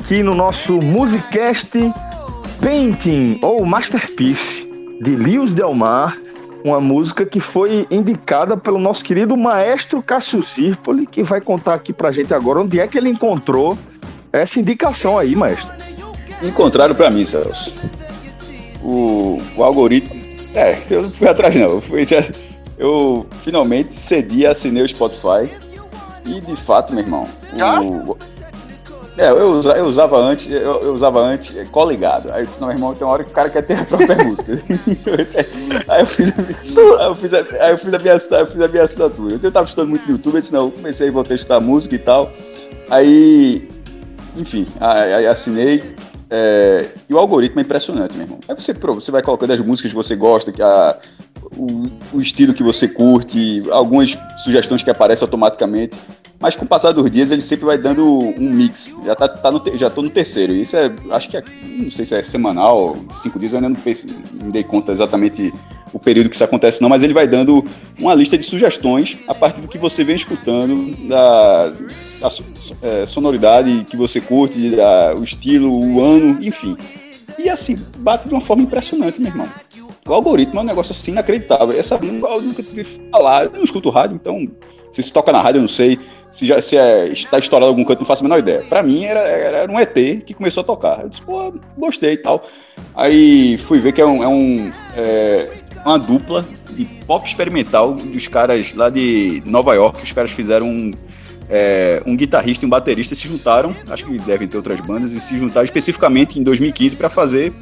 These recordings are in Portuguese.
Aqui no nosso Musicast Painting ou Masterpiece de Lewis Delmar, uma música que foi indicada pelo nosso querido maestro Cássio Zirpoli, que vai contar aqui pra gente agora onde é que ele encontrou essa indicação aí, maestro. Encontraram para mim, Celso. O, o algoritmo. É, eu não fui atrás, não. Eu, fui, já, eu finalmente cedi, assinei o Spotify e de fato, meu irmão. Já? O... É, eu, eu usava antes, eu, eu, usava antes é, coligado. Aí eu disse, não, irmão, tem uma hora que o cara quer ter a própria música. aí eu fiz aí eu fiz aí eu fiz a minha, eu fiz a minha assinatura. Eu tava estudando muito no YouTube, eu disse, não, eu comecei, voltei a estudar música e tal. Aí, enfim, aí assinei. É, e o algoritmo é impressionante, meu irmão. Aí você, você vai colocando as músicas que você gosta, que a, o, o, estilo que você curte, algumas sugestões que aparecem automaticamente. Mas com o passar dos dias ele sempre vai dando um mix. Já tá, tá no, já tô no terceiro. Isso é, acho que é, não sei se é semanal, cinco dias, eu ainda não me dei conta exatamente o período que isso acontece não, mas ele vai dando uma lista de sugestões a partir do que você vem escutando, da, da é, sonoridade que você curte, da, o estilo, o ano, enfim. E assim, bate de uma forma impressionante, meu irmão. O algoritmo é um negócio assim inacreditável. Essa eu nunca tive falar. Eu não escuto rádio, então se se toca na rádio, eu não sei. Se já se é, está estourado algum canto, não faço a menor ideia. Para mim era, era, um ET que começou a tocar. Eu disse, pô, gostei e tal. Aí fui ver que é um, é um é uma dupla de pop experimental dos caras lá de Nova York. Os caras fizeram um, é, um guitarrista e um baterista se juntaram, acho que devem ter outras bandas, e se juntaram especificamente em 2015 para fazer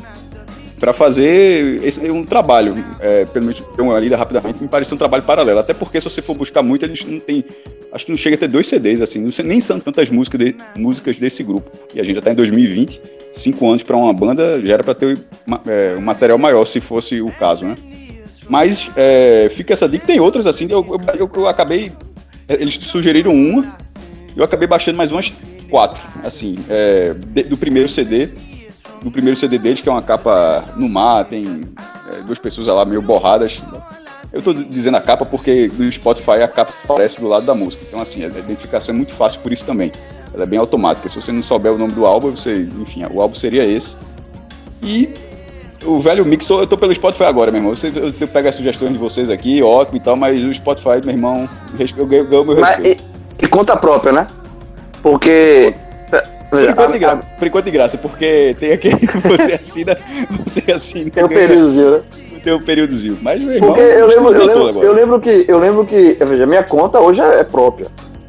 para fazer esse, um trabalho, é, pelo menos uma lida rapidamente, me pareceu um trabalho paralelo. Até porque se você for buscar muito, eles não tem. Acho que não chega a ter dois CDs, assim, sei, nem são tantas músicas, de, músicas desse grupo. E a gente já está em 2020, cinco anos para uma banda, já era para ter é, um material maior, se fosse o caso, né? Mas é, fica essa dica, tem outras assim, eu, eu, eu acabei. Eles sugeriram uma, eu acabei baixando mais umas quatro, assim, é, de, do primeiro CD no primeiro CD deles, que é uma capa no mar, tem é, duas pessoas lá meio borradas. Eu tô dizendo a capa porque no Spotify a capa aparece do lado da música. Então, assim, a identificação é muito fácil por isso também. Ela é bem automática. Se você não souber o nome do álbum, você, enfim, o álbum seria esse. E o velho mix, eu tô pelo Spotify agora, meu irmão. Eu, eu pego as sugestões de vocês aqui, ótimo e tal, mas o Spotify, meu irmão, eu ganho, meu respeito. Mas, e, e conta própria, né? Porque por enquanto, de graça, por enquanto de graça, porque tem aquele você assina, você assina. Tem um períodozinho, né? Tem um períodozinho. Mas, meu irmão, eu lembro, eu lembro, eu lembro que, eu lembro que, veja, minha conta hoje é própria.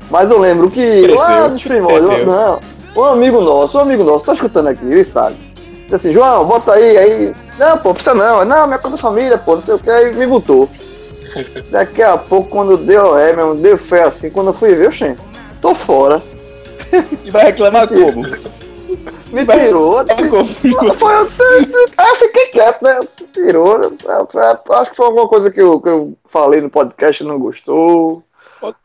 Mas eu lembro que cresceu, lá nos primórdios, não, um amigo nosso, um amigo nosso, tá escutando aqui, ele sabe. Diz assim, João, bota aí, aí. Não, pô, precisa não. Não, minha conta é família, pô, não sei o que, aí me botou. Daqui a pouco, quando deu é mesmo, deu fé assim, quando eu fui ver, eu tô fora. E vai reclamar como? Me vai tirou. Foi, eu, eu fiquei quieto, né? Se tirou. Acho que foi alguma coisa que eu, que eu falei no podcast e não gostou.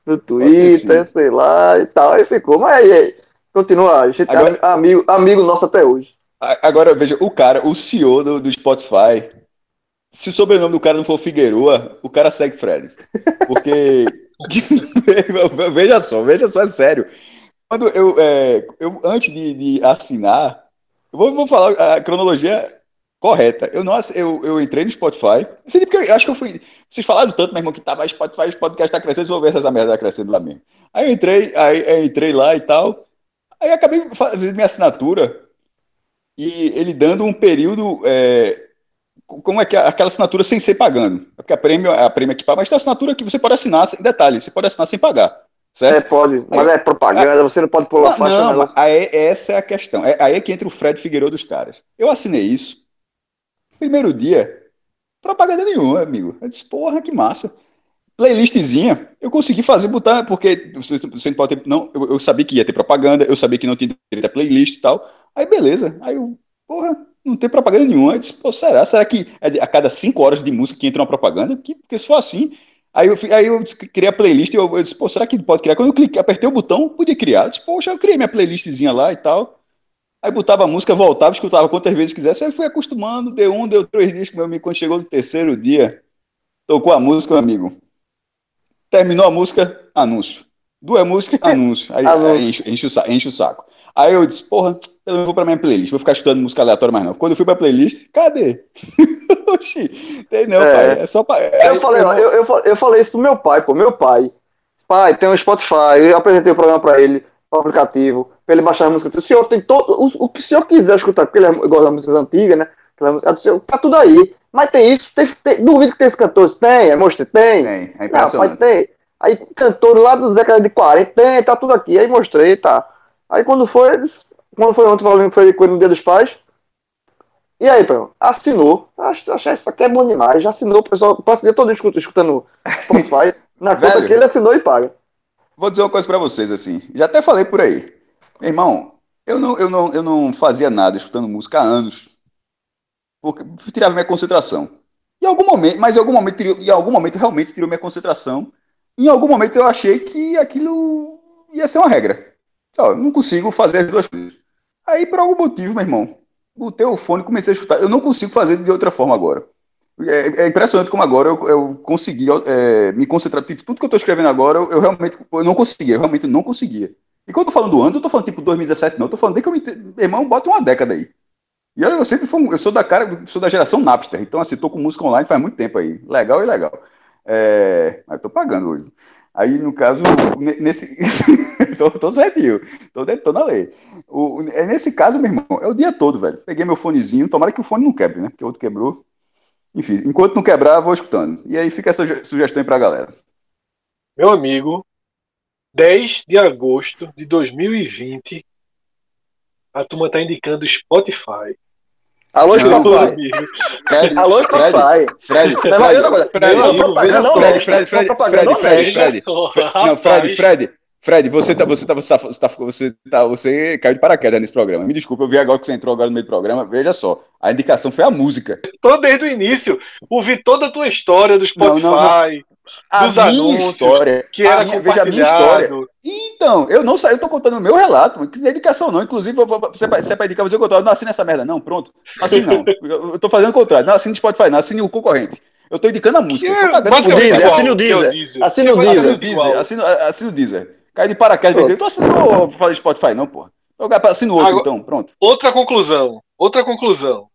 No Twitter, sei lá e tal. Aí ficou. Mas aí, continua. A gente é Agora... é amigo, amigo nosso até hoje. Agora, veja, o cara, o CEO do, do Spotify, se o sobrenome do cara não for Figueroa, o cara segue Fred. Porque. veja só, veja só, é sério. Quando eu, é, eu antes de, de assinar, eu vou, vou, falar a cronologia correta. Eu não eu, eu entrei no Spotify. Sei porque eu acho que eu fui. Vocês falaram tanto, meu irmão, que tava Spotify, o podcast tá crescendo, vou ver se essa merda tá crescendo lá mesmo. Aí eu entrei, aí eu entrei lá e tal. Aí acabei fazendo minha assinatura e ele dando um período. É, como é que é aquela assinatura sem ser pagando? É porque a prêmio, a prêmio aqui paga, mas tem assinatura que você pode assinar, detalhe, você pode assinar sem pagar. Certo? É, pode, mas aí, é propaganda, é, você não pode pular faixa. Não, aí, essa é a questão. É, aí é que entra o Fred Figueiredo dos caras. Eu assinei isso. Primeiro dia, propaganda nenhuma, amigo. Eu disse, porra, que massa. Playlistzinha, eu consegui fazer, botar, porque você, você pode ter. Não, eu, eu, sabia que ia ter propaganda, eu sabia que não tinha direito a playlist e tal. Aí, beleza. Aí eu, porra, não tem propaganda nenhuma. Eu disse, pô, será? Será que é a cada cinco horas de música que entra uma propaganda? Porque se for assim, Aí eu, aí eu criei a playlist e eu, eu, disse, pô, será que pode criar? Quando eu cliquei, apertei o botão, podia criar. Eu disse, poxa, eu criei minha playlistzinha lá e tal. Aí botava a música, voltava, escutava quantas vezes quisesse. Aí fui acostumando, deu um, deu três dias, meu amigo, quando chegou no terceiro dia, tocou a música, meu amigo. Terminou a música, anúncio. Duas músicas, anúncio. Aí, aí enche, enche, o enche o saco. Aí eu disse, porra, eu não vou pra minha playlist, vou ficar escutando música aleatória mais não. Quando eu fui pra playlist, cadê? Oxi, tem não, é. pai. É só pra. Eu, aí, falei, eu, eu, eu, eu, falei isso pro meu pai, pô. Meu pai. Pai, tem um Spotify, eu apresentei o programa pra ele, o aplicativo, pra ele baixar a música. O senhor tem todo. O, o que o senhor quiser escutar, porque ele é igual das músicas antigas, né? Tá tudo aí. Mas tem isso, tem, tem, duvido que tem esse cantor. Tem, é mostrei, tem. Tem, é impressionante. Não, tem. Aí cantor lá do década de 40, tem, tá tudo aqui. Aí mostrei, tá. Aí quando foi, eles, quando foi ontem, falando que foi no Dia dos Pais, e aí, pô, assinou. Acho, acho isso aqui é bom demais. Já assinou, o pessoal passa o dia todo escutando, escutando Spotify. na conta Velho, que ele assinou e paga. Vou dizer uma coisa para vocês, assim. Já até falei por aí. Meu irmão, eu não, eu não, eu não fazia nada escutando música há anos. Porque tirava minha concentração. Em algum momento, mas em algum momento, em algum momento realmente tirou minha concentração. Em algum momento eu achei que aquilo ia ser uma regra. Só, não consigo fazer as duas coisas. Aí, por algum motivo, meu irmão, botei o fone e comecei a escutar. Eu não consigo fazer de outra forma agora. É, é impressionante como agora eu, eu consegui é, me concentrar. Tipo, tudo que eu estou escrevendo agora, eu, eu, realmente eu não conseguia, eu realmente não conseguia. E quando eu tô falando antes, eu tô falando tipo 2017, não. Eu tô falando desde que eu me. Meu irmão, bota uma década aí. E eu, eu sempre fui, eu sou da cara, sou da geração Napster, então assim, tô com música online faz muito tempo aí. Legal e legal. É, mas tô pagando hoje. Aí, no caso, nesse. tô, tô certinho, tô, tô na lei. O, é nesse caso, meu irmão, é o dia todo, velho. Peguei meu fonezinho, tomara que o fone não quebre, né? Porque o outro quebrou. Enfim, enquanto não quebrar, vou escutando. E aí fica essa sugestão aí pra galera. Meu amigo, 10 de agosto de 2020, a turma tá indicando Spotify. Alô, não, papai. Fred, Alô, Fred, papai. Fred, Fred, não, Fred, Fred, Fred, Fred, Fred, Fred, Fred, Fred, Fred, Fred, Fred, você tá, você tá, você tá, você tá, você, tá, você caiu de paraquedas nesse programa. Me desculpa, eu vi agora que você entrou agora no meio do programa. Veja só, a indicação foi a música. Tô desde o início. Ouvi toda a tua história do Spotify. Não, não, não a dos minha história, que era a minha, veja a minha história. Então, eu não saí, eu tô contando o meu relato, que é indicação não, inclusive você, você é pra indicar, você eu não assina essa merda, não, pronto, assim não, eu, eu tô fazendo o contrário, não assine Spotify, não, assine o concorrente. Eu tô indicando a música. É, assine o Deezer, assine o Deezer. Assine o Deezer. Assine o Deezer. Cai de paraquedas, dizer, eu tô assinando o Spotify, não, porra. Assina o outro, Agora, então, pronto. Outra conclusão, outra conclusão.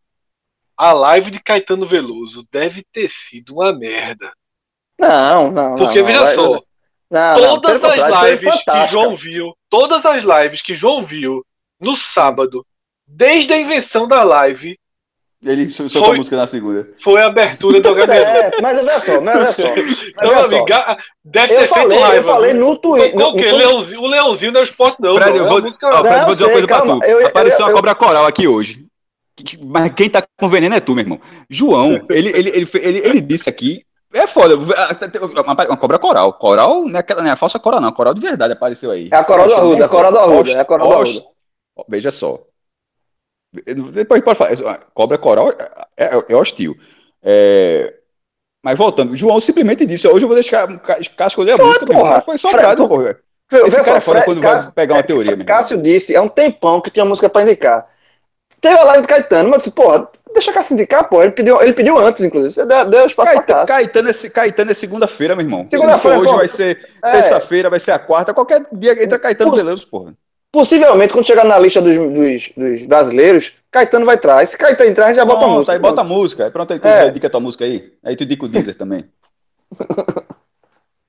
A live de Caetano Veloso deve ter sido uma merda. Não, não. Porque não, veja não, só, não, todas as lives que João viu, todas as lives que João viu no sábado, desde a invenção da live. Ele soltou a música na segunda. Foi a abertura do HB. É, mas olha só, mas olha só. Então, amigo, deve ter eu feito falei, raiva. Eu falei no Twitter. No, no, Leãozinho, o Leãozinho não é esporte, não. Fred, eu vou, música... oh, Fred, vou dizer uma coisa calma, pra tu. Eu, Apareceu eu, uma cobra coral aqui hoje. Mas quem tá com veneno é tu, meu irmão. João, ele, ele, ele, ele, ele disse aqui é foda. Uma, uma cobra coral. Coral não é, aquela, não é a falsa coral, não. Coral de verdade apareceu aí. É a coral do Arruda, é a coral do Arruda. É a coral do Arruda. Veja só. Depois pode falar. Cobra coral é, é, é hostil. É, mas voltando, João simplesmente disse: hoje eu vou deixar Cássio escolher a música. Porra. Foi só Fred, porra. Esse cara é foda quando vai pegar uma teoria. Cássio disse: é um tempão que tinha música pra indicar. Teve a live do Caetano, mas eu disse: porra deixa cá sindicar, pô. Ele pediu, ele pediu antes, inclusive. Você deu, deu espaço Caetano, pra Caetano, é, Caetano é segunda-feira, meu irmão. Segunda-feira. Hoje pô, vai ser é. terça-feira, vai ser a quarta. Qualquer dia entra Caetano Poss Veloso, porra. Possivelmente, quando chegar na lista dos, dos, dos, brasileiros, Caetano vai entrar. Se Caetano entrar, a gente já bota a música. Aí bota a música. Pronto, aí tu é. dedica a tua música aí. Aí tu indica o Deezer também.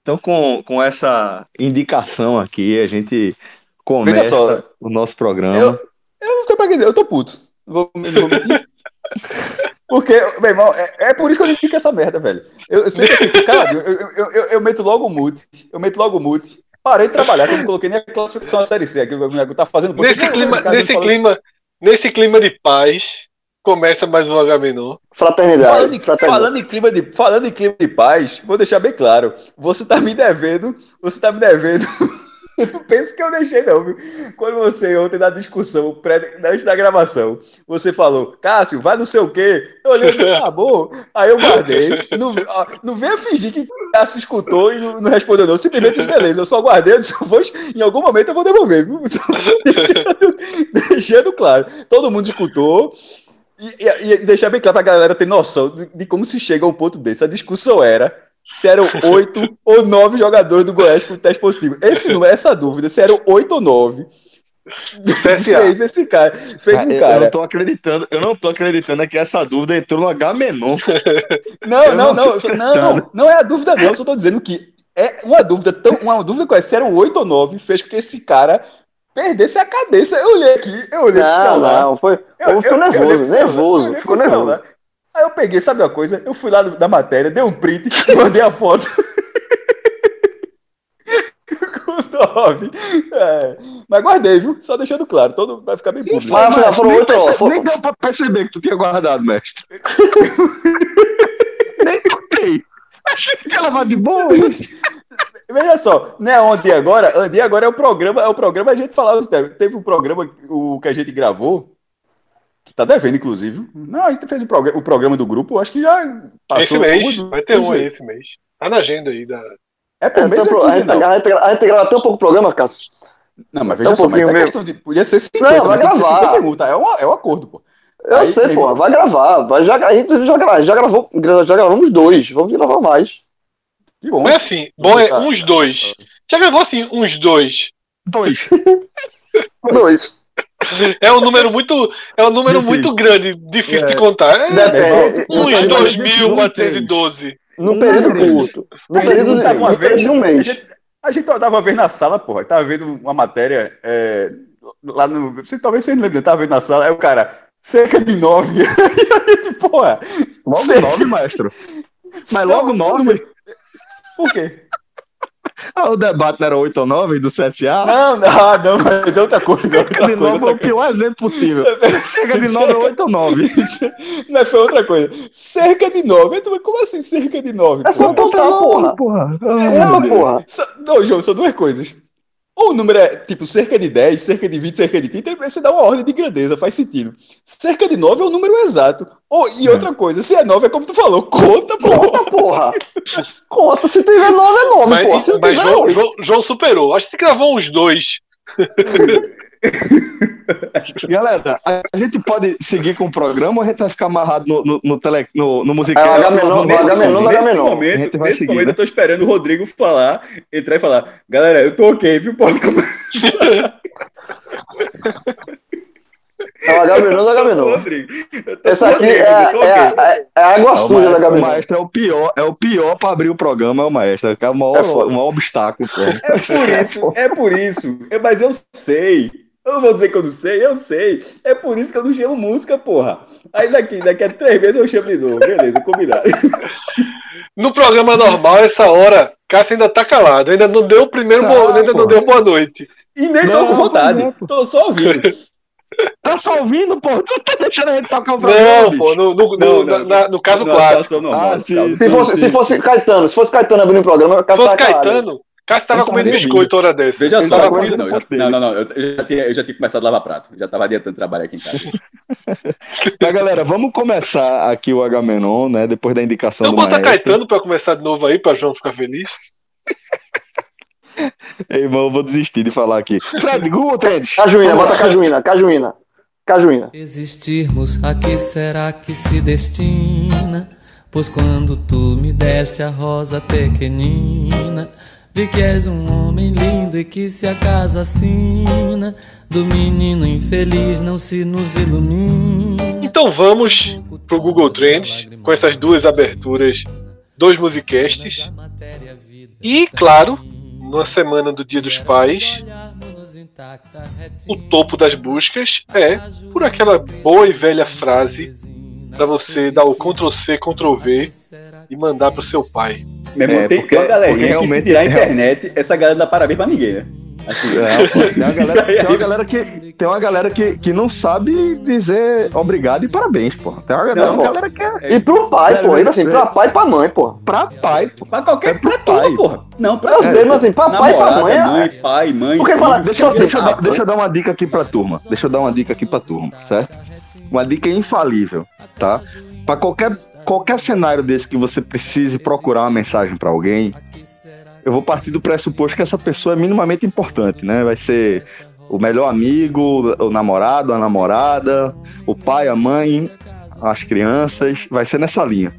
Então, com, com essa indicação aqui, a gente começa só, o nosso programa. Eu, eu não tenho pra que dizer, eu tô puto. Vou, vou mentir. Porque, meu irmão, é, é, por isso que eu indico essa merda, velho. Eu, eu sempre fico, cara, eu, eu, eu, eu, meto logo o mute. Eu meto logo o mute. Parei de trabalhar, que eu não coloquei nem a classificação da série C. Aqui, o tá fazendo Nesse, clima, nesse, clima, nesse clima de paz, Começa mais um H-Menor. Fraternidade. Falando em, Fraternidade. Falando, em clima de, falando em clima de paz, vou deixar bem claro. Você tá me devendo. Você tá me devendo. Não penso que eu deixei, não, viu? Quando você ontem na discussão, pré, antes da gravação, você falou, Cássio, vai não sei o quê. Eu olhei e disse, tá bom. Aí eu guardei. Não, não venha fingir que Cássio escutou e não, não respondeu, não. Simplesmente disse, beleza, eu só guardei, eu disse, vou, em algum momento eu vou devolver, viu? deixando, deixando claro. Todo mundo escutou. E, e, e, deixar bem claro pra galera ter noção de, de, como se chega a um ponto desse. A discussão era se eram oito ou nove jogadores do Goiás com teste positivo. Esse não é essa dúvida, se eram oito ou nove. fez esse cara, fez um cara. Eu não tô acreditando, eu não tô acreditando que essa dúvida entrou no H menor. Não, não, não, não, não, não é a dúvida não, eu só tô dizendo que é uma dúvida tão, uma dúvida qual é, se eram oito ou nove, fez com que esse cara perdesse a cabeça. Eu olhei aqui, eu olhei não, pro celular. Não, foi. Eu, eu, ficou nervoso, nervoso, ficou nervoso. Aí eu peguei, sabe uma coisa? Eu fui lá da matéria, dei um print e mandei a foto. Com nove. É. Mas guardei, viu? Só deixando claro, todo vai ficar bem público. Mas, mas, foram oito perce... Nem deu pra perceber que tu tinha guardado, mestre. nem notei. Achei que tinha lavado de boa. Veja só, né? Ontem agora, ontem agora é o programa, é o programa a gente falava, teve um programa o que a gente gravou que tá devendo inclusive. Não, a gente fez o, programa, o programa do grupo, acho que já passou. Esse mês, vai ter um aí esse mês. Tá na agenda aí da É por é, mês a, gente, a, gente, a gente grava até um pouco o programa, Cássio. Não, mas veja um só, mas é questão de, podia ser 50, não, vai gravar. 50 minutos, é um, é um acordo, pô. Eu aí, sei, pô, vai gravar. Vai, já, a gente já, já, já, gravou, já gravamos dois, vamos gravar mais. Que bom. É assim, bom é uns dois. Já gravou assim, uns dois. Dois. dois. É um número muito, é um número muito grande, difícil é. de contar. É, é, é, uns 2.412. No período curto. No período de uma vez, de um mês. A gente, a gente tava uma vez na sala, porra, tava vendo uma matéria é, lá no. Vocês, talvez vocês não lembrem, tava vendo na sala, aí o cara, cerca de nove. porra. Logo cerca... nove, maestro. Mas logo nove. Por quê? Ah, o debate não era 8 ou 9 do CSA? Não, não, ah, não, mas é outra coisa. Cerca de 9 é o pior exemplo possível. Cerca de 9 é 8 ou 9. Mas foi outra coisa. Cerca de 9. Como assim cerca de 9? É só contar, porra. porra. É, porra. Não, João, são duas coisas. Ou o número é tipo cerca de 10, cerca de 20, cerca de 30, você dá uma ordem de grandeza, faz sentido. Cerca de 9 é o número exato. Ou, e outra coisa, se é 9 é como tu falou, conta, porra. Conta, porra. conta, se tiver 9 é 9, mas, porra. Se mas João, João, João, superou. Acho que gravou uns dois. Galera, a gente pode seguir com o programa ou a gente vai ficar amarrado no, no, no, tele, no, no musical? É, H menor, H menor, H menor. Momento, a gente vai nesse seguir, momento né? eu tô esperando o Rodrigo falar, entrar e falar, galera, eu tô ok, viu? Pode começar. É o H menor H menor. Essa aqui é, é, é, é, água é suja da H menor. O maestro é o pior, é o pior pra abrir o programa, é o maestro. É o maior, é o maior obstáculo. É por isso, é por isso. Mas eu sei eu não vou dizer que eu não sei, eu sei. É por isso que eu não chamo música, porra. Aí daqui, daqui a três meses eu chamo de novo. Beleza, combinado. No programa normal, essa hora, Cássio ainda tá calado. Ainda não deu o primeiro tá, bo... ainda não deu boa noite. E nem não, tô com vontade. Não, tô só ouvindo. Tá só ouvindo, pô? Tu tá deixando ele tocar o programa? Não, pô, no, no, no, no, na, no caso clássico. Normal, ah, sim, se, sim, fosse, sim. se fosse Caetano, se fosse Caetano abrindo o programa, Se fosse Caetano, Cássio tava comendo biscoito hora dessa. Veja só, não, não, não, não, não, eu já, tinha, eu já tinha começado a lavar prato, já tava adiantando trabalho aqui em casa. Mas galera, vamos começar aqui o Agamenon, né, depois da indicação então, do bota Caetano pra começar de novo aí, pra João ficar feliz. Ei, irmão, eu vou desistir de falar aqui. Fred, Google Trends. Cajuína, bota Cajuína, Cajuína. Cajuína. Existirmos, a que será que se destina? Pois quando tu me deste a rosa pequenina que és um homem lindo e que se a casa assina do menino infeliz não se nos ilumina. Então vamos pro Google Trends com essas duas aberturas, dois musicasts. E, claro, numa semana do Dia dos Pais, o topo das buscas é por aquela boa e velha frase para você dar o Ctrl C, Ctrl V e mandar pro seu pai. Meu irmão, é, tem, porque, uma galerinha que se tirar a internet, essa galera dá parabéns pra ninguém, né? Assim, é, tem, uma galera, tem uma galera, que, tem uma galera que, que não sabe dizer obrigado e parabéns, pô. Tem uma galera, não, uma galera que é. E pro pai, pô. Assim, pra pai e pra mãe, pô. Pra pai, pô. Pra qualquer. É pra tudo, porra. Não, pra Eu sei, mas assim, pra pai e pra mãe. Mãe, é... pai, mãe. Porque fala, deixa, deixa, eu dar, deixa eu dar uma dica aqui pra turma. Deixa eu dar uma dica aqui pra turma, certo? Uma dica infalível, tá? Pra qualquer, qualquer cenário desse que você precise procurar uma mensagem pra alguém, eu vou partir do pressuposto que essa pessoa é minimamente importante, né? Vai ser o melhor amigo, o namorado, a namorada, o pai, a mãe, as crianças, vai ser nessa linha.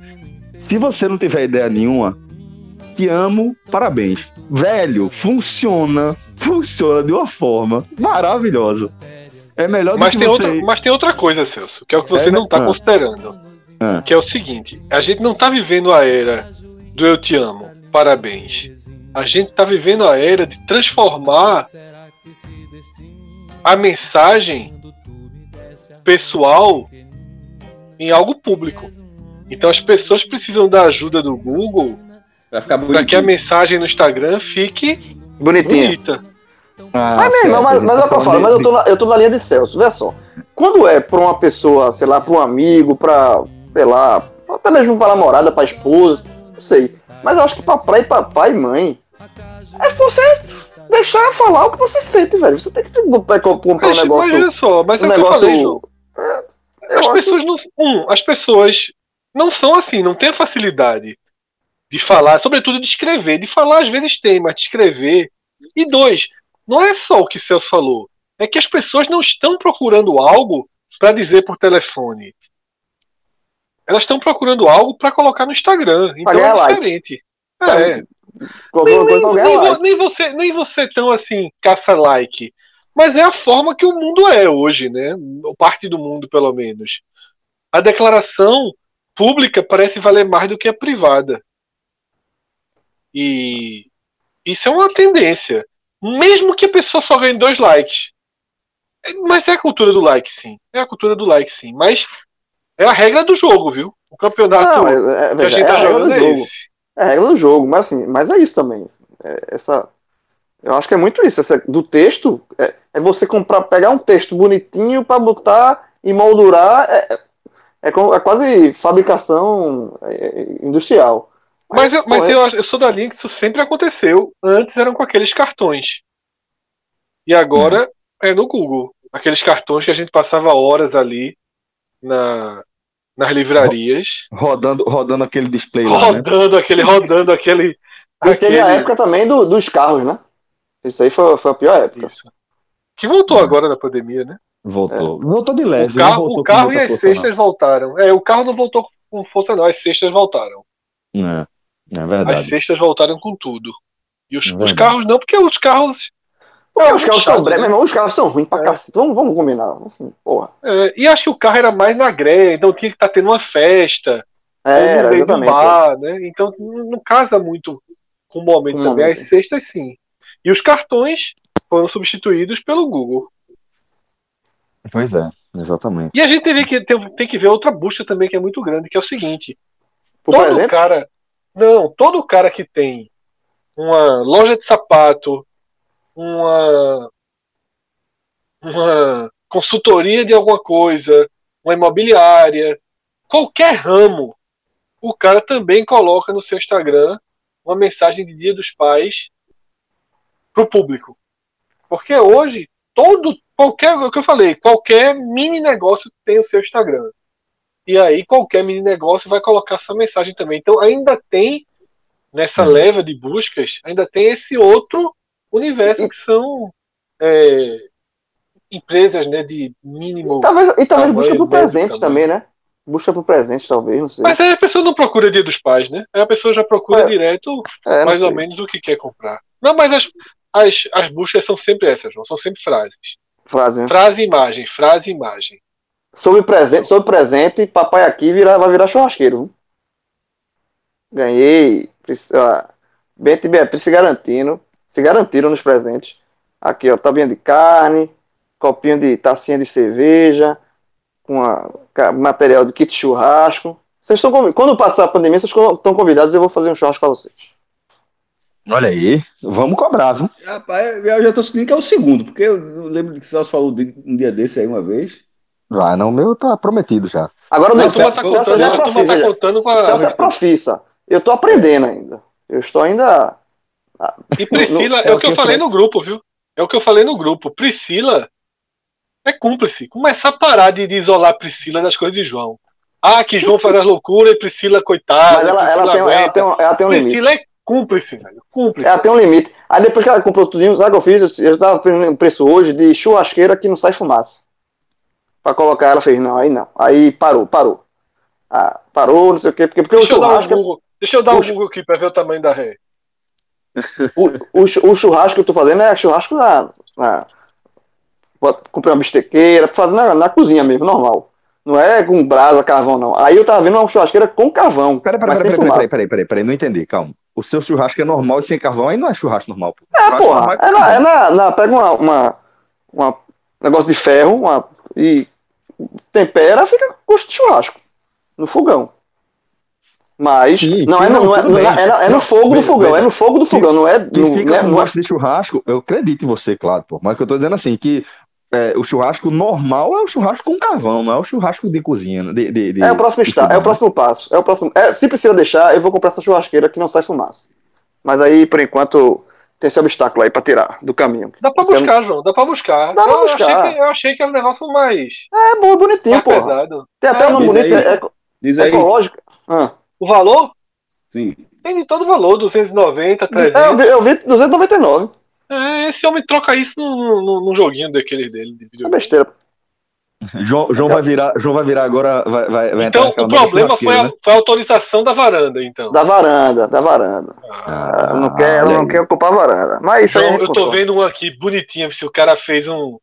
Se você não tiver ideia nenhuma, te amo, parabéns. Velho, funciona, funciona de uma forma maravilhosa. É melhor do mas que tem você... outra, Mas tem outra coisa, Celso, que é o que você é, não está ah. considerando. Ah. Que é o seguinte, a gente não está vivendo a era do eu te amo, parabéns a gente está vivendo a era de transformar a mensagem pessoal em algo público. Então as pessoas precisam da ajuda do Google para que a mensagem no Instagram fique bonitinha. bonita. Ah, mas, mesmo, mas, mas, é tá falo, mas eu, tô na, eu tô na linha de Celso, vê só. Quando é pra uma pessoa, sei lá, pra um amigo, pra, sei lá, até mesmo pra namorada, pra esposa, não sei. Mas eu acho que pra pai, papai e mãe, é você deixar falar o que você sente, velho. Você tem que comprar um negócio. Mas olha só, mas um é negócio... que eu falei, É, as pessoas não. Um, as pessoas não são assim, não tem a facilidade de falar, sobretudo de escrever. De falar às vezes tem, mas de escrever. E dois, não é só o que Celso falou. É que as pessoas não estão procurando algo para dizer por telefone. Elas estão procurando algo para colocar no Instagram. Então é diferente. Like. É. Nem, nem, nem, nem, você, nem você tão assim, caça-like. Mas é a forma que o mundo é hoje, né? Parte do mundo, pelo menos. A declaração pública parece valer mais do que a privada. E isso é uma tendência. Mesmo que a pessoa só ganhe dois likes. Mas é a cultura do like, sim. É a cultura do like, sim. Mas é a regra do jogo, viu? O campeonato Não, é, é, que a gente é tá jogando é esse. É a regra do jogo, mas assim, mas é isso também. É, essa, eu acho que é muito isso. Essa, do texto, é, é você comprar, pegar um texto bonitinho para botar e moldurar. É, é, quase fabricação industrial. Mas, mas, eu, mas eu, eu, sou da linha que isso sempre aconteceu. Antes eram com aqueles cartões. E agora hum. é no Google. Aqueles cartões que a gente passava horas ali na, nas livrarias. Rodando, rodando aquele display rodando lá, né? aquele, rodando aquele. E aquele... teve a época também do, dos carros, né? Isso aí foi, foi a pior época. Isso. Que voltou agora na pandemia, né? Voltou. É. Voltou de leve. O carro, o carro e as cestas não. voltaram. É, o carro não voltou com força, não. As cestas voltaram. É, é verdade. As cestas voltaram com tudo. E os, é os carros não, porque os carros é, os carros são né? os carros são ruins pra é. cacete. Vamos, vamos combinar. Assim, porra. É, e acho que o carro era mais na greia, então tinha que estar tá tendo uma festa. É, no meio do bar, né? Então não casa muito com o momento também. As cestas sim. E os cartões foram substituídos pelo Google. Pois é, exatamente. E a gente teve que, tem, tem que ver outra busca também que é muito grande, que é o seguinte. Por todo exemplo? cara. Não, todo cara que tem uma loja de sapato, uma, uma consultoria de alguma coisa, uma imobiliária, qualquer ramo, o cara também coloca no seu Instagram uma mensagem de Dia dos Pais para o público. Porque hoje, todo, qualquer, o que eu falei, qualquer mini negócio tem o seu Instagram. E aí qualquer mini negócio vai colocar sua mensagem também. Então ainda tem, nessa hum. leva de buscas, ainda tem esse outro universo que são é, empresas né, de mínimo. E talvez, e talvez busca pro presente também, né? Busca pro presente, talvez, não sei. Mas aí a pessoa não procura dia dos pais, né? Aí a pessoa já procura é, direto é, mais ou menos o que quer comprar. Não, mas as, as, as buscas são sempre essas, João. São sempre frases. Frase, né? Frase imagem, frase imagem. Sobre presente, sobre presente, papai aqui vira, vai virar churrasqueiro. Ganhei. Bento e Beatriz se garantindo. Se garantiram nos presentes. Aqui, ó, tabinha de carne, copinho de tacinha de cerveja, com a, material de kit churrasco. Vocês estão quando passar a pandemia, vocês estão convidados, eu vou fazer um churrasco para vocês. Olha aí, vamos cobrar, viu? Rapaz, eu já tô sentindo que é o segundo, porque eu lembro que o Celso falou um dia desse aí uma vez. Vai, não, o meu tá prometido já. Agora não, o Celso tá contando, é profissa, tá contando com a... Celso é profissa. Eu tô aprendendo ainda. Eu estou ainda. E Priscila, é o que eu falei no grupo, viu? É o que eu falei no grupo. Priscila é cúmplice. Começar a parar de, de isolar Priscila das coisas de João. Ah, que João faz as loucuras e Priscila, coitada. Mas ela, ela, tem, ela, tem, um, ela tem um Priscila limite. Priscila é cúmplice, velho. Cúmplice. Ela tem um limite. Aí depois que ela comprou tudinho, sabe o que eu fiz? Eu, tava pedindo um preço hoje de churrasqueira que não sai fumaça. Pra colocar, ela fez, não, aí não. Aí parou, parou. Ah, parou, não sei o quê. Porque, porque Deixa o churrasco. Eu um Google. Deixa eu dar o um Google aqui pra ver o tamanho da ré. O, o, o, churrasco que eu tô fazendo é churrasco na. na comprei uma bistequeira, fazer na, na cozinha mesmo, normal. Não é com brasa, carvão, não. Aí eu tava vendo uma churrasqueira com carvão. Peraí, peraí, peraí, peraí, peraí, peraí, peraí, não entendi, calma. O seu churrasco é normal e sem carvão, aí não é churrasco normal. Pô. É, porra, é, na, é na, na, Pega uma, uma, uma, negócio de ferro uma, e tempera, fica gosto de churrasco. No fogão. Mas sim, não, sim, é, não, não, é, não, é, é, no fogo do fogão, é no fogo do fogão, não é. Que no, fica né, com gosto de churrasco, eu acredito em você, claro, pô. Mas que eu tô dizendo assim, que é, o churrasco normal é o churrasco com carvão, não é o churrasco de cozinha. De, de, de é o próximo está, é o próximo passo. É o próximo. É, se precisa deixar, eu vou comprar essa churrasqueira que não sai fumaça. Mas aí, por enquanto, tem esse obstáculo aí pra tirar do caminho. Dá pra buscar, João, dá pra buscar. Dá eu, pra buscar. Achei que, eu achei que era um negócio mais. É bom, bonitinho, pô. Tem até é, um nome bonito, aí. é, Diz aí. ecológico. Ah. O valor? Sim. Tem de todo valor, 290, 300. É, eu vi, eu vi 299. É, esse homem troca isso num, joguinho daquele dele. De é besteira. João, João, vai virar, João vai virar agora. Vai, vai, vai então, o problema foi a, né? foi a, autorização da varanda, então. Da varanda, da varanda. Ah, não quer, ela não quer ocupar a varanda. Mas João, eu tô vendo um aqui bonitinho, se o cara fez um.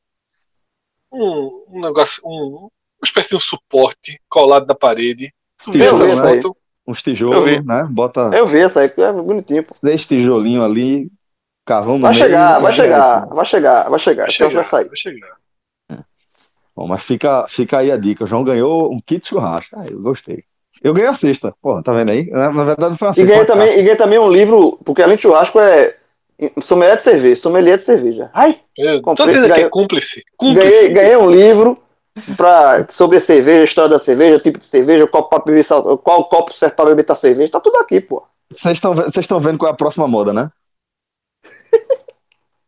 Um, um negócio. Um, uma espécie de um suporte colado na parede. Tijolo, né? Uns tijolos, né? Bota. Eu vi essa aí, é bonitinho. Pô. Seis tijolinhos ali, Carvão no vai meio, chegar, vai chegar, vai chegar, vai chegar, vai chegar, vai sair. Vai chegar. É. Bom, mas fica, fica aí a dica. O João ganhou um kit churrasco. Ah, eu gostei. Eu ganhei a sexta. Pô, tá vendo aí? Na, verdade foi uma sexta. E ganhei, também, e ganhei também um livro, porque além de churrasco é sommelier de cerveja, sommelier de cerveja. Ai, eu comprei, tô dizendo ganhei, que é cúmplice. cúmplice. Ganhei, ganhei um livro pra, sobre cerveja, história da cerveja, tipo de cerveja, qual, beber, qual copo certo para beber a cerveja. Tá tudo aqui, pô. Vocês estão vendo qual é a próxima moda, né?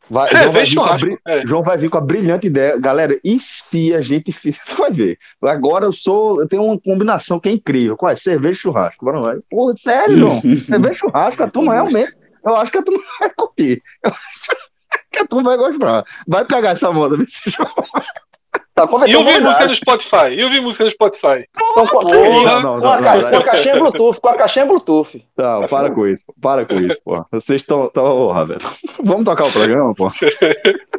Vai, João, vai churrasco, é. João vai vir com a brilhante ideia. Galera, e se a gente fizer? Tu vai ver. Agora eu sou. Eu tenho uma combinação que é incrível. Qual é? Cerveja e churrasco. Bora vai. Pô, sério, João? Cerveja e churrasco, a turma realmente. Eu acho que a turma vai curtir. Eu acho que a turma vai gostar. Vai pegar essa moda João. Tá, e eu vi música no Spotify. E eu vi música no Spotify. Então, com, não, não, com, a, com a caixinha Bluetooth, com a caixinha Bluetooth. Não, para com isso. Para com isso, pô. Vocês estão. Porra, velho. Vamos tocar o programa, pô.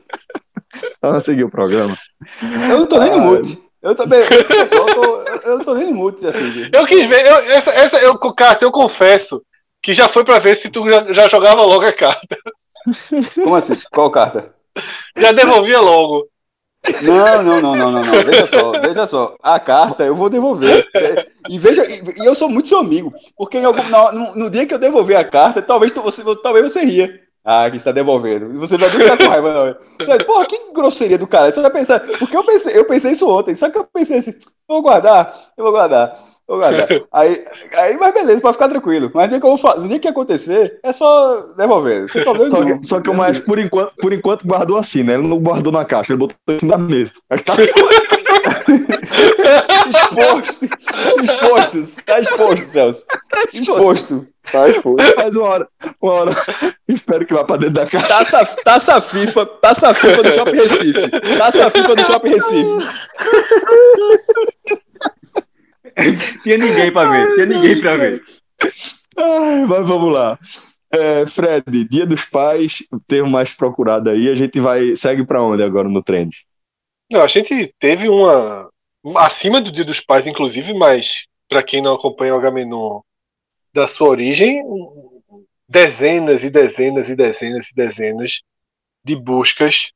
Vamos seguir o programa. Eu não tô nem no mute. Eu também, pessoal, eu não tô nem no mute, assim. Eu quis ver, eu, essa, essa, eu, Cássio, eu confesso que já foi pra ver se tu já, já jogava logo a carta. Como assim? Qual carta? Já devolvia logo. Não, não, não, não, não, não. Veja só, veja só. A carta eu vou devolver. E veja, e eu sou muito seu amigo, porque algum, no, no, dia que eu devolver a carta, talvez você, talvez você ria. Ah, que está devolvendo. Você vai ficar com raiva, não. Você, porra, que grosseria do cara. Você vai pensar, porque eu pensei, eu pensei isso ontem, só que eu pensei assim, eu vou guardar, eu vou guardar. Ô, aí, aí, mas beleza, pode ficar tranquilo. Mas dia que, eu vou, no dia que acontecer, é só devolver. Sem problema só, que, só que o mais, por enquanto, por enquanto, guardou assim, né? Ele não guardou na caixa, ele botou em cima da mesa. Tá... exposto. Exposto. Tá exposto, Celso. Exposto. Tá exposto. Faz uma hora. Uma hora. Espero que vá pra dentro da caixa. Taça, taça FIFA. Taça FIFA do Shopping Recife. Taça FIFA do Shopping Recife. tinha ninguém pra ver, tinha ninguém pra ver. Ai, mas vamos lá. É, Fred, Dia dos Pais, o termo mais procurado aí, a gente vai segue para onde agora no trend? Não, a gente teve uma acima do Dia dos Pais, inclusive, mas para quem não acompanha o Agamenon da sua origem, dezenas e dezenas e dezenas e dezenas de buscas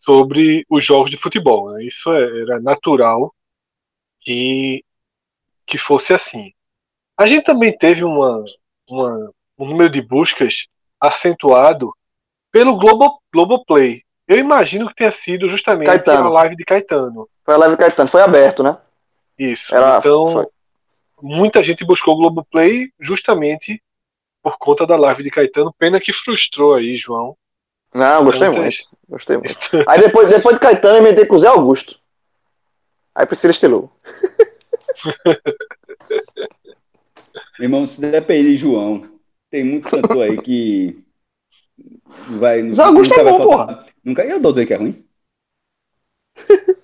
sobre os jogos de futebol. Né? Isso é, era natural que, que fosse assim. A gente também teve uma, uma, um número de buscas acentuado pelo Globo, Globoplay. Eu imagino que tenha sido justamente Caetano. a live de Caetano. Foi a live de Caetano, foi aberto, né? Isso. Era, então, foi. muita gente buscou o Globoplay justamente por conta da live de Caetano. Pena que frustrou aí, João. Não, gostei então, muito. Gostei muito. Aí depois, depois de Caetano, eu inventei com o Zé Augusto. Aí Priscila estilou. Meu irmão, se depender de João, tem muito cantor aí que vai. Zé Augusto é bom, porra. Nunca. Eu dou dizer que é ruim.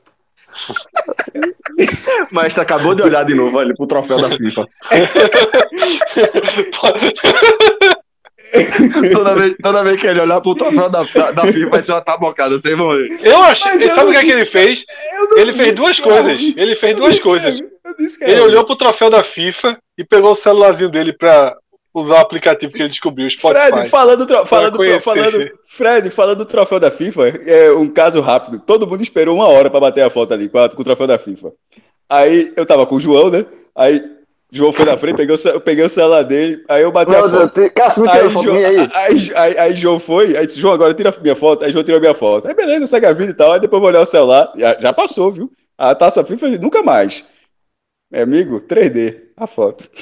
Mas tu acabou de olhar de novo ali pro troféu da FIFA. toda, vez, toda vez que ele olhar pro troféu da, da, da FIFA vai ser uma tabocada, vocês vão ver. Eu achei. Sabe o que, é que ele fez? Ele fez duas coisas. Ele fez duas coisas. Ele olhou pro troféu da FIFA e pegou o celularzinho dele pra usar o aplicativo que ele descobriu, o Spotify. Fred, falando, tro... falando, falando, Fred, falando do troféu da FIFA, é um caso rápido. Todo mundo esperou uma hora para bater a foto ali com, a, com o troféu da FIFA. Aí eu tava com o João, né? Aí João foi na frente, peguei o, eu peguei o celular dele, aí eu bati Meu a foto. Deus, Cássio, me aí, João, aí. Aí, aí, aí, João foi, aí disse, João, agora tira minha foto. Aí João tirou minha foto. Aí beleza, segue a vida e tal. Aí depois eu vou olhar o celular, já, já passou, viu? A taça FIFA nunca mais. Meu amigo, 3D, a foto.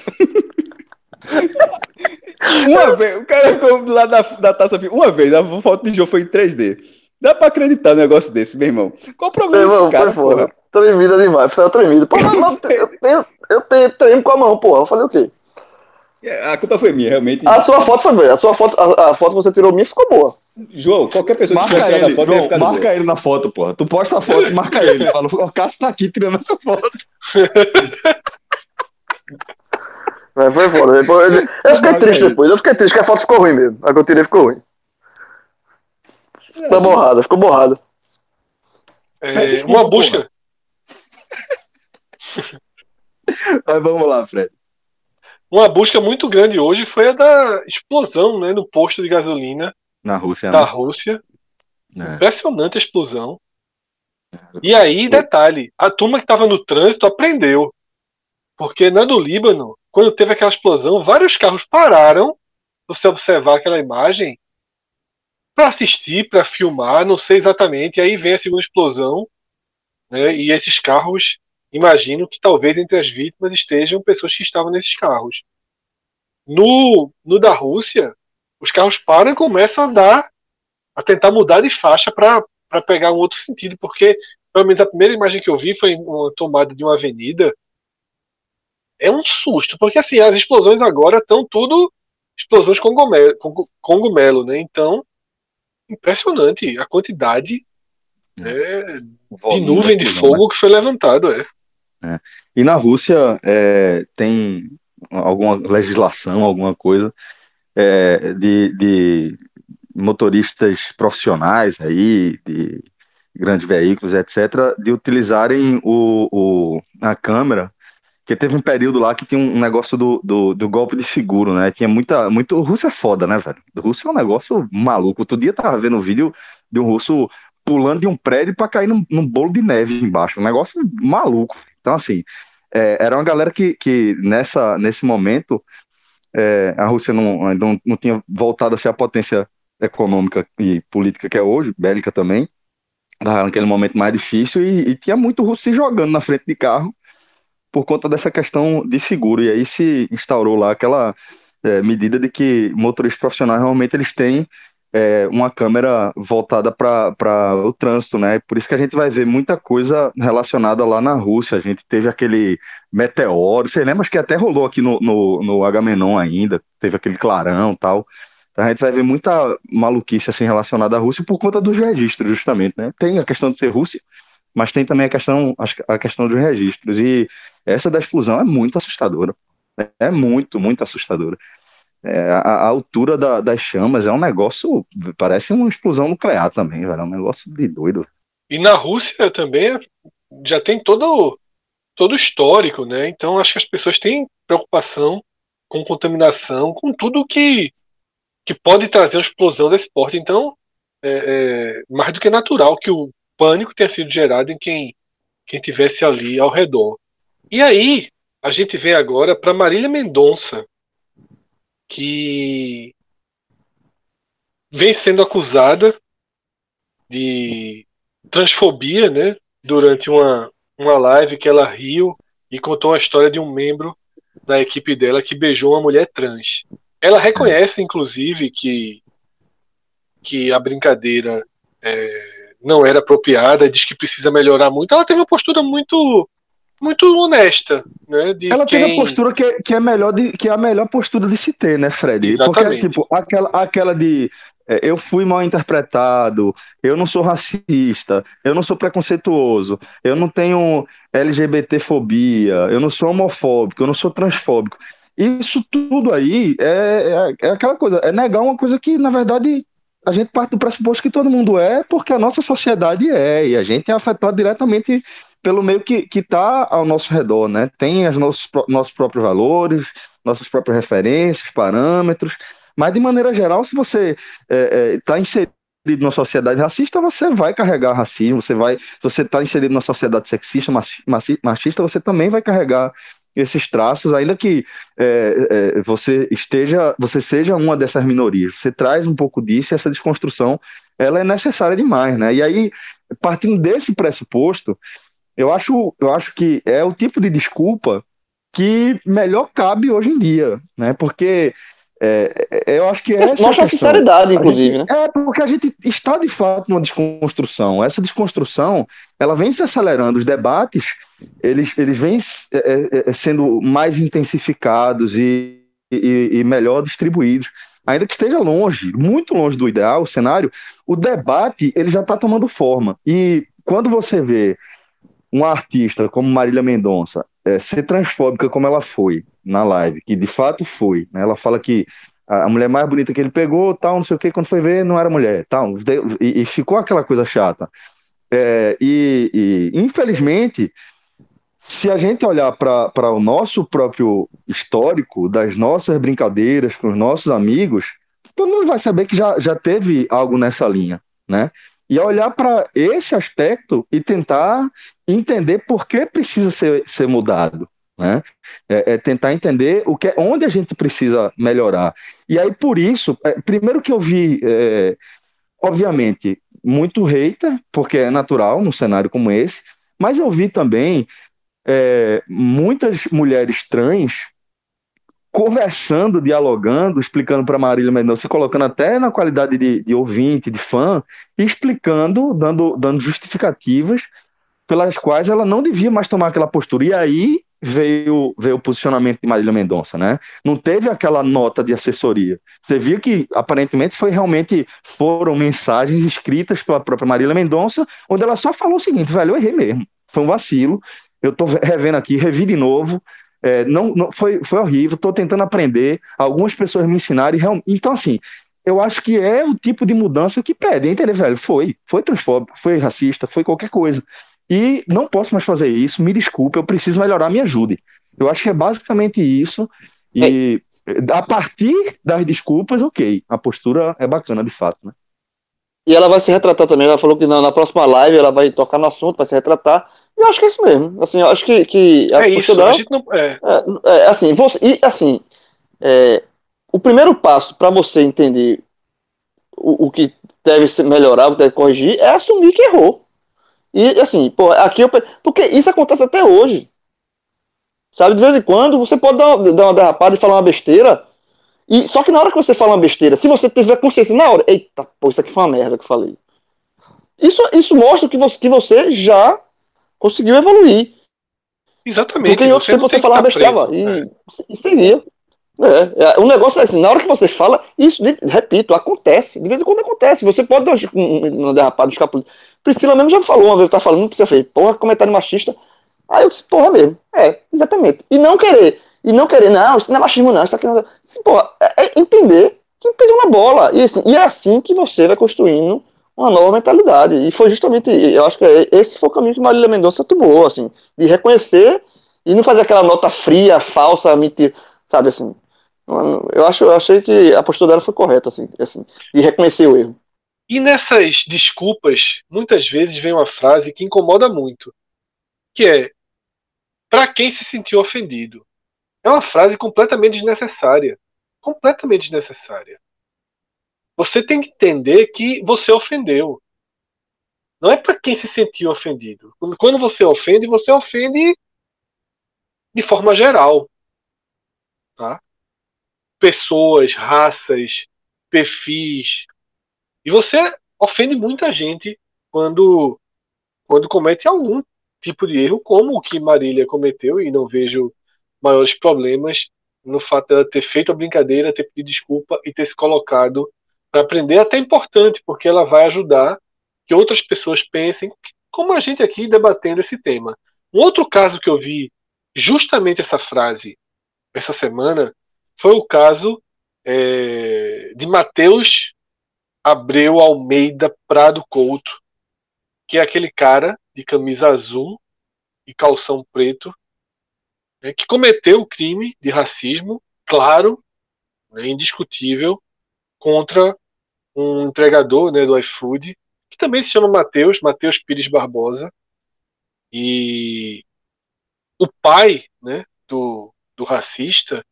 uma vez, o cara ficou do lado da, da taça FIFA, uma vez, a foto de João foi em 3D. Dá pra acreditar um negócio desse, meu irmão. Qual o problema desse cara, porra? Tremida demais, saiu tremido. Pô, mas, eu tenho, eu tenho tremo com a mão, porra. Vou fazer o quê? É, a culpa foi minha, realmente. A sua foto foi boa. A sua foto, a, a foto que você tirou minha ficou boa. João, qualquer pessoa marca que tiver ele, foto João, marca ele na foto, porra. Tu posta a foto, marca ele. Fala, o Cássio tá aqui tirando essa foto. Mas foi foda. Depois, eu fiquei triste depois. Eu fiquei triste, que a foto ficou ruim mesmo. A que eu tirei ficou ruim. Tá borrada, ficou borrada. É, uma busca. Mas vamos lá, Fred. Uma busca muito grande hoje foi a da explosão né, no posto de gasolina na Rússia. Da né? Rússia. É. Impressionante a explosão. E aí, detalhe, a turma que estava no trânsito aprendeu. Porque na do Líbano, quando teve aquela explosão, vários carros pararam, você observar aquela imagem, para assistir, para filmar, não sei exatamente. E aí vem a segunda explosão, né, e esses carros, imagino que talvez entre as vítimas estejam pessoas que estavam nesses carros. No, no da Rússia, os carros param e começam a andar, a tentar mudar de faixa para pegar um outro sentido, porque pelo menos a primeira imagem que eu vi foi uma tomada de uma avenida. É um susto, porque assim, as explosões agora estão tudo explosões com congomelo, né? Então, impressionante a quantidade é. né, de nuvem de fogo né? que foi levantado. É. é. E na Rússia é, tem alguma legislação, alguma coisa é, de, de, motoristas profissionais aí, de grandes veículos, etc., de utilizarem o, o, a câmera porque teve um período lá que tinha um negócio do, do, do, golpe de seguro, né? Tinha muita. Muito, Rússia é foda, né, velho? Rússia é um negócio maluco. Outro dia tava vendo um vídeo de um russo pulando de um prédio para cair num, num, bolo de neve embaixo. Um negócio maluco. Então, assim, é, era uma galera que, que nessa, nesse momento é, a Rússia não, não, não tinha voltado a ser a potência econômica e política que é hoje, bélica também. Naquele momento mais difícil e, e tinha muito russo se jogando na frente de carro por conta dessa questão de seguro. E aí se instaurou lá aquela é, medida de que motoristas profissionais realmente eles têm é, uma câmera voltada para o trânsito, né? Por isso que a gente vai ver muita coisa relacionada lá na Rússia. A gente teve aquele meteoro, você lembra que até rolou aqui no, no, no Agamenon ainda, teve aquele clarão tal. Então a gente vai ver muita maluquice assim relacionada à Rússia por conta dos registros, justamente, né? Tem a questão de ser Rússia, mas tem também a questão, a questão dos registros. E essa da explosão é muito assustadora. É muito, muito assustadora. É, a, a, altura da, das chamas é um negócio, parece uma explosão nuclear também, velho, é um negócio de doido. E na Rússia também já tem todo todo histórico, né? Então acho que as pessoas têm preocupação com contaminação, com tudo que que pode trazer uma explosão desse porte. Então é, é mais do que natural que o pânico tenha sido gerado em quem quem tivesse ali ao redor. E aí a gente vem agora para Marília Mendonça, que vem sendo acusada de transfobia, né? Durante uma, uma live que ela riu e contou a história de um membro da equipe dela que beijou uma mulher trans. Ela reconhece, inclusive, que, que a brincadeira é, não era apropriada, diz que precisa melhorar muito. Ela teve uma postura muito muito honesta, né? ela quem... tem a postura que, é, que é melhor de, que é a melhor postura de se ter, né, Fred? Exatamente. Porque tipo aquela, aquela de é, eu fui mal interpretado, eu não sou racista, eu não sou preconceituoso, eu não tenho LGBTfobia, eu não sou homofóbico, eu não sou transfóbico. Isso tudo aí é, é, é aquela coisa, é negar uma coisa que, na verdade, a gente parte do pressuposto que todo mundo é, porque a nossa sociedade é, e a gente é afetado diretamente pelo meio que está ao nosso redor, né? Tem os nossos, nossos próprios valores, nossas próprias referências, parâmetros, mas de maneira geral, se você está é, é, tá inserido numa sociedade racista, você vai carregar racismo, você vai, se você está inserido numa sociedade sexista, machista, você também vai carregar esses traços, ainda que é, é, você esteja, você seja uma dessas minorias, você traz um pouco disso, e essa desconstrução, ela é necessária demais, né? E aí, partindo desse pressuposto, eu acho, eu acho que é o tipo de desculpa que melhor cabe hoje em dia, né? Porque é, é eu acho que essa mostra a sinceridade, inclusive, gente, né? É porque a gente está de fato numa desconstrução. Essa desconstrução, ela vem se acelerando. Os debates, eles, eles vêm é, é, é, sendo mais intensificados e, e, e melhor distribuídos ainda que esteja longe, muito longe do ideal, o cenário, o debate ele já está tomando forma. E quando você vê uma artista como Marília Mendonça é, ser transfóbica como ela foi na live, que de fato foi, né? ela fala que a mulher mais bonita que ele pegou, tal, não sei o que, quando foi ver, não era mulher, tal, e, e ficou aquela coisa chata. É, e, e, infelizmente, se a gente olhar para o nosso próprio histórico, das nossas brincadeiras com os nossos amigos, todo mundo vai saber que já, já teve algo nessa linha, né? E olhar para esse aspecto e tentar entender por que precisa ser, ser mudado. Né? É, é, tentar entender o que, onde a gente precisa melhorar. E aí, por isso, é, primeiro que eu vi, é, obviamente, muito hater, porque é natural num cenário como esse, mas eu vi também é, muitas mulheres trans conversando, dialogando, explicando para Marília Mendonça, se colocando até na qualidade de, de ouvinte, de fã, explicando, dando, dando justificativas pelas quais ela não devia mais tomar aquela postura. E aí veio, veio o posicionamento de Marília Mendonça, né? Não teve aquela nota de assessoria. Você viu que aparentemente foi realmente foram mensagens escritas pela própria Marília Mendonça, onde ela só falou o seguinte, velho, eu errei mesmo. Foi um vacilo. Eu tô revendo aqui, revi de novo. É, não, não foi, foi horrível, estou tentando aprender. Algumas pessoas me ensinaram. E, então, assim, eu acho que é o tipo de mudança que pede, entendeu, velho? Foi, foi transfóbico, foi racista, foi qualquer coisa. E não posso mais fazer isso, me desculpe, eu preciso melhorar, me ajude. Eu acho que é basicamente isso. E é. a partir das desculpas, ok, a postura é bacana de fato, né? E ela vai se retratar também, ela falou que na, na próxima live ela vai tocar no assunto, vai se retratar. Eu acho que é isso mesmo. Assim, eu acho que. que é isso, dela, a gente não. É. É, é assim, você, e assim, é, o primeiro passo para você entender o, o que deve melhorar, o que deve corrigir, é assumir que errou. E assim, pô, aqui eu. Porque isso acontece até hoje. Sabe, de vez em quando você pode dar uma, dar uma derrapada e falar uma besteira. E, só que na hora que você fala uma besteira, se você tiver consciência na hora, eita, pô, isso aqui foi uma merda que eu falei. Isso, isso mostra que você, que você já conseguiu evoluir. Exatamente. Porque em outro tempo você falava besteira e, é. e seguia. É, o negócio é assim, na hora que você fala, isso, repito, acontece, de vez em quando acontece, você pode dar um, um derrapado, escapar. Priscila mesmo já falou uma vez, tá falando, você fez, porra, comentário machista, aí eu disse, porra mesmo, é, exatamente, e não querer E não querer, não, isso não é machismo, não, isso aqui não é. Assim, pô, é, é entender que pisou na bola. E, assim, e é assim que você vai construindo uma nova mentalidade. E foi justamente, eu acho que é, esse foi o caminho que Marília Mendonça tomou, assim, de reconhecer e não fazer aquela nota fria, falsa, mentira, sabe assim. Eu acho, eu achei que a postura dela foi correta, assim, assim, de reconhecer o erro. E nessas desculpas, muitas vezes vem uma frase que incomoda muito, que é para quem se sentiu ofendido. É uma frase completamente desnecessária, completamente desnecessária. Você tem que entender que você ofendeu. Não é para quem se sentiu ofendido. Quando você ofende, você ofende de forma geral. Tá? Pessoas, raças, perfis. E você ofende muita gente quando, quando comete algum tipo de erro, como o que Marília cometeu, e não vejo maiores problemas no fato dela ter feito a brincadeira, ter pedido desculpa e ter se colocado para aprender, até importante, porque ela vai ajudar que outras pessoas pensem, como a gente aqui debatendo esse tema. Um outro caso que eu vi justamente essa frase essa semana foi o caso é, de Mateus Abreu Almeida Prado Couto, que é aquele cara de camisa azul e calção preto, né, que cometeu o crime de racismo, claro, né, indiscutível, contra um entregador né, do iFood, que também se chama Mateus, Mateus Pires Barbosa. E o pai né, do, do racista,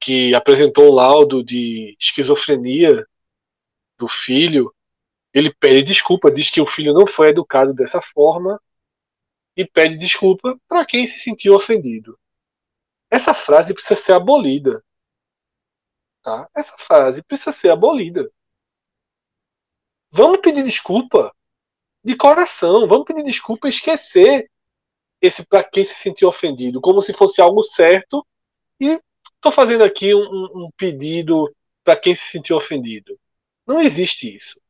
que apresentou um laudo de esquizofrenia do filho, ele pede desculpa, diz que o filho não foi educado dessa forma e pede desculpa para quem se sentiu ofendido. Essa frase precisa ser abolida. Tá? Essa frase precisa ser abolida. Vamos pedir desculpa de coração, vamos pedir desculpa e esquecer esse para quem se sentiu ofendido, como se fosse algo certo. E estou fazendo aqui um, um pedido para quem se sentiu ofendido. Não existe isso,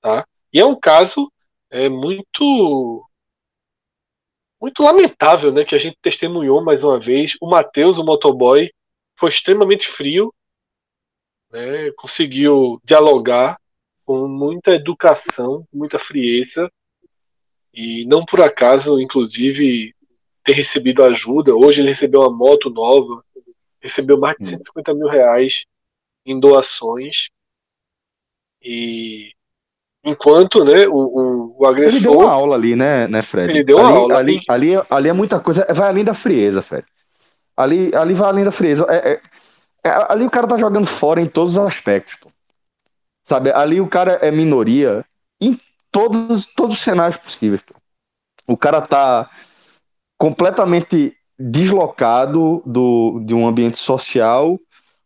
tá? E é um caso é, muito muito lamentável, né, que a gente testemunhou mais uma vez. O Matheus, o motoboy, foi extremamente frio, né, conseguiu dialogar com muita educação, muita frieza, e não por acaso, inclusive, ter recebido ajuda. Hoje ele recebeu uma moto nova, recebeu mais de 150 hum. mil reais em doações. E enquanto né, o, o, o, agressor. Ele deu uma aula ali, né, né Fred? Ele deu ali, uma aula. Ali, ali, ali, é muita coisa, vai além da frieza, Fred. Ali, ali vai além da frieza. É, é, é, ali o cara tá jogando fora em todos os aspectos. Pô. Sabe? Ali o cara é minoria em todos, todos os cenários possíveis. Pô. O cara tá completamente deslocado do, de um ambiente social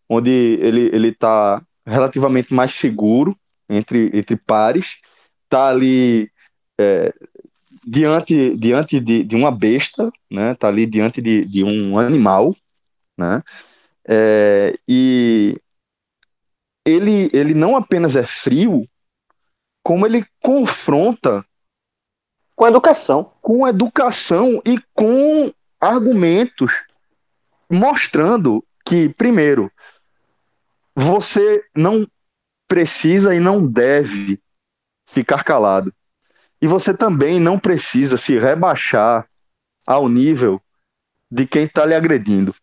onde ele, ele tá relativamente mais seguro entre, entre pares, tá ali é, diante, diante de, de uma besta, né? Tá ali diante de, de um animal, né? É, e ele, ele não apenas é frio, como ele confronta com educação. Com educação e com argumentos mostrando que, primeiro, você não precisa e não deve ficar calado. E você também não precisa se rebaixar ao nível de quem está lhe agredindo,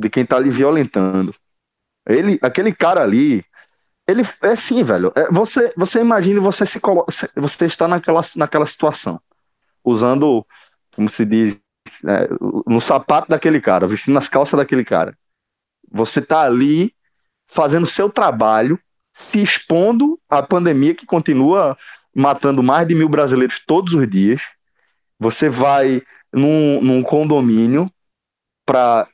de quem está lhe violentando. Ele, aquele cara ali, ele é sim, velho. É, você, você imagine você se você está naquela, naquela situação, usando, como se diz, é, no sapato daquele cara, vestindo as calças daquele cara. Você está ali fazendo seu trabalho, se expondo à pandemia que continua matando mais de mil brasileiros todos os dias. Você vai num, num condomínio para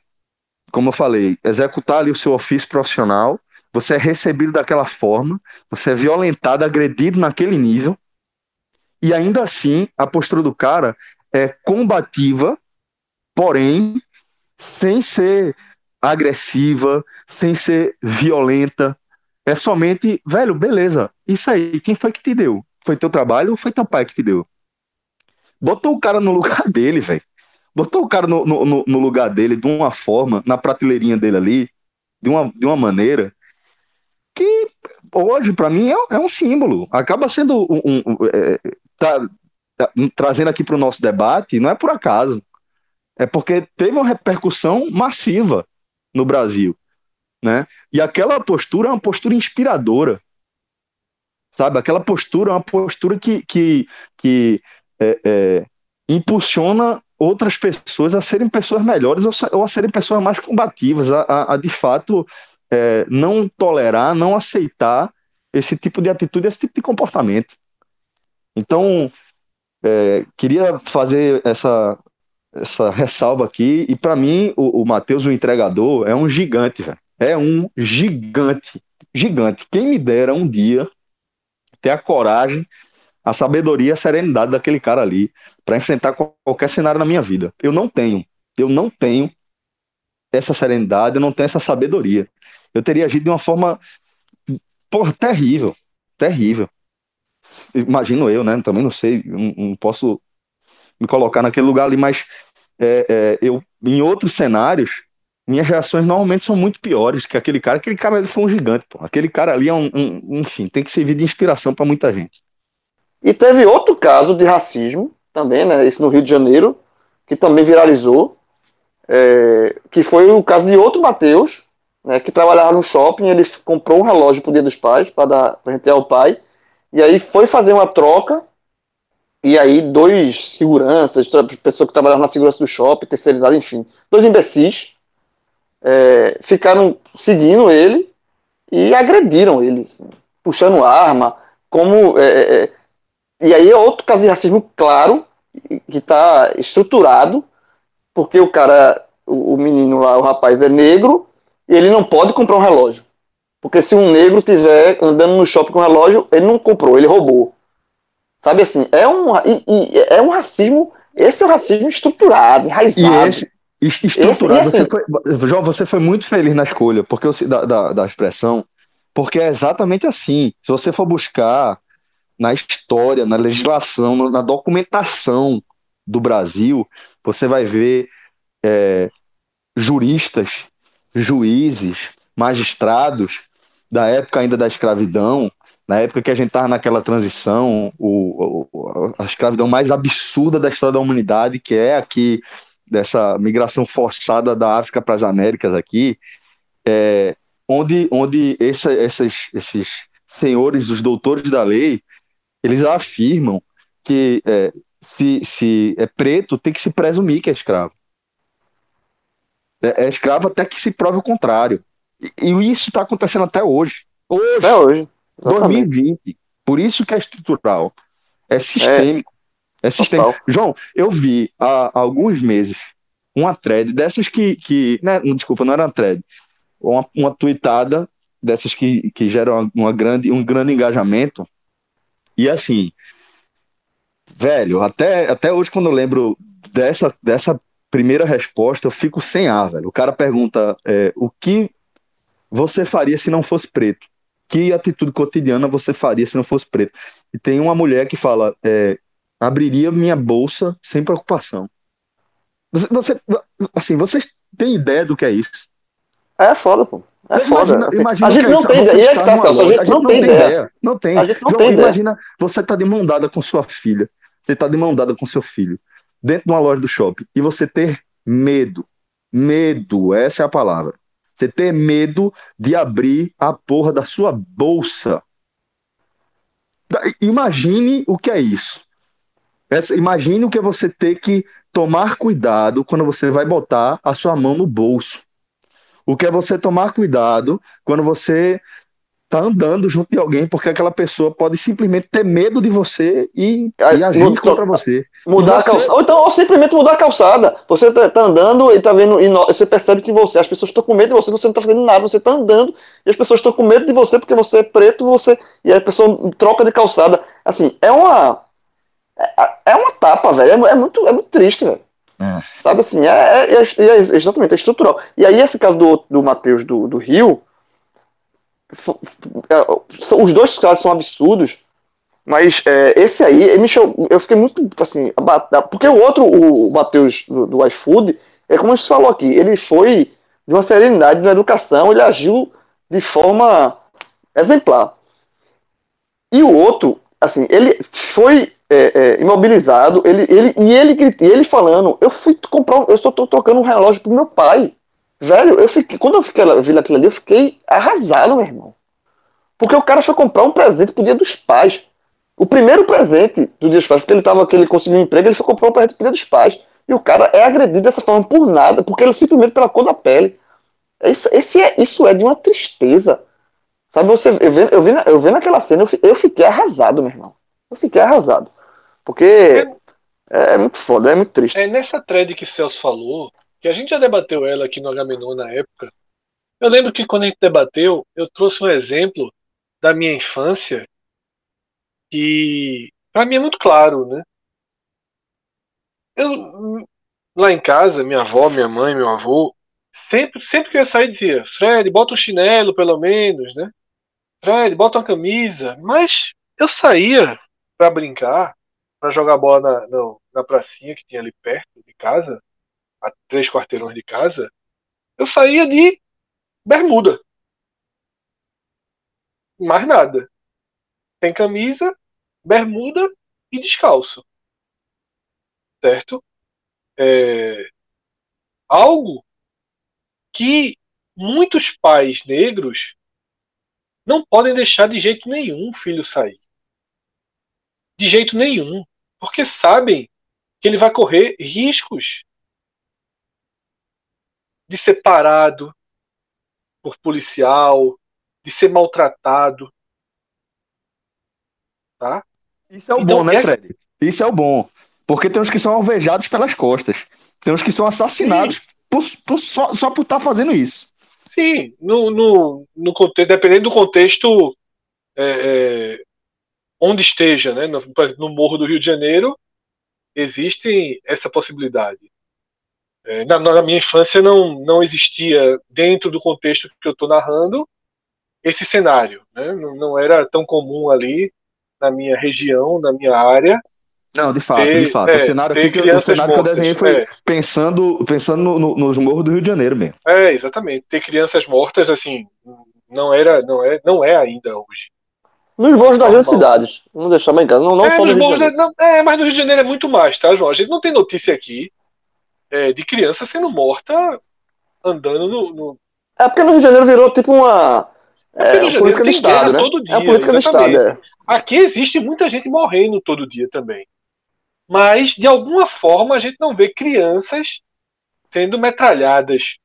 como eu falei, executar ali o seu ofício profissional, você é recebido daquela forma, você é violentado, agredido naquele nível, e ainda assim a postura do cara é combativa, porém sem ser agressiva, sem ser violenta. É somente, velho, beleza. Isso aí, quem foi que te deu? Foi teu trabalho ou foi teu pai que te deu? Botou o cara no lugar dele, velho. Botou o cara no, no, no, lugar dele de uma forma, na prateleirinha dele ali, de uma, de uma maneira que hoje, para mim, é, é, um símbolo. Acaba sendo um. um, é, tá, tá, trazendo aqui para o nosso debate, não é por acaso. É porque teve uma repercussão massiva no Brasil. Né? E aquela postura é uma postura inspiradora. Sabe? Aquela postura é uma postura que, que, que é, é, impulsiona outras pessoas a serem pessoas melhores ou, a serem pessoas mais combativas, a, a, a de fato é, não tolerar, não aceitar esse tipo de atitude, esse tipo de comportamento. Então, é, queria fazer essa, essa ressalva aqui, e para mim, o, o Matheus, o entregador, é um gigante, velho. É um gigante, gigante. Quem me dera um dia ter a coragem, a sabedoria, a serenidade daquele cara ali para enfrentar qualquer cenário na minha vida. Eu não tenho. Eu não tenho essa serenidade, eu não tenho essa sabedoria eu teria agido de uma forma, porra, terrível, terrível. Imagino eu, né? Também não sei, não, não posso me colocar naquele lugar ali, mas é, é, eu, em outros cenários, minhas reações normalmente são muito piores que aquele cara. Aquele cara ele foi um gigante, pô. Aquele cara ali é um, um enfim, tem que servir de inspiração para muita gente. E teve outro caso de racismo também, né? Esse no Rio de Janeiro, que também viralizou, é, que foi o caso de outro Matheus, né, que trabalhava no shopping, ele comprou um relógio pro Dia dos Pais, para dar pra gente ao pai, e aí foi fazer uma troca, e aí dois seguranças, pessoa que trabalhava na segurança do shopping, terceirizado, enfim, dois imbecis, é, ficaram seguindo ele e agrediram ele, assim, puxando arma, como... É, é, é e aí é outro caso de racismo claro, que está estruturado, porque o cara, o, o menino lá, o rapaz é negro, e ele não pode comprar um relógio. Porque se um negro tiver andando no shopping com um relógio, ele não comprou, ele roubou. Sabe assim, é um, e, e, é um racismo, esse é um racismo estruturado, enraizado. E esse, estruturado, esse, assim, você foi, João, você foi muito feliz na escolha, porque da, da, da expressão, porque é exatamente assim. Se você for buscar na história, na legislação, na documentação do Brasil, você vai ver é, juristas juízes, magistrados da época ainda da escravidão, na época que a gente estava naquela transição, o, o, a escravidão mais absurda da história da humanidade, que é aqui dessa migração forçada da África para as Américas aqui, é, onde, onde essa, essas, esses senhores, os doutores da lei, eles afirmam que é, se, se é preto, tem que se presumir que é escravo é, é escravo até que se prove o contrário. E, e isso está acontecendo até hoje. Hoje. Até hoje. Exatamente. 2020. Por isso que é estrutural. É sistêmico. É, é sistêmico. João, eu vi há, há, alguns meses uma thread dessas que. que né, desculpa, não era uma thread. Uma, uma tweetada dessas que, que geram uma grande, um grande engajamento. E assim, velho, até, até hoje, quando eu lembro dessa, dessa primeira resposta, eu fico sem ar, velho. O cara pergunta é, o que você faria se não fosse preto? Que atitude cotidiana você faria se não fosse preto? E tem uma mulher que fala: é, abriria minha bolsa sem preocupação. Você, você, assim, vocês têm ideia do que é isso? É foda, pô. É foda. Imagina, imagina a gente não tem ideia. Tá, a, gente, não, tem ideia. Não tem. A gente não João, tem imagina, ideia. você tá de mão dada com sua filha. Você tá de mão dada com seu filho dentro de uma loja do shopping e você ter medo, medo, essa é a palavra. Você ter medo de abrir a porra da sua bolsa. Imagine o que é isso. Essa, imagine o que é você ter que tomar cuidado quando você vai botar a sua mão no bolso. O que é você tomar cuidado quando você tá andando junto de alguém porque aquela pessoa pode simplesmente ter medo de você e, e agir contra você. Mudar você... a calçada. Ou então, ou simplesmente mudar a calçada. Você tá, tá andando e tá vendo, e no, você percebe que você, as pessoas estão com medo de você, você não tá fazendo nada, você tá andando e as pessoas estão com medo de você porque você é preto, você e a pessoa troca de calçada. Assim, é uma é, é uma tapa, velho. É, é, muito, é muito triste, velho. É. Sabe assim, é, é, é, é exatamente, é estrutural. E aí, esse caso do, do Matheus do, do Rio, é, os dois casos são absurdos, Mas é, esse aí, me show, eu fiquei muito assim, porque o outro, o Matheus do, do iFood, é como a gente falou aqui, ele foi de uma serenidade na educação, ele agiu de forma exemplar. E o outro, assim, ele foi é, é, imobilizado, ele, ele, e ele, ele falando, eu fui comprar, eu só tô trocando um relógio pro meu pai. Velho, eu fiquei, quando eu fiquei, vi aquilo ali, eu fiquei arrasado, meu irmão. Porque o cara foi comprar um presente pro dia dos pais. O primeiro presente do dia dos pais, porque ele tava, que ele conseguiu um emprego, ele foi comprar um presente pro dia dos pais. E o cara é agredido dessa forma por nada, porque ele simplesmente pela cor da pele. Isso, esse é, isso é de uma tristeza. Sabe, você, eu vendo, eu vendo, eu vendo aquela cena, eu, eu fiquei arrasado, meu irmão. Eu fiquei arrasado. Porque é, é muito foda, é muito triste. É nessa thread que Celso falou, que a gente já debateu ela aqui no Agamenon na época. Eu lembro que quando a gente debateu, eu trouxe um exemplo da minha infância que para mim é muito claro, né? Eu, lá em casa, minha avó, minha mãe, meu avô, sempre, sempre que eu ia sair dizia, Fred, bota um chinelo pelo menos, né? Fred, bota uma camisa. Mas eu saía para brincar, para jogar bola na, na, na pracinha que tinha ali perto de casa, a três quarteirões de casa, eu saía de bermuda. Mais nada. Sem camisa, bermuda e descalço. Certo? É... Algo que muitos pais negros não podem deixar de jeito nenhum o filho sair. De jeito nenhum. Porque sabem que ele vai correr riscos de ser parado por policial, de ser maltratado. Tá? Isso é o então, bom, né, é... Fred? Isso é o bom. Porque tem uns que são alvejados pelas costas. Tem uns que são assassinados por, por, só, só por estar tá fazendo isso. Sim, no, no, no contexto, dependendo do contexto é, é, onde esteja, né? No, no Morro do Rio de Janeiro, existe essa possibilidade. É, na, na, minha infância não, não existia, dentro do contexto que eu estou narrando, esse cenário. Né? Não, não, era tão comum ali na minha região, na minha área. Não, de fato, ter, de fato. É, o cenário, aqui que, o cenário que eu desenhei foi é. pensando, pensando no, no, nos morros do Rio de Janeiro mesmo. É, exatamente. Ter crianças mortas, assim, não era, não é, não é ainda hoje. Nos morros das grandes cidades. Não deixar bem em casa. Não, não é, só no Rio de Janeiro. Não, é, mas no Rio de Janeiro é muito mais, tá, João? A gente não tem notícia aqui é, de criança sendo morta andando no, no, É porque no Rio de Janeiro virou tipo uma. É, uma política do Estado, né? Todo dia, é a política exatamente. do Estado. É. Aqui existe muita gente morrendo todo dia também. Mas, de alguma forma, a gente não vê crianças sendo metralhadas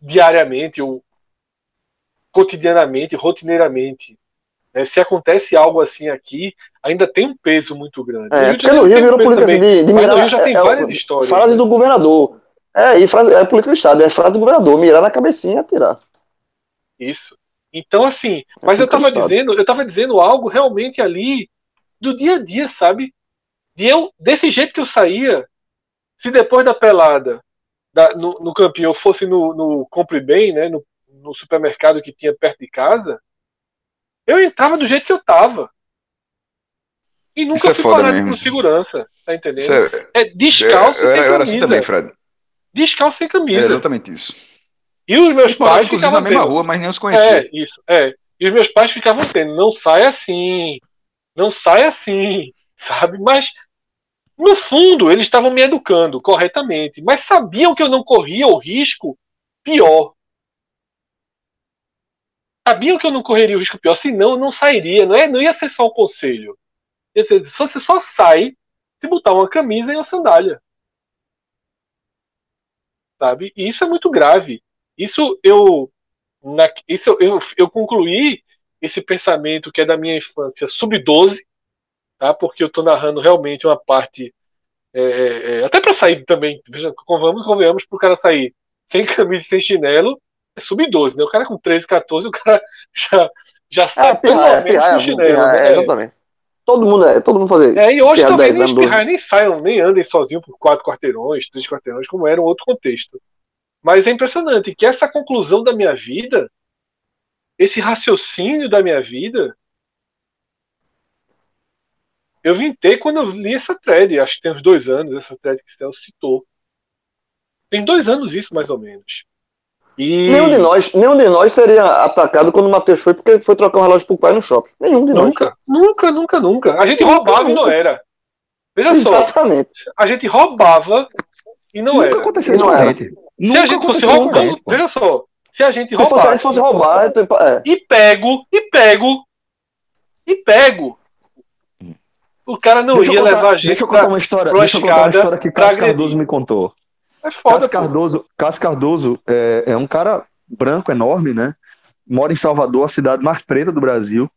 diariamente ou cotidianamente, rotineiramente. Né? Se acontece algo assim aqui, ainda tem um peso muito grande. É, porque no Rio virou política assim, de, de mirar. no Rio já tem é, é várias histórias. Frase né? do governador. É, e frase, é política do Estado, é frase do governador, mirar na cabecinha e atirar. Isso. Então, assim, é mas eu estava dizendo, eu tava dizendo algo realmente ali do dia a dia, sabe? De eu, desse jeito que eu saía, se depois da pelada da, no, no campinho eu fosse no, no Compre Bem, né, no, no supermercado que tinha perto de casa, eu entrava do jeito que eu tava. E nunca Isso fui é parado por segurança, tá entendendo? É, é, descalço eu, eu, sem eu, camisa. Era assim também, Fred. Descalço sem camisa. É exatamente isso. E os meus pais ficavam na mesma tendo. rua, mas nem os conhecia. É, isso, é. E os meus pais ficavam tendo, não sai assim, não sai assim, sabe? Mas no fundo eles estavam me educando corretamente, mas sabiam que eu não corria o risco pior sabiam que eu não correria o risco pior, senão eu não sairia. Não, é, não ia ser só o conselho. Ia ser, você só sai se botar uma camisa e uma sandália. Sabe? E isso é muito grave. Isso eu. Na, isso eu, eu concluí esse pensamento que é da minha infância sub-12, tá? porque eu estou narrando realmente uma parte. É, é, é até para sair também, veja, convenhamos, convenhamos para o cara sair sem camisa e sem chinelo, é sub-12, né? O cara com 13, 14, o cara já, já sabe é, pelo é, menos é, chinelo. É, né? exatamente. Todo mundo, é, todo mundo fazer É, e hoje também nem nem saiam, nem andem sozinho por quatro quarteirões, três quarteirões, como era um outro contexto. Mas é impressionante que essa conclusão da minha vida, esse raciocínio da minha vida, eu vintei quando eu li essa thread, acho que tem uns dois anos, essa thread que o Celso citou. Tem dois anos isso, mais ou menos. E... Nenhum de nós, nenhum de nós seria atacado quando o Matheus foi porque foi trocar um relógio pro pai no shopping. Nenhum de nunca, nós. Nunca, nunca, nunca. A gente nunca, roubava nunca. e não era. Veja Exatamente. só. A gente roubava e não nunca era. Aconteceu isso com a gente. Se a gente fosse roubar, veja só. Se a gente roubasse, se a gente fosse roubar, é. e pego, e pego, e pego. O cara não deixa ia contar, levar a gente. Deixa eu contar uma história. Deixa eu contar uma história que Cássio Cardoso me contou. É foda, Cássio Cardoso, Cássio Cardoso é, é um cara branco, enorme, né? Mora em Salvador, a cidade mais preta do Brasil.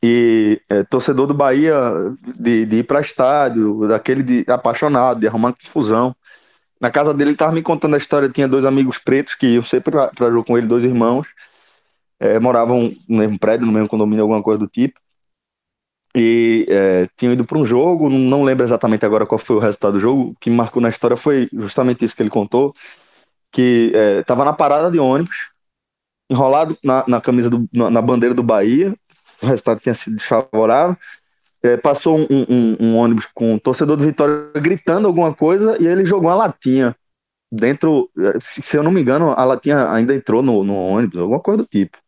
E é, torcedor do Bahia de, de ir para estádio, daquele de apaixonado, de arrumar confusão. Na casa dele, ele tava me contando a história. Tinha dois amigos pretos que iam sempre para jogo com ele, dois irmãos. É, moravam no mesmo prédio, no mesmo condomínio, alguma coisa do tipo. E é, tinham ido para um jogo, não lembro exatamente agora qual foi o resultado do jogo. O que marcou na história foi justamente isso que ele contou: que estava é, na parada de ônibus, enrolado na, na camisa, do, na, na, bandeira do Bahia, o resultado tinha sido desfavorável. É, passou um, um, um, ônibus com um torcedor do Vitória gritando alguma coisa e ele jogou uma latinha dentro. Se, se eu não me engano, a latinha ainda entrou no, no ônibus, alguma coisa do tipo.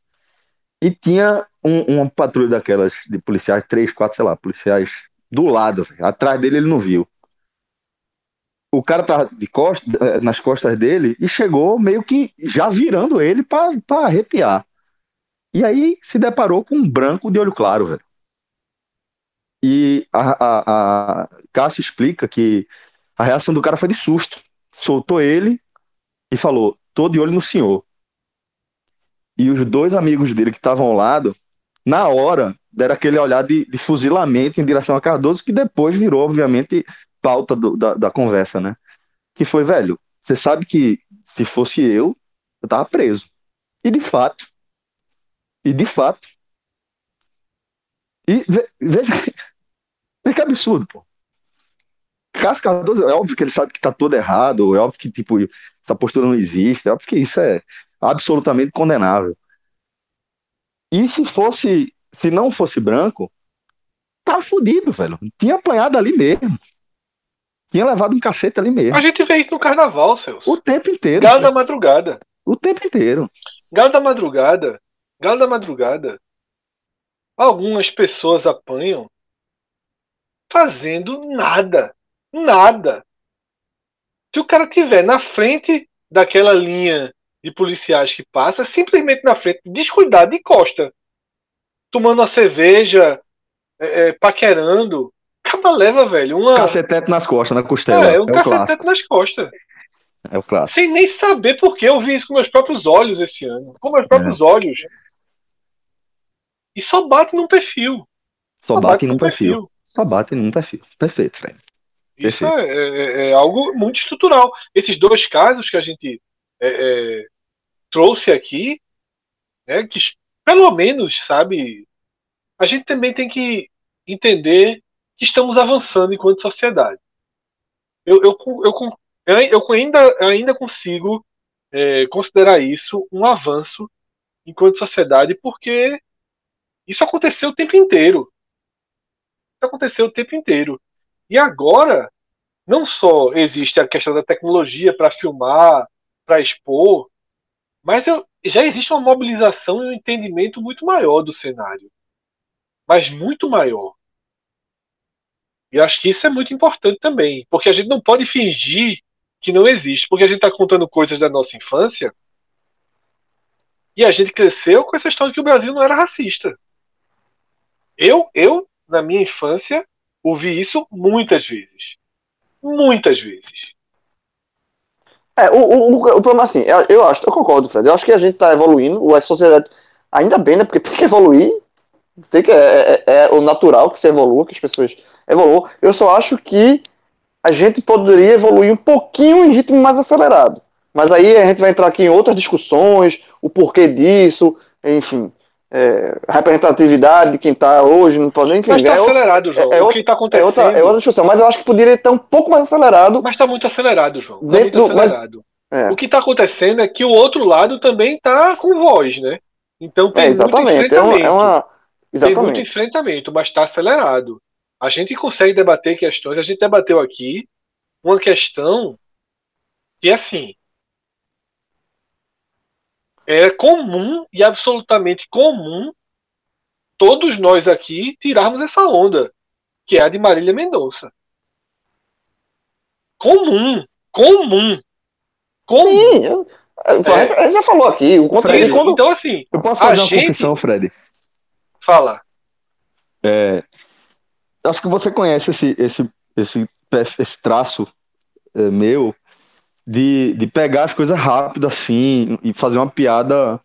E tinha um, uma patrulha daquelas de policiais, três, quatro, sei lá, policiais do lado, véio. atrás dele ele não viu. O cara tá de costas, eh, nas costas dele e chegou meio que já virando ele para arrepiar. E aí se deparou com um branco de olho claro, velho. E a, a, a Cássio explica que a reação do cara foi de susto. Soltou ele e falou: tô de olho no senhor. E os dois amigos dele que estavam ao lado, na hora, deram aquele olhar de, de, fuzilamento em direção a Cardoso, que depois virou, obviamente, pauta do, da, da conversa, né? Que foi, velho, você sabe que se fosse eu, eu tava preso. E de fato, e de fato, e ve, veja, veja que absurdo, pô. Cássio Cardoso, é óbvio que ele sabe que tá tudo errado, é óbvio que, tipo, essa postura não existe, é óbvio que isso é absolutamente condenável. E se fosse, se não fosse branco, tava fudido, velho. Tinha apanhado ali mesmo. Tinha levado um cacete ali mesmo. A gente vê isso no carnaval, Celso. O tempo inteiro. Galo da madrugada. O tempo inteiro. Galo da madrugada. Galo da madrugada. Algumas pessoas apanham fazendo nada. Nada. Se o cara tiver na frente daquela linha de policiais que passa simplesmente na frente, descuidado de costa, tomando uma cerveja, é, é, paquerando. Acaba leva, velho. Uma... Cacetete nas costas, na costela. É, um é cacetete nas costas. É o clássico. Sem nem saber por que eu vi isso com meus próprios olhos esse ano. Com meus próprios é. olhos. E só bate num perfil. Só, só bate, bate num perfil. perfil. Só bate num perfil. Perfeito, Fred. Isso é, é, é, algo muito estrutural. Esses dois casos que a gente é, é, trouxe aqui, né, que pelo menos, sabe, a gente também tem que entender que estamos avançando enquanto sociedade. Eu, eu, eu, eu ainda, ainda consigo é, considerar isso um avanço enquanto sociedade, porque isso aconteceu o tempo inteiro. Isso aconteceu o tempo inteiro. E agora, não só existe a questão da tecnologia para filmar, para expor, mas eu, já existe uma mobilização e um entendimento muito maior do cenário. Mas muito maior. E acho que isso é muito importante também. Porque a gente não pode fingir que não existe. Porque a gente está contando coisas da nossa infância. E a gente cresceu com essa história que o Brasil não era racista. Eu, eu na minha infância, ouvi isso muitas vezes. Muitas vezes. É, o, o, o problema, assim, eu, eu, acho, eu concordo, Fred. Eu acho que a gente tá evoluindo, a sociedade, ainda bem, né? Porque tem que evoluir. Tem que, é, é, é o natural que se evolua, que as pessoas evoluam. Eu só acho que a gente poderia evoluir um pouquinho em ritmo mais acelerado. Mas aí a gente vai entrar aqui em outras discussões, o porquê disso, enfim. É, representatividade de quem está hoje, não pode nem enfim. Mas está é acelerado, João. É, o que está acontecendo. É outra, é outra discussão, mas eu acho que poderia estar um pouco mais acelerado. Mas está muito acelerado, João. Tá muito acelerado. Mas, é. O que está acontecendo é que o outro lado também está com voz, né? Então tem é, exatamente. muito enfrentamento. É uma, é uma... Exatamente. Tem muito enfrentamento, mas está acelerado. A gente consegue debater questões, a gente debateu aqui uma questão que, assim, é comum e absolutamente comum todos nós aqui tirarmos essa onda, que é a de Marília Mendonça. Comum, comum. comum. Sim, eu, é. a gente já falou aqui. O Fred, quando... Então, assim. Eu posso fazer uma gente... confissão, Fred? Fala. É, acho que você conhece esse, esse, esse, esse traço é, meu de, de pegar as coisas rápido assim e fazer uma piada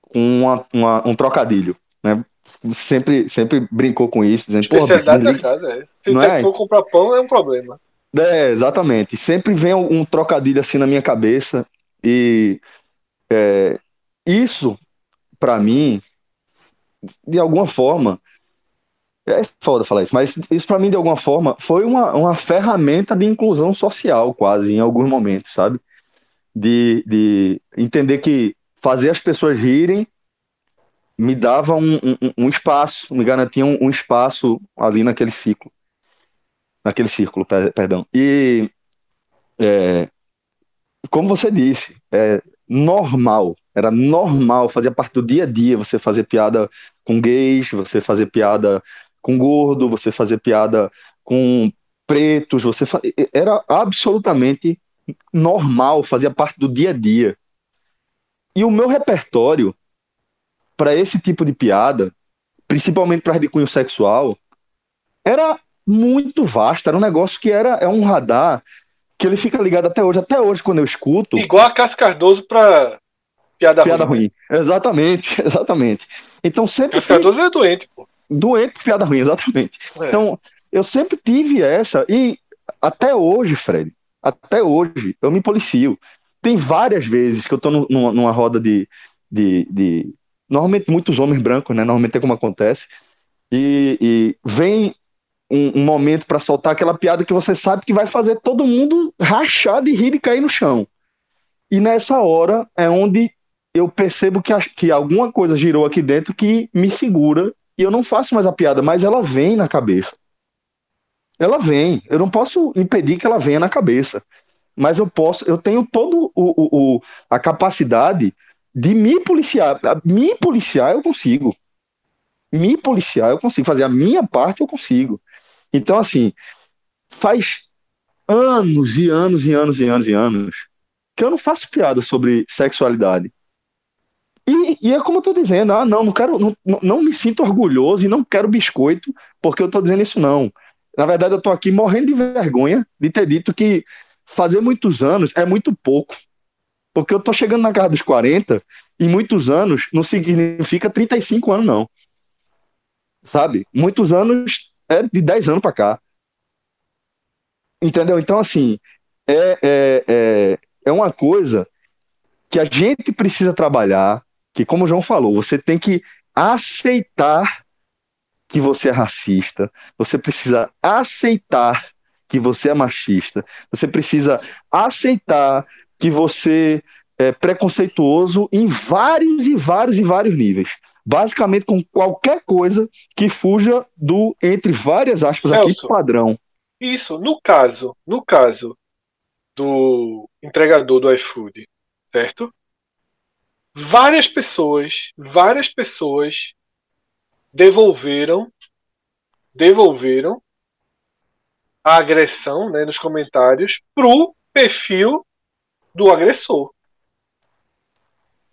com uma, uma, um trocadilho, né? Sempre, sempre brincou com isso, dizendo, Especialidade da casa, é. Se não você é? for comprar pão, é um problema. É, exatamente. Sempre vem um, um trocadilho assim na minha cabeça e é, isso, para mim, de alguma forma, é foda falar isso, mas isso para mim, de alguma forma, foi uma, uma ferramenta de inclusão social, quase, em alguns momentos, sabe? De, de entender que fazer as pessoas rirem me dava um, um, um espaço, me garantia um, um, espaço ali naquele ciclo. Naquele círculo, perdão. E, é, como você disse, é normal, era normal, fazia parte do dia a dia você fazer piada com gays, você fazer piada com gordo, você fazer piada com pretos, você fa... era absolutamente normal, fazia parte do dia a dia. E o meu repertório para esse tipo de piada, principalmente para de cunho sexual, era muito vasto, era um negócio que era é um radar que ele fica ligado até hoje. Até hoje, quando eu escuto. Igual a Cássio Cardoso para piada, piada ruim. ruim. Exatamente, exatamente. Então sempre. Cássio Cardoso é doente, pô. Doente por piada ruim, exatamente. É. Então, eu sempre tive essa, e até hoje, Fred, até hoje, eu me policio. Tem várias vezes que eu tô numa, numa roda de, de, de, Normalmente, muitos homens brancos, né? Normalmente é como acontece. E, e vem um, um momento para soltar aquela piada que você sabe que vai fazer todo mundo rachar de rir e cair no chão. E nessa hora é onde eu percebo que, que alguma coisa girou aqui dentro que me segura e eu não faço mais a piada, mas ela vem na cabeça. Ela vem. Eu não posso impedir que ela venha na cabeça. Mas eu posso, eu tenho todo o, o, o a capacidade de me policiar. Me policiar eu consigo. Me policiar eu consigo. Fazer a minha parte eu consigo. Então, assim, faz anos e anos e anos e anos e anos que eu não faço piada sobre sexualidade. E, e, é como eu tô dizendo, ah, não, não quero, não, não me sinto orgulhoso e não quero biscoito porque eu tô dizendo isso, não. Na verdade, eu tô aqui morrendo de vergonha de ter dito que fazer muitos anos é muito pouco. Porque eu tô chegando na casa dos 40 e muitos anos não significa 35 anos, não. Sabe? Muitos anos é de 10 anos para cá. Entendeu? Então, assim, é, é, é, é uma coisa que a gente precisa trabalhar, que, como o João falou, você tem que aceitar que você é racista, você precisa aceitar que você é machista, você precisa aceitar que você é preconceituoso em vários e vários e vários níveis. Basicamente com qualquer coisa que fuja do, entre várias aspas Celso, aqui, padrão. Isso, no caso, no caso do entregador do iFood, certo? Várias pessoas, várias pessoas devolveram, devolveram a agressão, né, nos comentários pro perfil do agressor.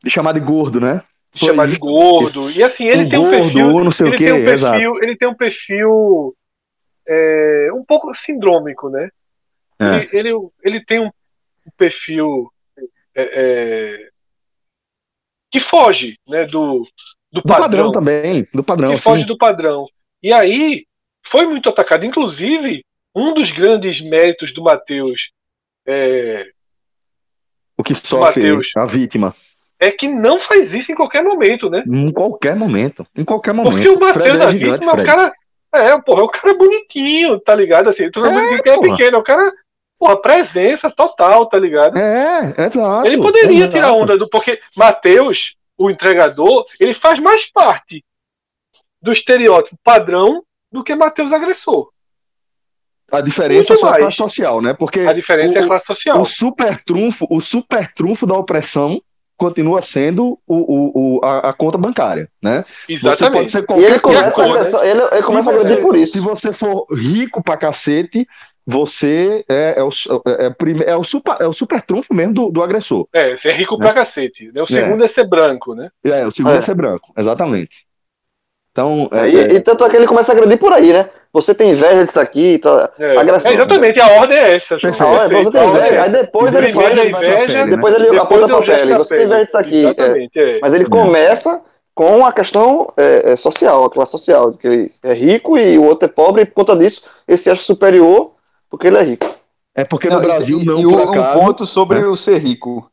De chamar de gordo, né? De chamar de gordo. E assim, ele um tem um gordo, perfil. Não sei ele, o quê, tem um perfil ele tem um perfil é, um pouco sindrômico, né? É. Ele, ele, ele, tem um perfil é, é que foge né, do, do, do padrão. padrão. também, do padrão. Que sim. foge do padrão. E aí foi muito atacado. Inclusive, um dos grandes méritos do Matheus. É, o que sofre Mateus, a vítima. É que não faz isso em qualquer momento, né? Em qualquer momento. Em qualquer momento. Porque o Matheus, é vítima, é o cara. É, porra, é o cara bonitinho, tá ligado? Assim, tu é, que é pequeno, é o cara porra, presença total, tá ligado? É, exato. Ele poderia exato. tirar onda do. Porque Matheus, o entregador, ele faz mais parte do estereótipo padrão do que Matheus agressor. A diferença é só a classe social, né? Porque a diferença o, é a classe social. O super trunfo, o super trunfo da opressão continua sendo o, o, o a, a, conta bancária, né? Exatamente. Você pode ser qualquer e ele começa, coisa, ele, ele começa a agredir por isso. Se você for rico pra cacete, você é, é, o, é, é, é, o, super, é o super trunfo mesmo do, do agressor. É, ser rico né? pra cacete. Né? O segundo é. é ser branco, né? É, o segundo é, é ser branco, exatamente. Então, é, e, é... e, tanto é que ele começa a agredir por aí, né? Você tem inveja disso aqui, tá, é, agressão, é exatamente, a ordem é essa. Perfeito, ah, você tem inveja, aí depois ele faz a inveja, depois ele aponta pra pele, você tem inveja disso aqui. É. Mas ele começa com a questão é, social, a classe social, que ele é rico e o outro é pobre, e por conta disso ele se acha superior porque ele é rico. É porque no não, Brasil e, não, e por um acaso, ponto sobre né? o ser rico.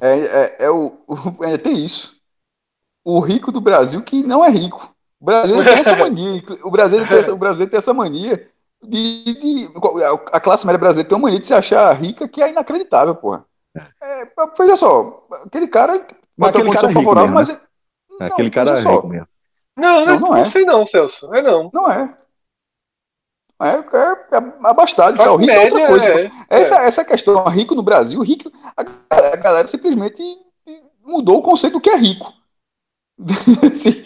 É, é, é o, o é, tem isso. O rico do Brasil que não é rico. O brasileiro tem essa mania. O brasileiro tem essa, o brasileiro tem essa mania de, de, A classe média brasileira tem uma mania de se achar rica que é inacreditável, porra. É, veja só, aquele cara mas aquele cara é favorável, mesmo, né? mas. Não, aquele cara é rico mesmo. Não, não, não, não, é. sei não, Celso. É não. Não é. É, é, é abastado. Tá? O rico é outra coisa. É, essa, é. essa questão, rico no Brasil, rico, a, a galera simplesmente mudou o conceito do que é rico. assim,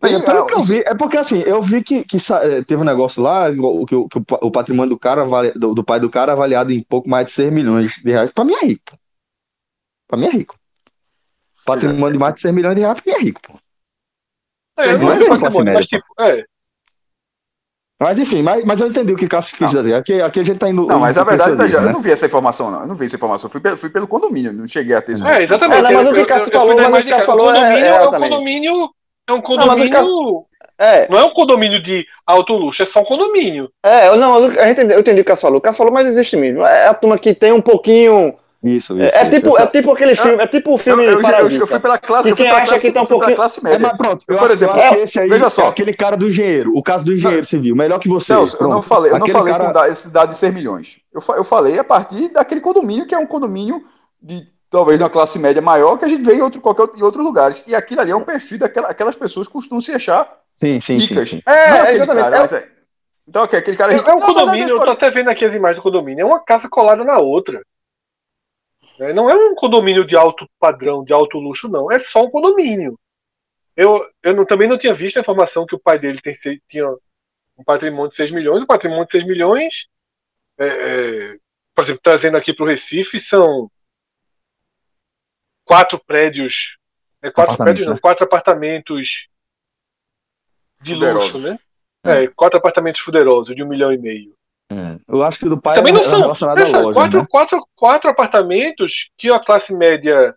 tem, é, pelo que eu vi, é porque assim, eu vi que, que eh, teve um negócio lá, que, que o, o, patrimônio do cara, do, do, pai do cara, avaliado em pouco mais de 6 milhões de reais. Pra mim é rico. Pra mim é rico. Patrimônio de mais de 6 milhões de reais, pra mim é rico, pô. É, não é só classe média. Mas, tipo, é. Mas enfim, mas, mas eu entendi o que Cássio quis dizer. Aqui, aqui a gente tá indo. Não, mas a verdade, veja, né? eu não vi essa informação, não. Eu não vi essa informação. Fui, fui pelo condomínio, não cheguei a ter isso. É, exatamente. É, não, mas o que Cássio falou, mas o que Cássio falou é, é, é, um condomínio é um condomínio. É. Não é um condomínio de alto luxo, é só um condomínio. É, não, eu entendi, eu entendi o que o Cássio falou. O Cássio falou, mas existe mesmo. É a turma que tem um pouquinho. Isso, é, isso. É, tipo, é tipo aquele filme, é tipo o filme. Eu, eu, eu, eu fui pela classe, eu fui pela classe, que tá um pouquinho... classe média. É, mas pronto, eu por acho, exemplo, eu acho que esse aí veja só. é aquele cara do engenheiro, o caso do engenheiro civil, melhor que você. Celso, eu não falei, eu não falei cara... com esse dado de 6 milhões. Eu, eu falei a partir daquele condomínio que é um condomínio de talvez de uma classe média maior que a gente vê em, outro, qualquer, em outros lugares. E aquilo ali é um perfil daquelas pessoas que costumam se achar sim, sim, ricas. Sim, sim. É, é exatamente. Cara, é, então, aquele cara é. É um condomínio, eu tô até vendo aqui as imagens do condomínio, é uma casa colada na outra. É, não é um condomínio de alto padrão, de alto luxo, não. É só um condomínio. Eu, eu não, também não tinha visto a informação que o pai dele tem, tinha um patrimônio de 6 milhões. O patrimônio de 6 milhões, é, é, por exemplo, trazendo aqui para o Recife, são quatro prédios. É, quatro prédios, não, né? quatro apartamentos de fuderosos. luxo, né? É, quatro apartamentos fuderosos de um milhão e meio. É. Eu acho que do pai Também não são. Pensa, loja, quatro, né? quatro, quatro apartamentos que a classe média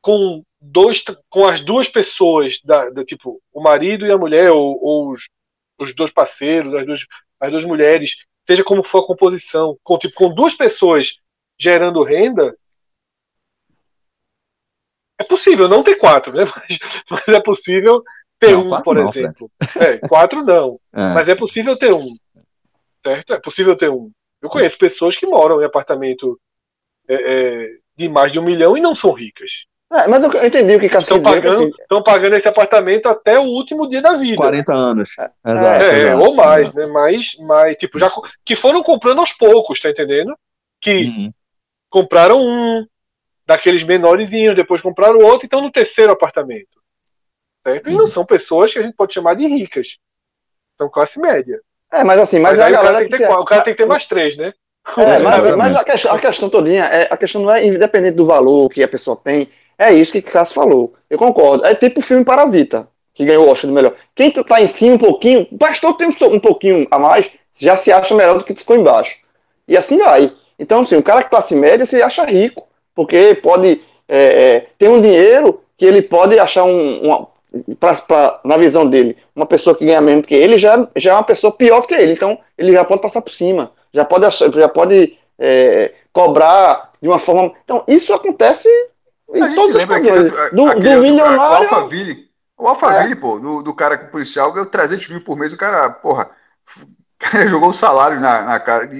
com dois com as duas pessoas da, da tipo o marido e a mulher ou, ou os, os dois parceiros as duas, as duas mulheres seja como for a composição com tipo com duas pessoas gerando renda é possível não ter quatro, né? Mas, mas é possível ter não, um, por não, exemplo. É, quatro não. É. Mas é possível ter um. Certo? É possível ter um. Eu conheço pessoas que moram em apartamento é, é, de mais de um milhão e não são ricas. É, mas eu entendi o que Cássio estão pagando, assim... Estão pagando esse apartamento até o último dia da vida. 40 anos. É, exato, é, exato, ou mais, né? Mas, mas, tipo, já que foram comprando aos poucos, tá entendendo? Que uhum. compraram um, daqueles menorzinhos, depois compraram outro e estão no terceiro apartamento. Certo? E não são pessoas que a gente pode chamar de ricas. São classe média. É, mas assim, mas, mas a galera. O cara, tem que ter, o cara tem que ter mais três, né? É, mas, mas a, questão, a questão todinha, é, a questão não é independente do valor que a pessoa tem, é isso que o Cássio falou. Eu concordo. É tipo o filme Parasita, que ganhou o Oscar do melhor. Quem tá em cima um pouquinho, bastou ter um, um pouquinho a mais, já se acha melhor do que ficou embaixo. E assim vai. Então, assim, o cara que classe média se acha rico porque pode é, é, ter um dinheiro que ele pode achar um, uma, pra, pra, na visão dele, uma pessoa que ganha menos que ele já, já é uma pessoa pior que ele, então ele já pode passar por cima, já pode, já pode é, cobrar de uma forma. Então, isso acontece em todos os padrões. Do, aquele, do milionário. O Alphaville, o Alphaville, é. pô, do, do cara policial, ganhou 300 mil por mês, o cara, porra, cara jogou o salário na, na cara,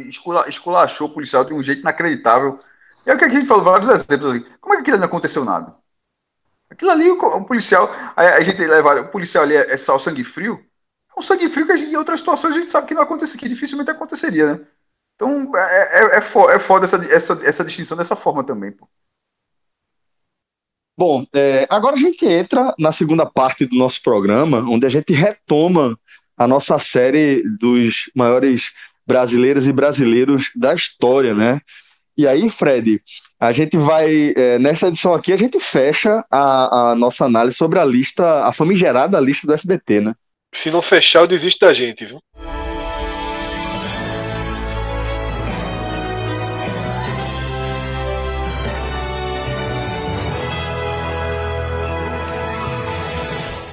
esculachou o policial de um jeito inacreditável. E é o que a gente falou, vários exemplos ali. Como é que aquilo não aconteceu nada? Aquilo ali, o policial, a, a, gente leva, o policial ali é, é sal sangue frio, um sangue frio que gente, em outras situações a gente sabe que não acontece, que dificilmente aconteceria, né? Então é, é, é, foda, é foda essa, essa, essa distinção dessa forma também, pô. Bom, é, agora a gente entra na segunda parte do nosso programa, onde a gente retoma a nossa série dos maiores brasileiras e brasileiros da história, né? E aí, Fred, a gente vai, é, nessa edição aqui, a gente fecha a, a, nossa análise sobre a lista, a famigerada lista do SBT, né? Se não fechar, eu desisto da gente, viu?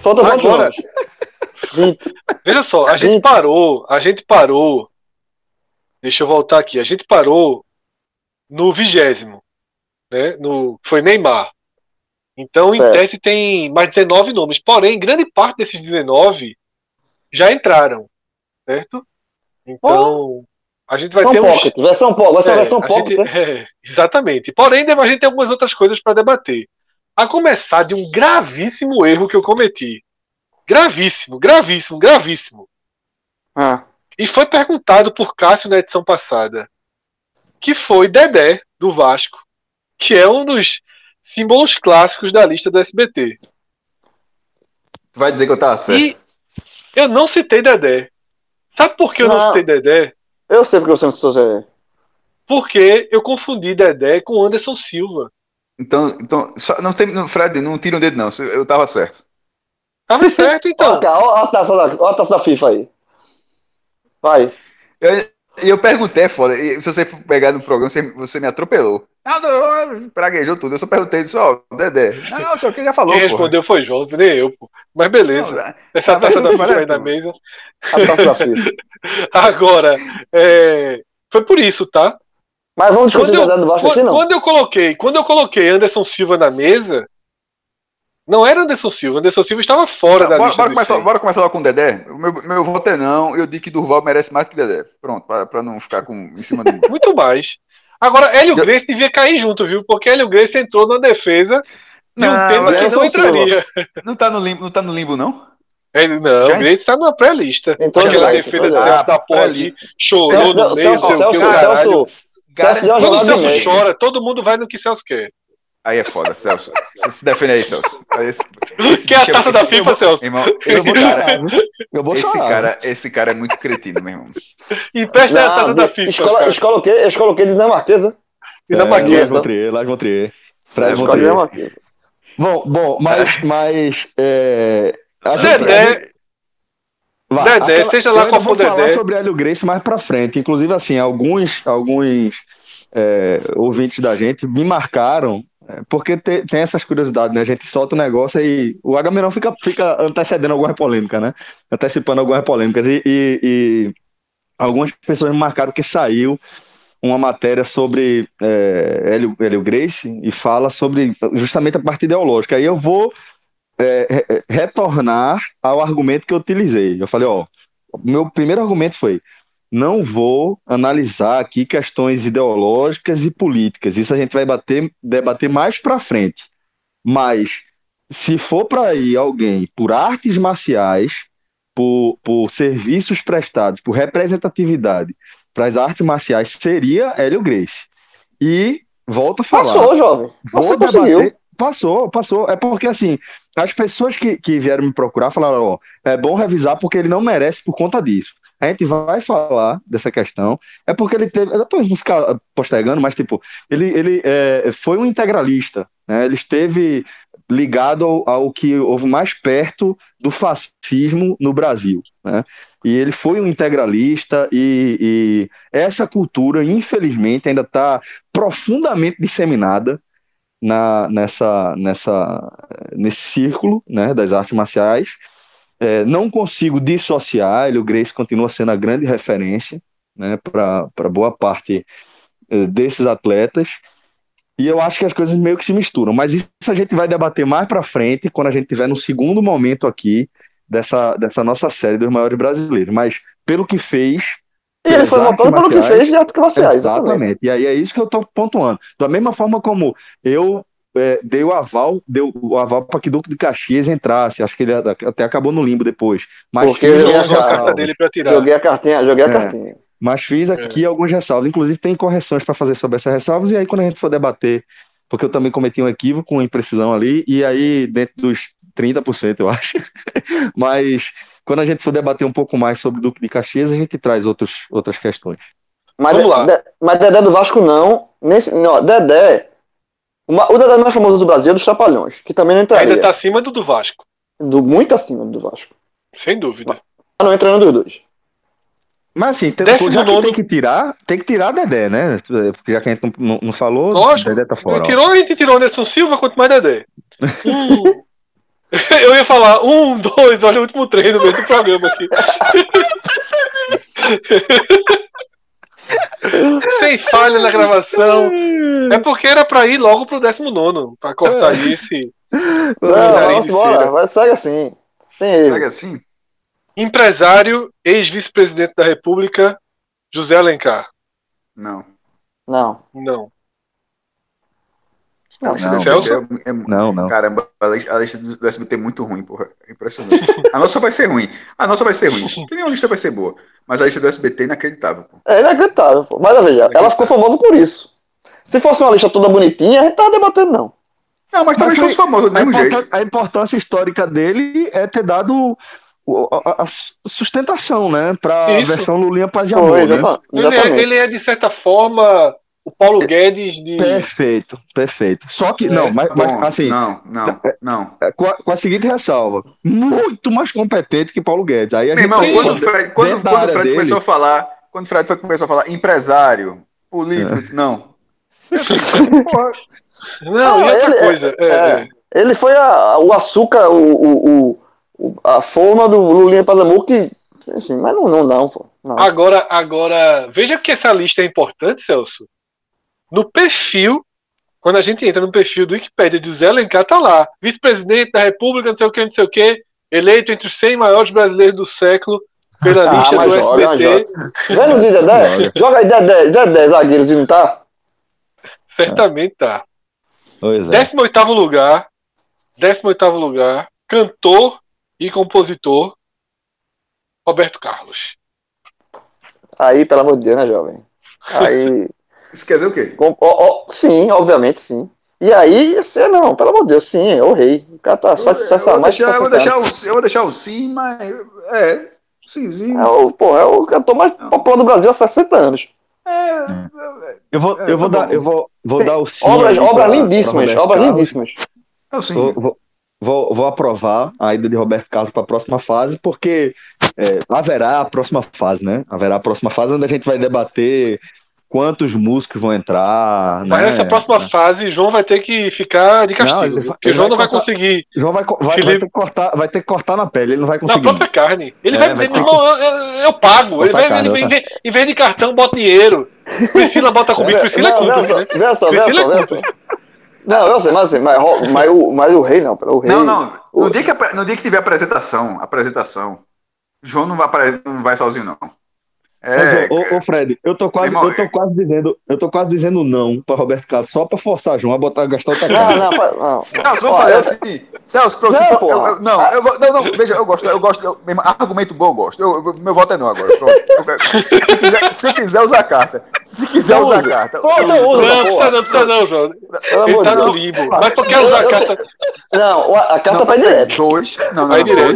Falta Agora, Veja só, a gente parou, a gente parou. Deixa eu voltar aqui. A gente parou no vigésimo, né? No, foi Neymar. Então, certo. em teste tem mais 19 nomes. Porém, grande parte desses 19 já entraram, certo? Então, oh. a gente vai São ter pocket, uns... versão pocket, vai ser é, versão pocket. Gente, é, exatamente. Porém, a gente tem algumas outras coisas para debater. A começar de um gravíssimo erro que eu cometi. Gravíssimo, gravíssimo, gravíssimo. Ah. E foi perguntado por Cássio na edição passada. Que foi Dedé, do Vasco, que é um dos símbolos clássicos da lista do SBT. Vai dizer que eu tava certo. E eu não citei Dedé. Sabe por que eu não, não citei Dedé? Eu sei porque você não citou Dedé. Porque eu confundi Dedé com Anderson Silva. Então, então só, não tem, não, Fred, não tira o dedo não, eu tava certo. Tava certo, então. Olha a, taça da, olha a taça da FIFA aí. Vai. Eu, eu perguntei, é foda, se você for pegar no programa, você, você me atropelou. Não, não, não, praguejou tudo. Eu só perguntei só, oh, Dedé. Não, só que já falou. Quem respondeu foi João, nem eu, pô. Mas beleza. Não, Essa taça da aí na mesa. Agora, é, foi por isso, tá? Mas vamos discutir quando eu, do Vasco aqui, não? Quando eu coloquei, quando eu coloquei Anderson Silva na mesa, não era Anderson Silva, Anderson Silva estava fora não, da bora, lista. Bora começar, bora começar lá com o Dedé. Meu, meu voto é não. Eu digo que Durval merece mais que Dedé. Pronto, para não ficar com, em cima do. Muito mais. Agora, Hélio eu... Grace devia cair junto, viu? Porque Hélio Grace entrou na defesa de um tema que não entraria. Não tá no limbo, não, tá no limbo, não? Ele, não, Já... o Grace tá na pré-lista. Então, Aquela defesa ah, da porra ali, chorou Celso, no meio, Celso, Celso, Celso, Celso, Quando o Celso chora, todo mundo vai no que Celso quer. Aí é foda, Celso. Você se defende aí, Celso. Esse, esse que é a taça da FIFA, Celso? Irmão, esse, cara, eu vou esse, cara, esse cara é muito cretino, meu irmão. Empresta a taça da FIFA. Escola, escola o quê? Escola o quê? Dinamarquesa? Dinamarquesa. É, Las Von Trier, Fred Von Trier. Bom, bom, mas... mas é, a gente, Dedé... Aquela, seja lá qual for o Dedé. falar sobre Hélio Grace mais pra frente. Inclusive, assim, alguns, alguns é, ouvintes da gente me marcaram é, porque te, tem essas curiosidades, né? A gente solta o negócio e o Agamenon fica, fica antecedendo algumas polêmicas, né? Antecipando algumas polêmicas. E, e, e algumas pessoas me marcaram que saiu uma matéria sobre é, Hélio, Hélio Grace e fala sobre justamente a parte ideológica. Aí eu vou é, retornar ao argumento que eu utilizei. Eu falei, ó, meu primeiro argumento foi não vou analisar aqui questões ideológicas e políticas. Isso a gente vai bater, debater mais para frente. Mas se for para ir alguém por artes marciais, por, por serviços prestados, por representatividade para as artes marciais, seria Hélio Grace. E volto a falar. Passou, jovem. Você debater, conseguiu. Passou, passou. É porque, assim, as pessoas que, que vieram me procurar falaram: ó, é bom revisar porque ele não merece por conta disso. A gente vai falar dessa questão. É porque ele teve. Depois não ficar postergando, mas, tipo, ele, ele é, foi um integralista. Né? Ele esteve ligado ao, ao, que houve mais perto do fascismo no Brasil. Né? E ele foi um integralista, e, e essa cultura, infelizmente, ainda está profundamente disseminada na, nessa, nessa, nesse círculo né, das artes marciais. É, não consigo dissociar, ele, o Grace continua sendo a grande referência né, para boa parte é, desses atletas. E eu acho que as coisas meio que se misturam. Mas isso a gente vai debater mais para frente, quando a gente tiver no segundo momento aqui dessa, dessa nossa série dos maiores brasileiros. Mas pelo que fez. E ele foi votando pelo que fez de artes marciais. Exatamente. Exatamente. E aí é isso que eu estou pontuando. Da mesma forma como eu é, deu aval, deu o aval para que Duque de Caxias entrasse. Acho que ele até acabou no limbo depois. Mas Porque fiz eu joguei a carta dele para tirar. Joguei a cartinha, joguei a É. cartinha. Mas fiz aqui alguns ressalvas. Inclusive, tem correções para fazer sobre essas ressalvas. E aí, quando a gente for debater, porque eu também cometi um equívoco, uma imprecisão ali, e aí, dentro dos 30%, eu acho. Mas quando a gente for debater um pouco mais sobre o Duque de Caxias, a gente traz outros, outras questões. Mas, Vamos lá. De- mas Dedé do Vasco não. Nesse, não Dedé. uma- o Dedé mais famoso do Brasil é dos Trapalhões, que também não entraria. Ainda tá acima do do Vasco. Do, muito acima do Vasco. Sem dúvida. Mas não entrando dos dois. Mas assim, tem, Décimo nono. tem que tirar, tem que tirar Dedé, né? Porque já que a gente não, não, não falou, Lógico. Dedé tá fora. Tirou, a gente tirou Anderson Silva, quanto mais Dedé. Um- eu ia falar um, dois, olha o último três no meio do programa aqui. Sem falha na gravação. É porque era pra ir logo pro 19, pra cortar esse. Não, de embora. cera. Vai, segue assim. Sem Segue assim? Empresário, ex-vice-presidente da República, José Alencar. Não. Não. Não. Do Celso? SBT é, é- Não, não. Caramba, a lista, a lista do SBT é muito ruim, porra. É impressionante. A nossa vai ser ruim. A nossa vai ser ruim. Que nenhuma lista vai ser boa. Mas a lista do SBT é inacreditável, pô. É inacreditável, pô. Mas veja, ela ficou famosa por isso. Se fosse uma lista toda bonitinha, a gente tava debatendo, não. Não, mas talvez foi- fosse famoso do A mesmo importância, jeito. a importância histórica dele é ter dado a, a sustentação, né? Pra Isso. versão Lulinha Paz e Amor, né? Ele é, ele é, de certa forma, o Paulo Guedes de. Perfeito, perfeito. Só que, É, não, mas, mas, Bom, assim, Não, não, não. é, com a, com a seguinte ressalva: muito mais competente que Paulo Guedes. Aí a Meu gente irmão, quando o Fred, quando, quando Fred dele. começou a falar, quando o Fred foi- começou a falar empresário, político, não. Assim, porra, Não, Não, e outra ele- coisa. é, é. é. Ele foi a- o açúcar, o, o, o- a forma do Lulinha Paz e Amor que. Assim, mas não, não, não, pô. Não. Agora, agora, veja que essa lista é importante, Celso. No perfil, quando a gente entra no perfil do Wikipedia de José Alencar, tá lá. Vice-presidente da República, não sei o que, não sei o que, eleito entre os 100 maiores brasileiros do século pela Ah, lista do joga, SBT. Vendo de Dedé? Joga aí Dedé, Dedé, zagueiros, não tá? Certamente tá. Pois é. 18º lugar, 18º lugar, cantor e compositor, Roberto Carlos. Aí, pelo amor de Deus, né, jovem? Aí. Isso quer dizer o quê? com- ó, ó, sim, obviamente, sim. E aí, você não, pelo amor de Deus, sim, é o rei. O cara tá faz sucesso mais de deixar, eu, vou 60 deixar o, eu vou deixar o sim, mas. É, simzinho. É o, pô, é o cantor mais popular do Brasil há 60 anos. Eu vou, É, eu vou tá dar, bom. eu vou, vou Tem dar o sim. obras obras pra- lindíssimas, pra obras Carlos. lindíssimas. É o sim. Vou, vou, vou, vou aprovar a ida de Roberto Carlos para a próxima fase, porque é, haverá a próxima fase, né? Haverá a próxima fase onde a gente vai debater quantos músicos vão entrar. Mas né? nessa próxima fase, João vai ter que ficar de castigo. Não, ele vai- porque ele João vai não vai cortar- conseguir. João vai, vai, Se vai ter que cortar, vai ter que cortar na pele, ele não vai Na conseguir. própria carne. Ele É, vai vai dizer, meu irmão, eu, eu- eu pago. Ele vai, ele carne, vai, em, botar. vez, em vez de cartão, bota dinheiro. Priscila bota comigo. Priscila é Não, cúmplice, né? só, Priscila só, é cúmplice. só. Não, eu sei, mas assim, mas, mas, o, mas o rei não, o rei. Não, não. o- No dia, que, no dia que tiver apresentação, apresentação, João não vai, não vai sozinho, não. É, Mas, ô, ô, Fred, eu tô quase, eu tô quase dizendo, eu tô quase dizendo não para Roberto Carlos, só para forçar João a botar, gastar outra Não, cara. não, fa- não. Celso, vamos fazer assim. Celso, pra você. Não, eu- eu- não, eu não, não, veja, eu gosto, eu gosto. eu- mesmo, argumento bom, eu gosto. Eu- eu- meu voto é não agora. Pronto. Se, quiser, se quiser usar a carta. Se quiser Não usar a carta. Pô, Não, usa, não precisa não, precisa não, João. Ele tá no limbo. Mas tu quer usar a carta. Não, a, carta Não, vai direto. Dois. Não, não, não, né?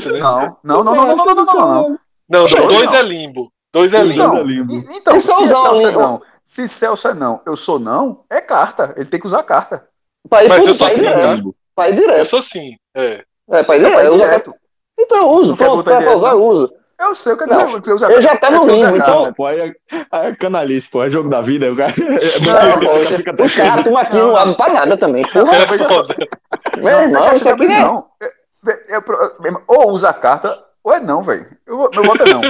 Não, não, não, não, não, não, não, não, não, não. Não, Dois não. é limbo. Dois é limbo. Então, é limbo. e- então é se Celso é não, se Celso é não, eu sou não, é carta. Ele tem que usar carta. Pra ir Mas eu sou assim, direto. tá? Pra ir Eu direto. sou sim. É. É, pra ir Então, direto. direto. Então eu uso, pronto, pra direto, usar, eu uso. Eu sei, eu quero Não, dizer, você usa a eu já tá no limbo, então- Pô, aí é, aí é canalice, pô, é jogo da vida. O cara, é, Não, o pô, cara fica os caras estão aqui não abrem pra nada também. Porra, meu irmão, isso aqui é. não. É- é- é é- Ou usa a carta, ou é não, velho. Eu voto é não.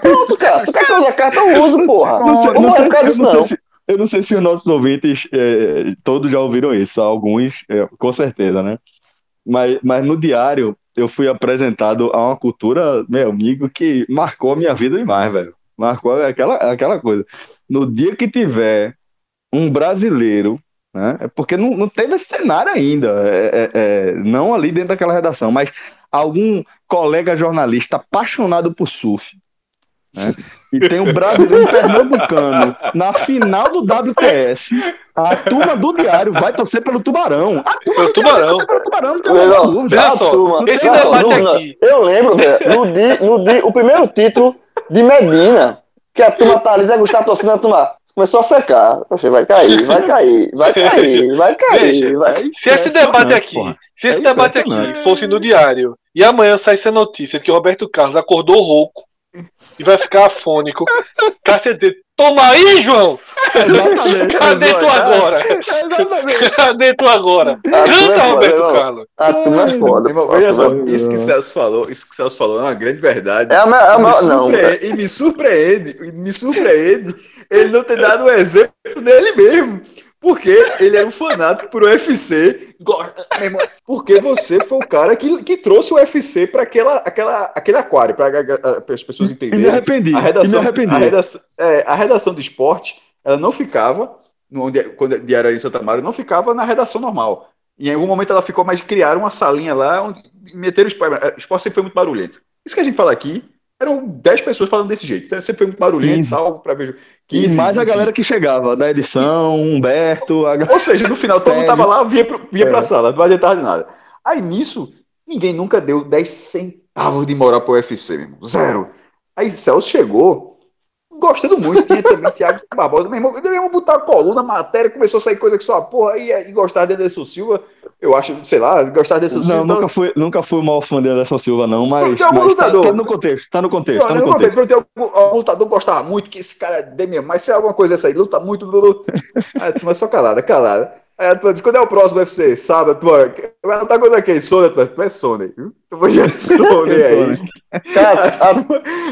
Pronto, cara. Tu quer que eu use a carta, eu uso, porra. Não sei, não é sei eu não não? se- eu não sei se os nossos ouvintes é, todos já ouviram isso, alguns, é, com certeza, né? Mas, mas no diário eu fui apresentado a uma cultura, meu amigo, que marcou a minha vida demais, velho. Marcou aquela, aquela coisa. No dia que tiver um brasileiro, né? É porque não, não teve esse cenário ainda, é, é, é, não ali dentro daquela redação, mas algum colega jornalista apaixonado por surf, né? E tem um brasileiro pernambucano na final do WTS. A turma do Diário vai torcer pelo Tubarão. A turma pelo Tubarão. Vai pelo Tubarão, não tem não, Veja só, turma, esse debate aqui. Eu lembro, no dia, no dia, o primeiro título de Medina, que a turma tá ali, Zé Gustavo torcendo a turma. Começou a secar. Vai cair, vai cair, vai cair, vai cair. Veja, vai... Se esse debate aqui, porra. se esse é debate aqui fosse no diário e amanhã saísse a notícia de que Roberto Carlos acordou rouco e vai ficar afônico. Cássio dizer, toma aí, João! Exatamente. Cadê tu agora? Exatamente. Cadê tu agora? Canta, Roberto Carlos. É foda. Veja só, isso que o Celso falou, isso que Celso falou é uma grande verdade. É a, é a, me não. E me surpreende, me surpreende ele não ter dado o um exemplo dele mesmo. Porque ele era um fanático por UFC. Porque você foi o cara que, que trouxe o UFC para aquela, aquela, aquele aquário, para as pessoas entenderem. E me arrependi. A redação, arrependi. A redação, é, a redação do esporte, ela não ficava, no, quando diário em Santa Maria, não ficava na redação normal. E em algum momento ela ficou, mas criaram uma salinha lá, onde meteram o esporte. O esporte sempre foi muito barulhento. Isso que a gente fala aqui eram 10 pessoas falando desse jeito. Então, sempre foi muito barulhento e tal, pra ver. 15, e mais a galera que chegava, da edição, Humberto. A... Ou seja, no final todo mundo tava lá, via, via é. pra sala, não adiantava de nada. Aí nisso, ninguém nunca deu 10 centavos de moral pro UFC, mesmo. Zero. Aí Celso chegou, gostando muito. Tinha também Thiago Barbosa. Meu irmão, devemos botar a coluna, matéria, começou a sair coisa que só, porra, e, e gostar de Anderson Silva. Eu acho, sei lá, gostar de Anderson Silva. Não, nunca, então... fui, nunca fui fã de Anderson Silva, não, mas, mas tá, tá, no contexto, tá no contexto. Tá no contexto. contexto. Tem algum, lutador que gostava muito, que esse cara é bem mesmo, mas se é alguma coisa dessa aí, luta muito. Aí, mas só calada, calada. Aí tu diz, quando é o próximo UFC? Sábado, tu vai lutar contra quem? Sony? Tu é Sony. Tu vai de Sony aí. Cara, a,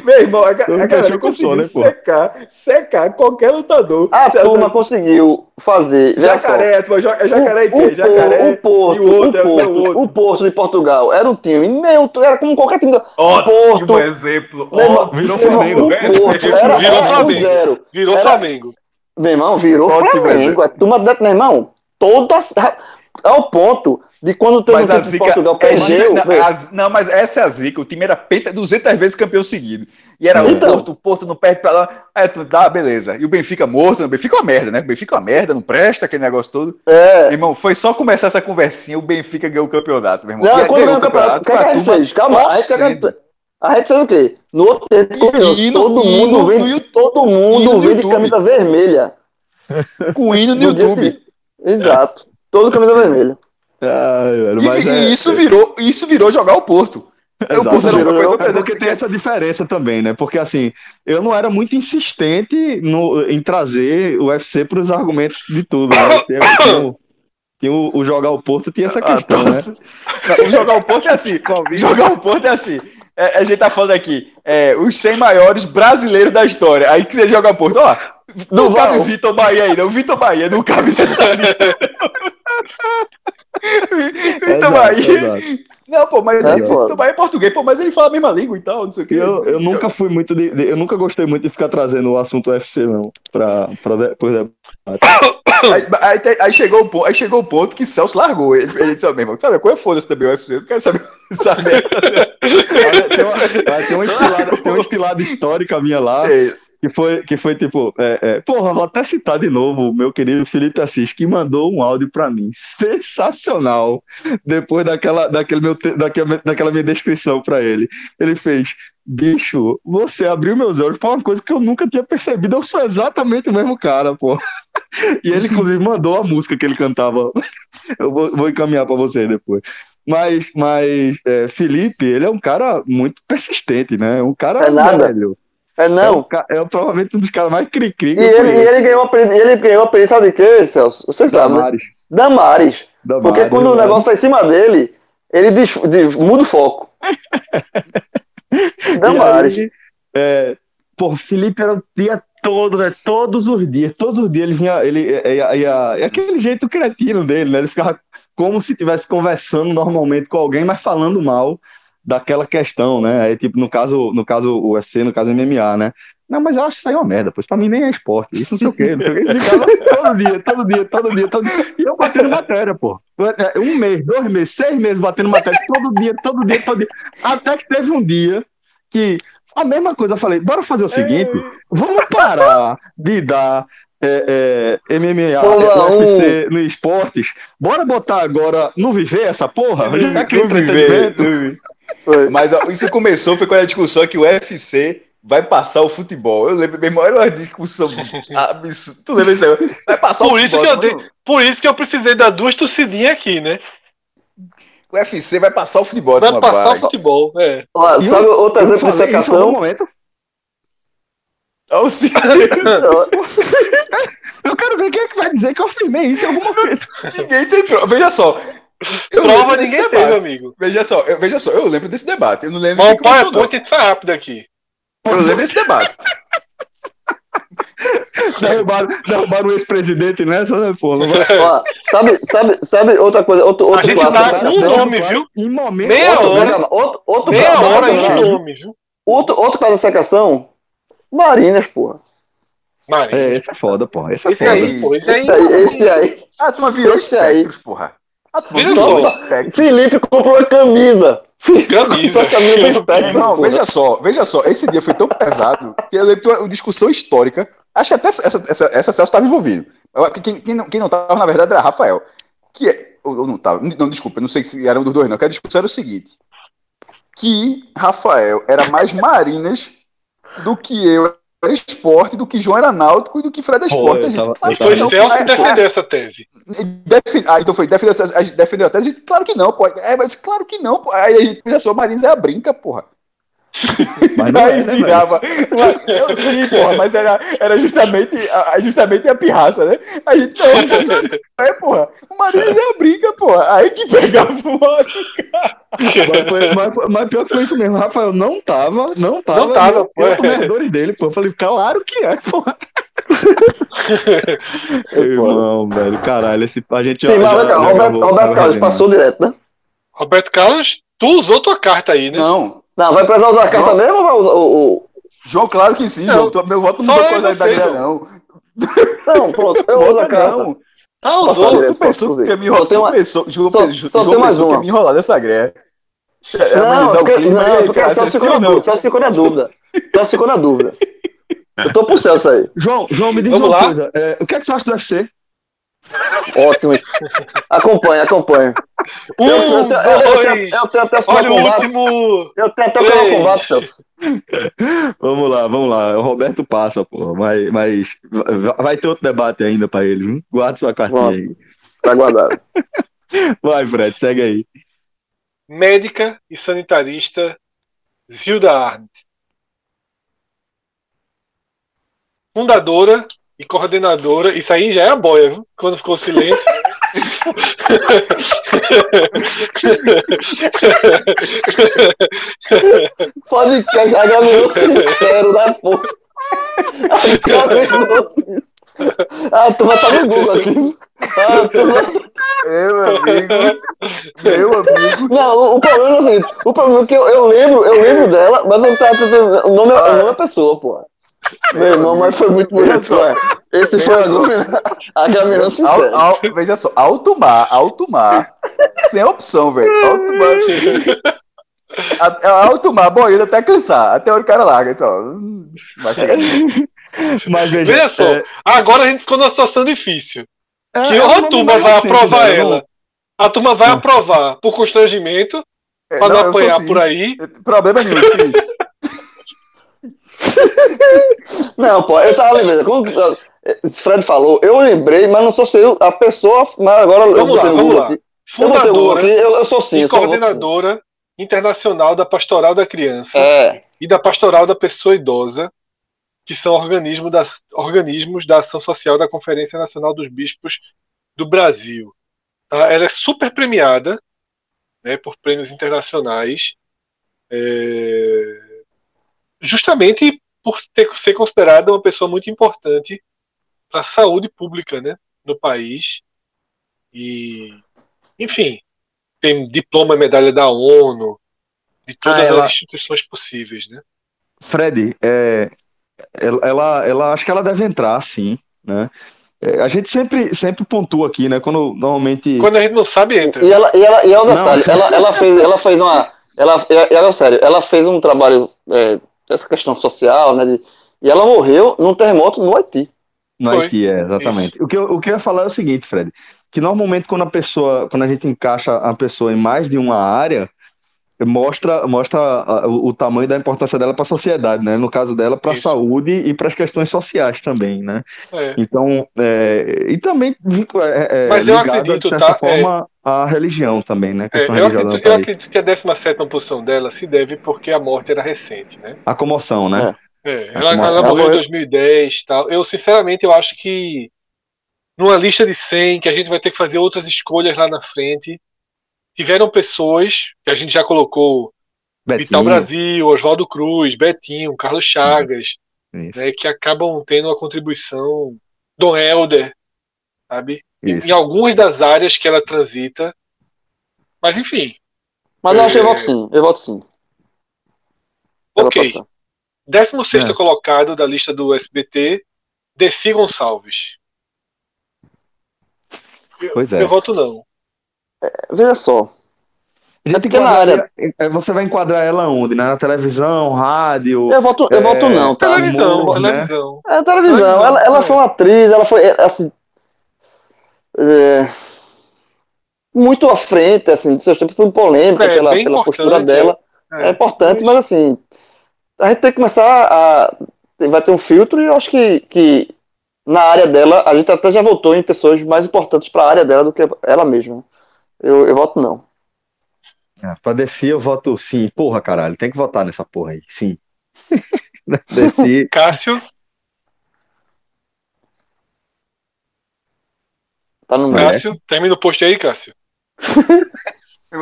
meu irmão, a, a, a galera conseguiu Sony, secar, secar qualquer lutador. A turma conseguiu fazer. Jacaré, pô, é jacaré e quem? Jacaré o Porto, o, outro, o, Porto, o, outro. o Porto de Portugal era um time neutro, era como qualquer time do Ótimo Porto. exemplo. Ó, virou Flamengo. O Porto era, virou Flamengo. Virou Flamengo. Meu irmão, virou Flamengo. A turma, meu irmão, todas ao ponto de quando tem mas a zica, Portugal perdeu. Mas, não, mas essa é a zica. O time era penta 200 vezes campeão seguido. E era então, o Porto, o Porto não perde pra lá. Aí tu dá, beleza. E o Benfica morto, o Benfica é uma merda, né? O Benfica é uma merda, não presta aquele negócio todo. É. Irmão, foi só começar essa conversinha, o Benfica ganhou o campeonato, meu irmão. Não, quando ganhou o campeonato, o que, a gente fez? Calma, a gente, a gente fez o quê? No outro e, todo, mundo vem, todo mundo vem de camisa vermelha. Com hino no, no YouTube. Exato. Todo camisa vermelha. Ai, e, é, isso, virou, isso virou jogar o Porto. É, o Porto era é porque tem essa diferença também, né? Porque assim, eu não era muito insistente no, em trazer o UFC para os argumentos de tudo. Né? Tinha, tinha, tinha o, o, jogar o Porto tinha essa ah, questão, ah, né? Não, o jogar o Porto é assim. jogar o Porto é assim. É, a gente tá falando aqui, é, os 100 maiores brasileiros da história. Aí que você joga o Porto, ó. Não, não cabe o Vitor Bahia ainda. O Vitor Bahia não cabe nessa lista. Vitor Bahia. Não, pô, mas é, Vitor Bahia é português, pô, mas ele fala a mesma língua e tal, não sei o quê. Eu, eu nunca fui muito de, de, Eu nunca gostei muito de ficar trazendo o assunto UFC, não. Pra, pra depois aí, aí, aí, chegou o ponto, aí chegou o ponto que Celso largou. Ele, ele disse, mesmo, sabe, qual é foda-se também o UFC? Eu não quero saber. saber. tem, uma, tem, uma estilada, tem uma estilada histórica minha lá. É. Que foi, que foi tipo, é, é, porra, vou até citar de novo o meu querido Felipe Assis, que mandou um áudio para mim. Sensacional. Depois daquela, daquele meu, daquela, daquela minha descrição para ele. Ele fez: Bicho, você abriu meus olhos para uma coisa que eu nunca tinha percebido. Eu sou exatamente o mesmo cara, pô. E ele, inclusive, mandou a música que ele cantava. Eu vou, vou encaminhar para você depois. Mas, mas é, Felipe, ele é um cara muito persistente, né? Um cara é velho. É não. É, é provavelmente um dos caras mais cri-cri. E ele, ele, ganhou a ele ganhou apelido, sabe de quê, Celso? Você sabe. Damares. Né? Damares. Damares. Porque quando Damares. o negócio tá em cima dele, ele diz, diz, muda o foco. Damares. Aí, é, pô, Felipe era o dia todo, né? Todos os dias, todos os dias ele vinha, ele ia, ia, ia, aquele jeito cretino dele, né? Ele ficava como se estivesse conversando normalmente com alguém, mas falando mal daquela questão, né? Aí, tipo, no caso, no caso UFC, no caso MMA, né? Não, mas eu acho que isso aí é uma merda, pois pra mim nem é esporte. Isso não sei o quê. Não sei o quê. Todo dia, todo dia, todo dia, todo dia. E eu batendo matéria, pô. É, um mês, dois meses, seis meses batendo matéria, todo dia, todo dia, todo dia. Até que teve um dia que a mesma coisa, eu falei, bora fazer o seguinte, vamos parar de dar é, é, MMA, UFC no esportes, bora botar agora no viver essa porra? Já que entretenimento. Mas ó, isso começou, foi com a discussão que o UFC vai passar o futebol. Eu lembro, mesmo, era uma discussão absurda. Tu lembra isso? Vai passar por o isso futebol. Que eu dei, por isso que eu precisei dar duas torcidinhas aqui, né? O UFC vai passar o futebol. Vai passar vai. o futebol, é. Ó, sabe outra exemplo momento? Oh, sim. eu quero ver quem é que vai dizer que eu afirmei isso em algum momento. ninguém tem prova. Veja só. Eu Prova ninguém debate. tem, meu amigo. Veja só, eu, veja só, eu lembro desse debate. Eu não lembro. O PowerPoint foi rápido aqui. Eu lembro desse debate. derrubaram, derrubaram o ex-presidente nessa, né, pô? Vai... Ó, sabe, sabe, sabe outra coisa? Outro, outro a gente tá com um nome, viu? Em momento. Meia outro, hora. Outro, outro meia hora em nome, viu? Outro, outro caso da secação, Marinas, porra. Marinas. É, esse é foda, porra. Esse é esse foda. Aí, pô, esse, aí, esse aí. Ah, tu virou esse aí. porra. Ah, tu virou. Felipe comprou a camisa. Camisa. camisa não, veja só, veja só. Esse dia foi tão pesado que eu lembro uma discussão histórica. Acho que até essa, essa, essa Celso estava envolvido. Quem, quem, não, quem não estava, na verdade, era Rafael. Que é, ou, não estava, não, desculpa, não sei se era um dos dois, não. Que a discussão era o seguinte: que Rafael era mais Marinas do que eu era esporte, do que João era náutico e do que Fred é esporte. Foi, a gente, claro, foi não, Celso que defendeu é, essa tese. Define, ah, então foi, defendeu, defendeu a tese? Claro que não, pô. É, mas claro que não, pô. Aí a gente pensou, Marins é a brinca, porra. Mas não aí é, né, virava. Eu sim, porra, mas era, era justamente, justamente a pirraça, né? Aí, não, é, porra. O Marins é a briga, porra. Aí que pegava o outro cara. Mas, foi, mas, mas, pior que foi isso mesmo. Rafael não tava, não tava. Não tava, pô. Eu dele, pô. Eu falei, claro que é, porra. Irmão, velho, caralho, esse, a gente Sim, já, mas, já, Roberto, Roberto Carlos passou direto, né? Roberto Carlos, tu usou tua carta aí, né? Não, não, vai precisar usar a carta João... mesmo ou vai usar o, o... João, claro que sim, não, João. Meu voto não foi coisa da ideia, não. Não, pronto, eu uso a carta. Não. Ah, usou. Tu pensou que me enrolar. Uma... Pensou, João, só, João só tem mais uma. me enrolar dessa greia. É, não, porque, o clima, não, porque só ficou, na, só ficou na dúvida. Só ficou na dúvida. Eu tô pro Celso aí. João, João, me diz Vamos uma lá? coisa. É, o que é que tu acha do UFC? Ótimo. Acompanha, acompanha. Um, eu, eu, eu, eu, eu tenho até Olha o último. Eu tenho até o combate, Celso. vamos lá, vamos lá. O Roberto passa, pô. Mas, mas vai ter outro debate ainda pra ele. Hein? Guarda sua cartinha aí. Tá guardado. Vai, Fred, segue aí. Médica e sanitarista Zilda Arnes. Fundadora e coordenadora. Isso aí já é a boia, viu? Quando ficou silêncio. Podcast agora sincero da porra. Ah, a turma tá no Google aqui. Ah, turma... Meu amigo. Meu amigo. Não, o, o problema é o seguinte: o problema é que eu, eu lembro, eu lembro dela, mas não tá. O nome, ah. o nome é pessoa, pô. Meu irmão, mas foi muito bonito. Só, esse foi a Gaminão sincera. Al, al, veja só, alto mar, alto mar, sem opção, velho. Alto mar. Alto mar, boiando até cansar, até o cara larga. Só, hum, vai chegar. Mas veja, veja só, é... agora a gente ficou numa situação difícil. É, que é a turma vai aprovar né? ela. A turma vai não. aprovar por constrangimento, é, para não, não apanhar assim, por aí. Problema nenhum, sim. não, pô, eu tava lembrando. Como o Fred falou, eu lembrei, mas não sou eu, a pessoa. Mas agora vamos eu lá, vamos lá. Aqui. Fundadora eu, eu, eu, sou sim. E coordenadora internacional da Pastoral da Criança é. e da Pastoral da Pessoa Idosa, que são organismos da, organismos da ação social da Conferência Nacional dos Bispos do Brasil. Tá? Ela é super premiada né, por prêmios internacionais. É, justamente por ter, ser considerada uma pessoa muito importante para a saúde pública né, no país. E, enfim, tem diploma e medalha da ONU, de todas ah, ela... as instituições possíveis. Né? Fred, é, ela, ela, ela, acho que ela deve entrar, sim, né? É, a gente sempre, sempre pontua aqui, né? Quando normalmente. Quando a gente não sabe, entra. E ela, e ela, e é o detalhe, ela, ela, fez, ela fez uma. Ela, ela, sério, ela fez um trabalho, é, essa questão social, né? De, e ela morreu num terremoto no Haiti. No Foi. Haiti, é, exatamente. O que, eu, o que eu ia falar é o seguinte, Fred, que normalmente quando a pessoa, quando a gente encaixa a pessoa em mais de uma área, mostra, mostra o, o tamanho da importância dela para a sociedade, né? No caso dela, para a saúde e para as questões sociais também, né? É. Então, é, e também é, é, Mas eu acredito, de certa tá, forma, é. a religião também, né? É, eu, acredito, eu acredito que a 17 posição dela se deve porque a morte era recente, né? A comoção, né? É, ela, ela morreu em 2010 tal. Eu, sinceramente, eu acho que numa lista de 100, que a gente vai ter que fazer outras escolhas lá na frente, tiveram pessoas que a gente já colocou Betinho. Vital Brasil, Oswaldo Cruz, Betinho, Carlos Chagas, né, que acabam tendo uma contribuição. Dom Helder, sabe? Em, em algumas das áreas que ela transita. Mas enfim. Mas eu acho que eu voto sim. Eu voto sim. Ok. 16 é. colocado da lista do SBT, Desi Gonçalves. Pois é. Eu voto não. É, veja só. Já tem que área... É, você vai enquadrar ela onde? Né? Na televisão, rádio? Eu voto, eu é... voto não, tá? Televisão, Humor, televisão. Né? É, televisão. televisão. Ela, ela foi uma atriz, ela foi assim, é, muito à frente, assim, de seus tempos, foi polêmica é, pela, pela postura dela. É, é importante, mas assim, a gente tem que começar a. Vai ter um filtro e eu acho que, que na área dela, a gente até já votou em pessoas mais importantes para a área dela do que ela mesma. Eu, eu voto não. É, pra descer, eu voto sim. Porra, caralho, tem que votar nessa porra aí. Sim. descer. Cássio. Tá no Cássio, termina o post aí, Cássio.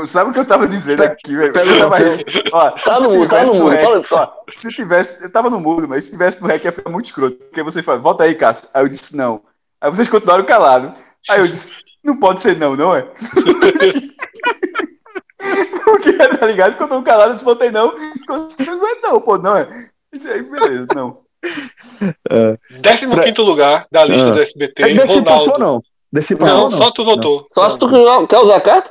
Sabe o que eu tava dizendo aqui, velho? Eu tava Ó, tá no mudo, tá no mudo. Se tivesse, eu tava no mudo, mas se tivesse no rec ia ficar muito escroto. Porque você fala, volta aí, Cássio. Aí eu disse, não. Aí vocês continuaram calados. Aí eu disse, não pode ser não, não é? Porque, tá ligado? Que eu tô calado, eu disse, voltei não. Não é não, pô, não é. Aí, beleza, não. É. 15 quinto lugar da lista do SBT, é, Desse Ronaldo. passou, não. Desse passou, não, não, só tu votou. Só se tu quer usar a carta?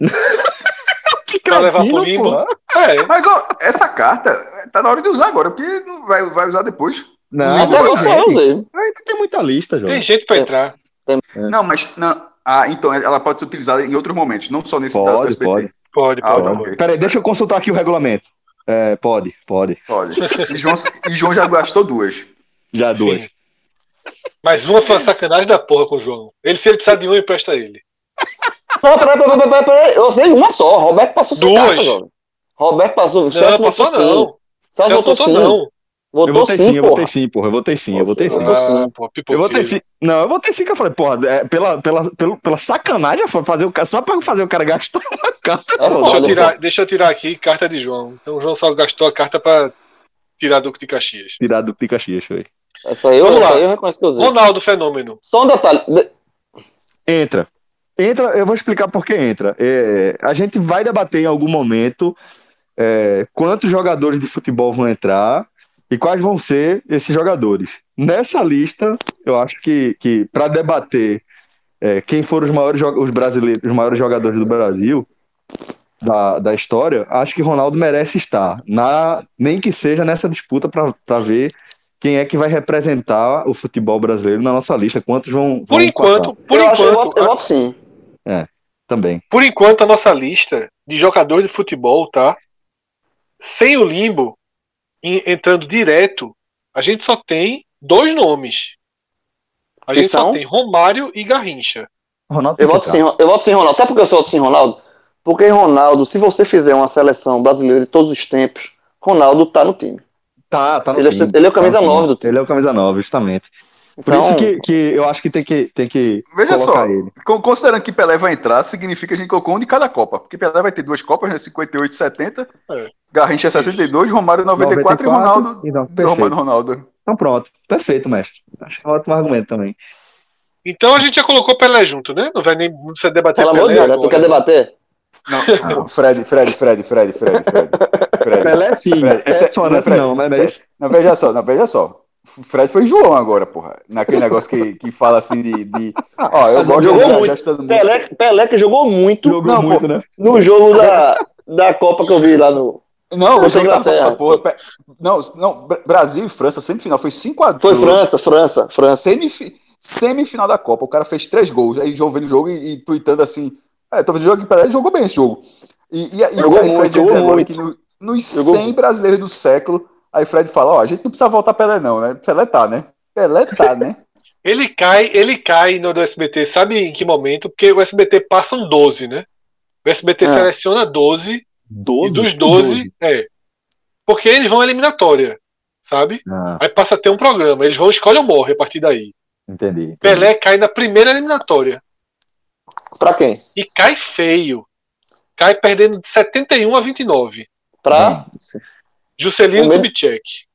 que pra levar pro limbo. É. Mas ó, essa carta tá na hora de usar agora, porque não vai, vai usar depois. Não, Até você eu usei. Ainda tem muita lista, João. Tem jeito pra entrar. Tem. Não, mas não, ah, então ela pode ser utilizada em outros momentos, não só nesse pode, do SBT. Pode, pode. Ah, pode. pode. Peraí, deixa eu consultar aqui o regulamento. É, pode, pode. Pode. E João, e João já gastou duas. Já duas. Sim. Mas uma foi uma sacanagem da porra com o João. Ele, se ele precisar de uma, empresta ele. Não, peraí, peraí, peraí, peraí. Eu sei uma só. Roberto passou Duas. Carta, Roberto passou. Não, Celso passou não. Celso. Não. Votou eu votei sim, sim eu votei sim, porra. Eu votei sim, eu votei sim. Ah, porra, eu votei sim. Não, eu votei sim que eu falei, porra, é, pela, pela, pela, pela sacanagem, fazer o cara, só pra fazer o cara gastar uma carta. Ah, deixa, eu tirar, deixa eu tirar aqui carta de João. Então o João só gastou a carta pra tirar Duque de Caxias. Tirar Duque de Caxias, foi. Essa aí eu, Vamos essa lá. Aí eu reconheço que eu usei. Ronaldo Fenômeno. Só um detalhe. Entra. Entra, eu vou explicar por que entra. É, a gente vai debater em algum momento é, quantos jogadores de futebol vão entrar e quais vão ser esses jogadores. Nessa lista, eu acho que, que para debater é, quem foram os maiores os brasileiros, os maiores jogadores do Brasil da, da história, acho que Ronaldo merece estar, na, nem que seja nessa disputa para ver quem é que vai representar o futebol brasileiro na nossa lista, quantos vão, vão Por enquanto, passar. por eu enquanto, eu voto, eu voto sim. É, também. Por enquanto a nossa lista de jogadores de futebol, tá? Sem o limbo, entrando direto, a gente só tem dois nomes. A gente só tem Romário e Garrincha. Ronaldo eu, voto sim, eu voto sim, Ronaldo. Sabe por que eu voto sim, Ronaldo? Porque Ronaldo, se você fizer uma seleção brasileira de todos os tempos, Ronaldo tá no time. Tá, tá no ele, time. É, ele é o camisa tá 9 do time. Ele é o camisa 9, justamente. Por então, isso que, que eu acho que tem que, tem que Veja só, ele. considerando que Pelé vai entrar, significa que a gente colocou um de cada Copa. Porque Pelé vai ter duas Copas, né? 58 e 70. É. Garrincha 62, Romário 94, 94 e Ronaldo. Então, perfeito. Romário Ronaldo. Então pronto. Perfeito, mestre. Acho que é um ótimo argumento também. Então a gente já colocou Pelé junto, né? Não vai nem você debater Pelo amor de Deus, tu quer debater? Não, Fred, Fred, Fred, Fred, Fred, Fred. Fred. Pelé sim, Fred. É, só, não, Fred, não, mas não é isso? Não, veja só, não, veja só. Fred foi João agora, porra. Naquele negócio que, que fala assim de. de... Ó, eu gosto jogou de muito. Pelé, Pelé que jogou muito. Jogou não, muito, pô, né? No jogo da, da Copa que eu vi lá no. Não, o Inglaterra. Porra, não, não, Brasil e França, semifinal, foi 5x2. Foi França, França, França. Semif... Semifinal da Copa, o cara fez três gols. Aí João vendo o jogo e, e tweetando assim. É, tô vendo o jogo aqui, Pelé jogou bem esse jogo. E, e, e jogou aí Fred muito, jogou muito. que no, nos jogou 100 muito. brasileiros do século, aí Fred fala, ó, a gente não precisa voltar Pelé não, né? Pelé tá, né? Pelé tá, né? ele cai, ele cai no do SBT, sabe em que momento? Porque o SBT passam 12, né? O SBT é. seleciona 12, 12 e dos 12, 12, é. Porque eles vão à eliminatória, sabe? Ah. Aí passa a ter um programa, eles vão escolhe ou morre a partir daí. Entendi, entendi. Pelé cai na primeira eliminatória. Pra quem? E cai feio. Cai perdendo de 71 a 29. Pra? Juscelino Kubitschek.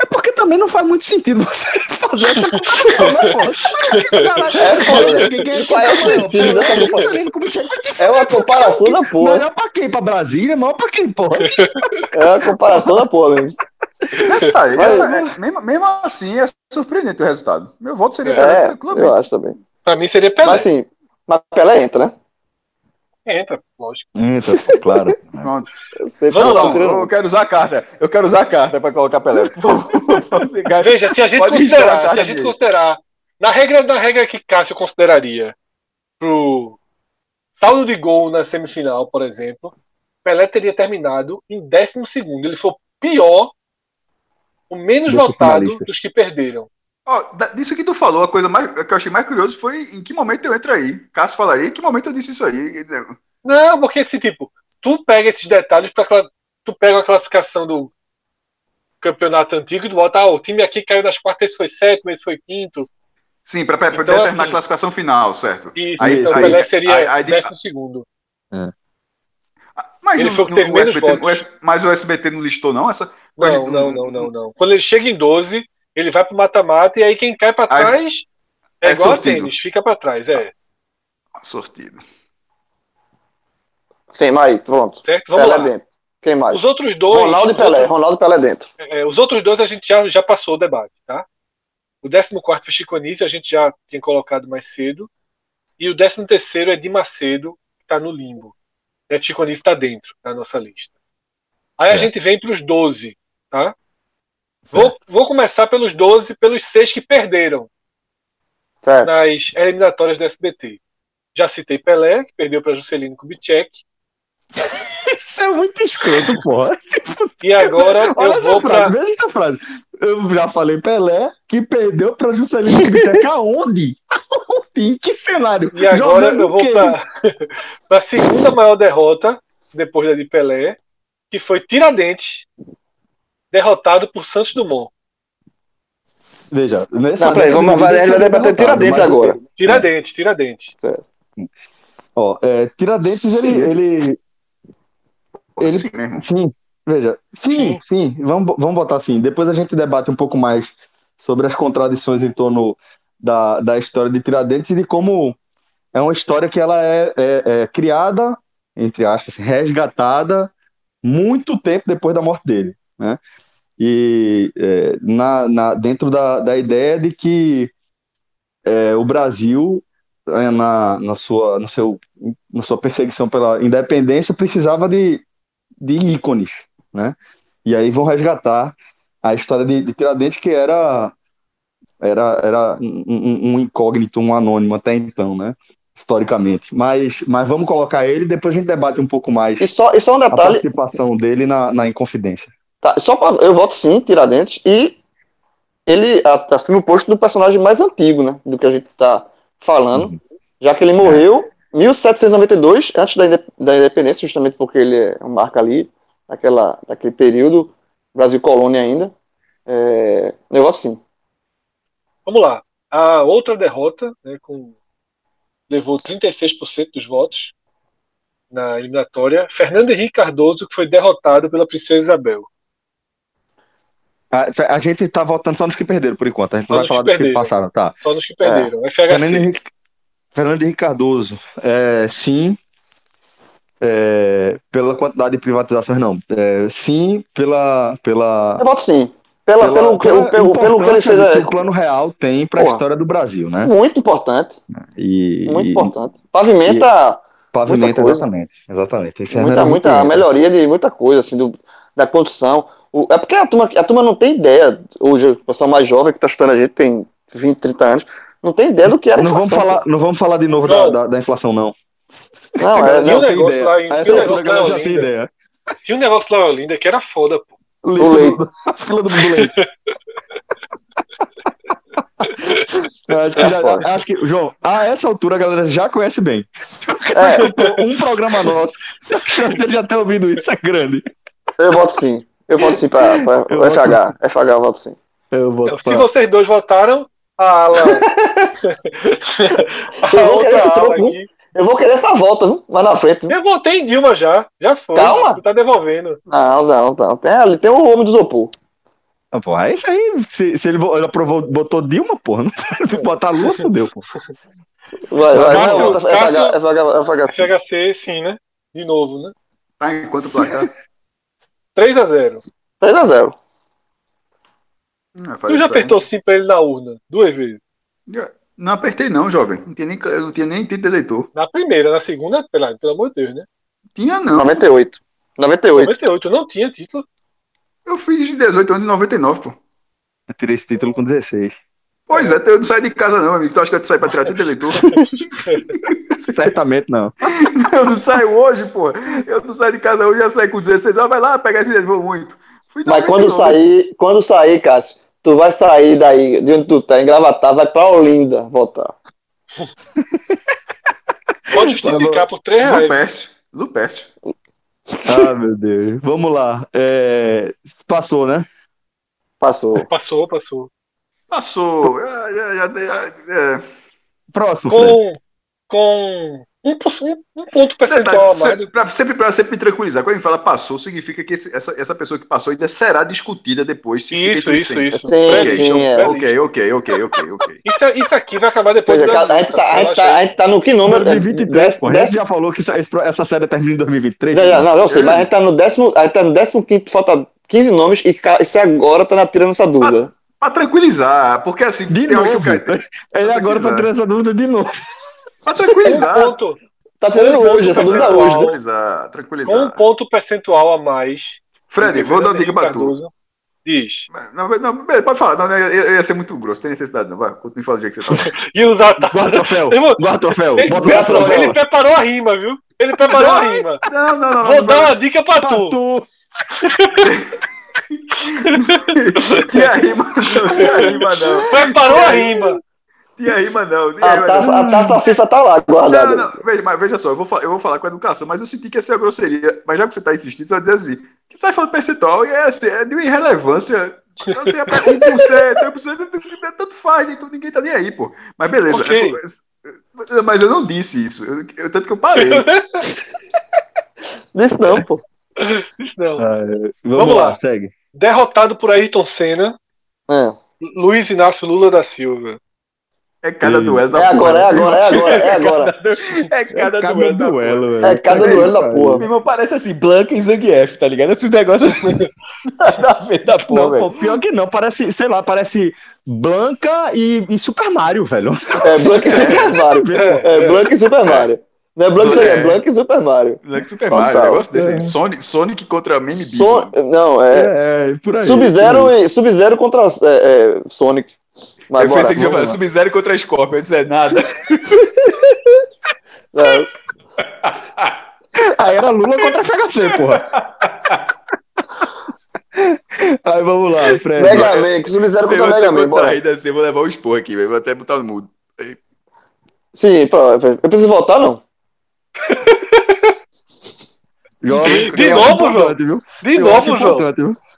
É porque também não faz muito sentido você fazer essa comparação, né, pô? É uma comparação da porra. Melhor pra quem? Pra Brasília? Maior pra quem, porra? É uma comparação da porra, mesmo. Detalhe, Mas, essa, é, mesmo, mesmo assim, é surpreendente o resultado. Meu voto seria é, tranquilamente. Eu acho também. Pra mim seria Pelé. Mas assim, mas Pelé entra, né? Entra, lógico. Entra, claro. Vamos lá, eu quero usar a carta. Eu quero usar a carta para colocar Pelé. Veja, se a gente considerar, se a gente considerar, na regra, na regra que Cássio consideraria pro saldo de gol na semifinal, por exemplo, Pelé teria terminado em 12 segundo. Ele foi o pior, o menos votado dos que perderam. Oh, disso que tu falou, a coisa mais, que eu achei mais curioso foi em que momento eu entro aí. Cássio falaria, em que momento eu disse isso aí? Não, porque esse tipo, tu pega esses detalhes para tu pega a classificação do campeonato antigo e tu bota, ah, o time aqui caiu das quartas, esse foi sétimo, esse foi quinto. Sim, para então, determinar assim, a classificação final, certo? Isso, aí, então aí, Pelé seria aí, aí, décimo segundo. É. Mas, ele foi o o SBT, o, mas o SBT não listou, não? Essa não, não, não, não, não. Quando ele chega em 12, ele vai pro mata-mata e aí quem cai para trás é, é igual sortido. tênis, fica para trás, é. Sortido. Sim, mas pronto. Certo, vamos Pelé lá. dentro. Quem mais? Os outros dois. Ronaldo e Pelé. Ronaldo e Pelé dentro. É, os outros dois a gente já, já passou o debate, tá? O 14 foi Chico Anísio, a gente já tinha colocado mais cedo. E o 13 é Di Macedo, que está no limbo. É, Chico Anísio está dentro da nossa lista. Aí é. a gente vem para os 12, tá? Vou, vou começar pelos 12, pelos seis que perderam certo. nas eliminatórias do SBT. Já citei Pelé, que perdeu para Juscelino Kubitschek. Isso é muito escroto, porra. E agora Olha eu vou frase, pra... Veja essa frase. Eu já falei Pelé, que perdeu para Juscelino Kubitschek aonde? em que cenário? E agora Jogando eu vou para a segunda maior derrota, depois da de Pelé, que foi Tiradentes, derrotado por Santos Dumont. Veja, nessa, não, peraí, vamos, vai, ele vai debater Tiradentes agora. Tiradentes, Tiradentes. Certo. Ó, é, Tiradentes, ele, ele. ele sim, sim, veja. Sim, sim, sim, vamos, vamos botar assim. Depois a gente debate um pouco mais sobre as contradições em torno da, da história de Tiradentes e de como é uma história que ela é, é, é criada, entre aspas, resgatada muito tempo depois da morte dele né? E é, na, na, dentro da, da ideia de que é, o Brasil, é, na, na, sua, no seu, na sua perseguição pela independência, precisava de, de ícones, né? E aí vão resgatar a história de, de Tiradentes, que era, era, era um, um, incógnito, um anônimo até então, né? historicamente. Mas, mas vamos colocar ele depois a gente debate um pouco mais e só, e só um detalhe... a participação dele na, na Inconfidência. Tá, só pra, eu voto sim, Tiradentes, e ele assume o posto do personagem mais antigo, né? Do que a gente tá falando, uhum. já que ele morreu em 1792, antes da, da independência, justamente porque ele é uma marca ali, daquela, daquele período, Brasil colônia ainda. É, eu voto sim. Vamos lá. A outra derrota, né, com, levou 36% dos votos na eliminatória, Fernando Henrique Cardoso, que foi derrotado pela Princesa Isabel. A, a, gente tá votando só nos que perderam, por enquanto. A gente só não vai falar que dos que passaram, tá? Só nos que perderam. É. Fernando, Henrique, Fernando Henrique Cardoso, é, sim. é, pela quantidade de privatizações, não. É, sim, pela. pela eu voto sim. Pela, pela, pelo, pelo, pelo, pelo que ele fez. Que o plano real tem para a história do Brasil, né? Muito importante. E, muito e, importante. Pavimenta. E, pavimenta, exatamente. Exatamente. Muita, muita melhoria de muita coisa, assim, do, da condução. O, é porque a turma, a turma não tem ideia. Hoje, o pessoal mais jovem que está estudando a gente tem 20, 30 anos. Não tem ideia do que era não Vamos falar, não vamos falar de novo da, da, da, inflação, não. Não, é, não, um tem ideia. Lá em, Essa altura a galera já tem ideia. Tinha um negócio lá em Olinda que era foda, pô. O leite. A fila do leite. acho, que já, acho que, João, a essa altura a galera já conhece bem. Se o cara é. um programa nosso, se a chance dele já ter ouvido isso é grande. Eu voto sim. Eu voto sim pra, pra eu FH. Sim. FH eu voto sim. Eu voto Se pra... vocês dois votaram, a ala. a eu, vou esse troco, eu vou querer essa volta, viu? Lá na frente. Eu votei em Dilma já. Já foi. Calma. Tu tá devolvendo. Não, não, não. Tem ali, tem o homem do Zopor. Ah, porra, é isso aí. Se, se ele, ele aprovou, botou Dilma, porra. Não tu botar Lula, fodeu, pô. Vai, vai, Cássio, vai, Cássio, FHC. FHC, sim, né? De novo, né? Tá em quanto placar? 3x0. 3x0. Ah, tu já apertou sim pra ele na urna? Duas vezes. Não apertei, não, jovem. Não tinha nem, eu não tinha nem título de eleitor. Na primeira, na segunda, pelo, pelo amor de Deus, né? Tinha, não. 98. 98. 98, não tinha título. Eu fiz de 18 anos em 99, pô. Eu tirei esse título com 16. Pois é, eu não saio de casa, não, amigo. Tu acha que eu saio pra tirar título de eleitor? Certamente não. Eu não saio hoje, pô. Eu não saio de casa hoje, já saio com 16 anos. Vai lá pegar esse vou muito. Mas quando sair, quando sair, Cássio, tu vai sair daí de onde tu tá, engravatar, vai pra Olinda votar. Pode justificar por 3 reais. Lupércio. Lupércio. Ah, meu Deus. Vamos lá. É... Passou, né? Passou. Passou, passou. Passou. É. Próximo. Com, com um, um, ponto percentual a mais. Pra, sempre para sempre me tranquilizar. Quando a gente fala passou, significa que esse, essa, essa pessoa que passou ainda será discutida depois. Se isso, isso, isso. Sim, okay, sim, então, é. ok, ok, ok, ok, ok. Isso, isso aqui vai acabar depois. Seja, a, gente tá, a, gente tá, a gente tá no que número? 2023, pô. A gente já falou que essa, essa série termina em 2023. Já, já, não, eu sei, mas a gente tá no décimo, a gente tá no décimo quinto, falta 15 nomes e esse agora tá na tirando essa dúvida. Pra, tranquilizar, porque assim. De novo. Ele agora tá tirando essa dúvida de novo. Pra tranquilizar. Um ponto. Tá tendo hoje, essa dúvida hoje. Né? Tranquilizar, tranquilizar. Um ponto percentual a mais. Fred, vou dar uma dica pra tu. Diz. Não, não, pode falar, não, eu ia ser muito grosso, tem necessidade, não. Vai, continue falando do jeito que você tá. e usar. Guarda troféu, guarda troféu. Ele, troféu. ele preparou a rima, viu? Ele preparou a rima. Não, não, não. Vou não, dar uma dica pra, pra tu. tu. tinha rima, não, tinha rima, não. Preparou a rima. Tinha rima, não. Tinha a, rima, taça, não. a taça FIFA tá lá, guardada. Não, não, veja, mas veja só, eu vou, falar, eu vou falar com a educação, mas eu senti que ia ser a grosseria. Mas já que você tá insistindo, você vai dizer assim: que tá falando percentual e é, assim, é de uma irrelevância. Assim, é 1%, 1%, tanto faz, então ninguém tá nem aí, pô. Mas beleza. Okay. Eu, mas eu não disse isso. Eu, eu, tanto que eu parei. disse não, pô. Não. Ah, vamos, vamos lá, lá, segue. Derrotado por Ayrton Senna. É. Luiz Inácio Lula da Silva. É cada duelo da é porra. Agora, é agora, é agora, é agora. É cada, é cada duelo, duelo É cada duelo da porra. Meu irmão, parece assim, Blanca e Zangief, tá ligado? Esse negócio assim. da vez da porra, não, pô, pior que não, parece, sei lá, parece Blanca e, e Super Mario, velho. É, Blanca e Super Mario. É, é Blanca e Super Mario. Não é Blanca, é, é Blanca e Super Mario. Blanca e Super Mario, Total. negócio desse aí. Sonic, Sonic contra Mini Son Não, é. É, é. Sub-Zero Sub contra é, Sonic. Mas eu pensei que ia falar Sub-Zero contra Scorpion, eu disse, é nada. Não. Aí era Lula contra FHC, porra. Aí vamos lá, Fred. Mega Man, que Sub-Zero contra Mega Man, bora. Ainda assim, vou levar o um expor aqui, vou até botar no mudo. Sim, pô, eu preciso voltar, não? de, de novo, João. De novo, João.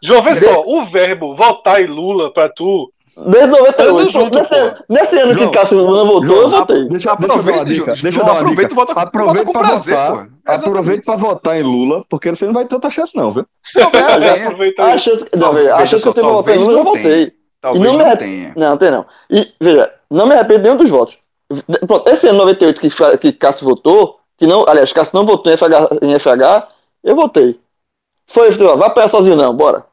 João, vê só, o verbo voltar e Lula pra tu Desde 98. Junto, nesse, nesse, ano João, que Cássio Lula voltou, João, eu votei. Deixa, aproveita, deixa, deixa, deixa eu dar uma aproveita dica. Vota, aproveita vota com prazer, votar, pô. Aproveita pra votar em Lula, porque você não vai ter tanta chance, não, viu? Não, é, a chance, não, veja, a chance que eu tenho votar em Lula, eu já votei. Talvez não, não tenha. Não, tem não. E, veja, não me arrependo nenhum dos votos. Pronto, esse ano 98 que, que Cássio votou, que não, aliás, Cássio não votou em FH, em FH eu votei. Foi, vai pegar sozinho não, bora.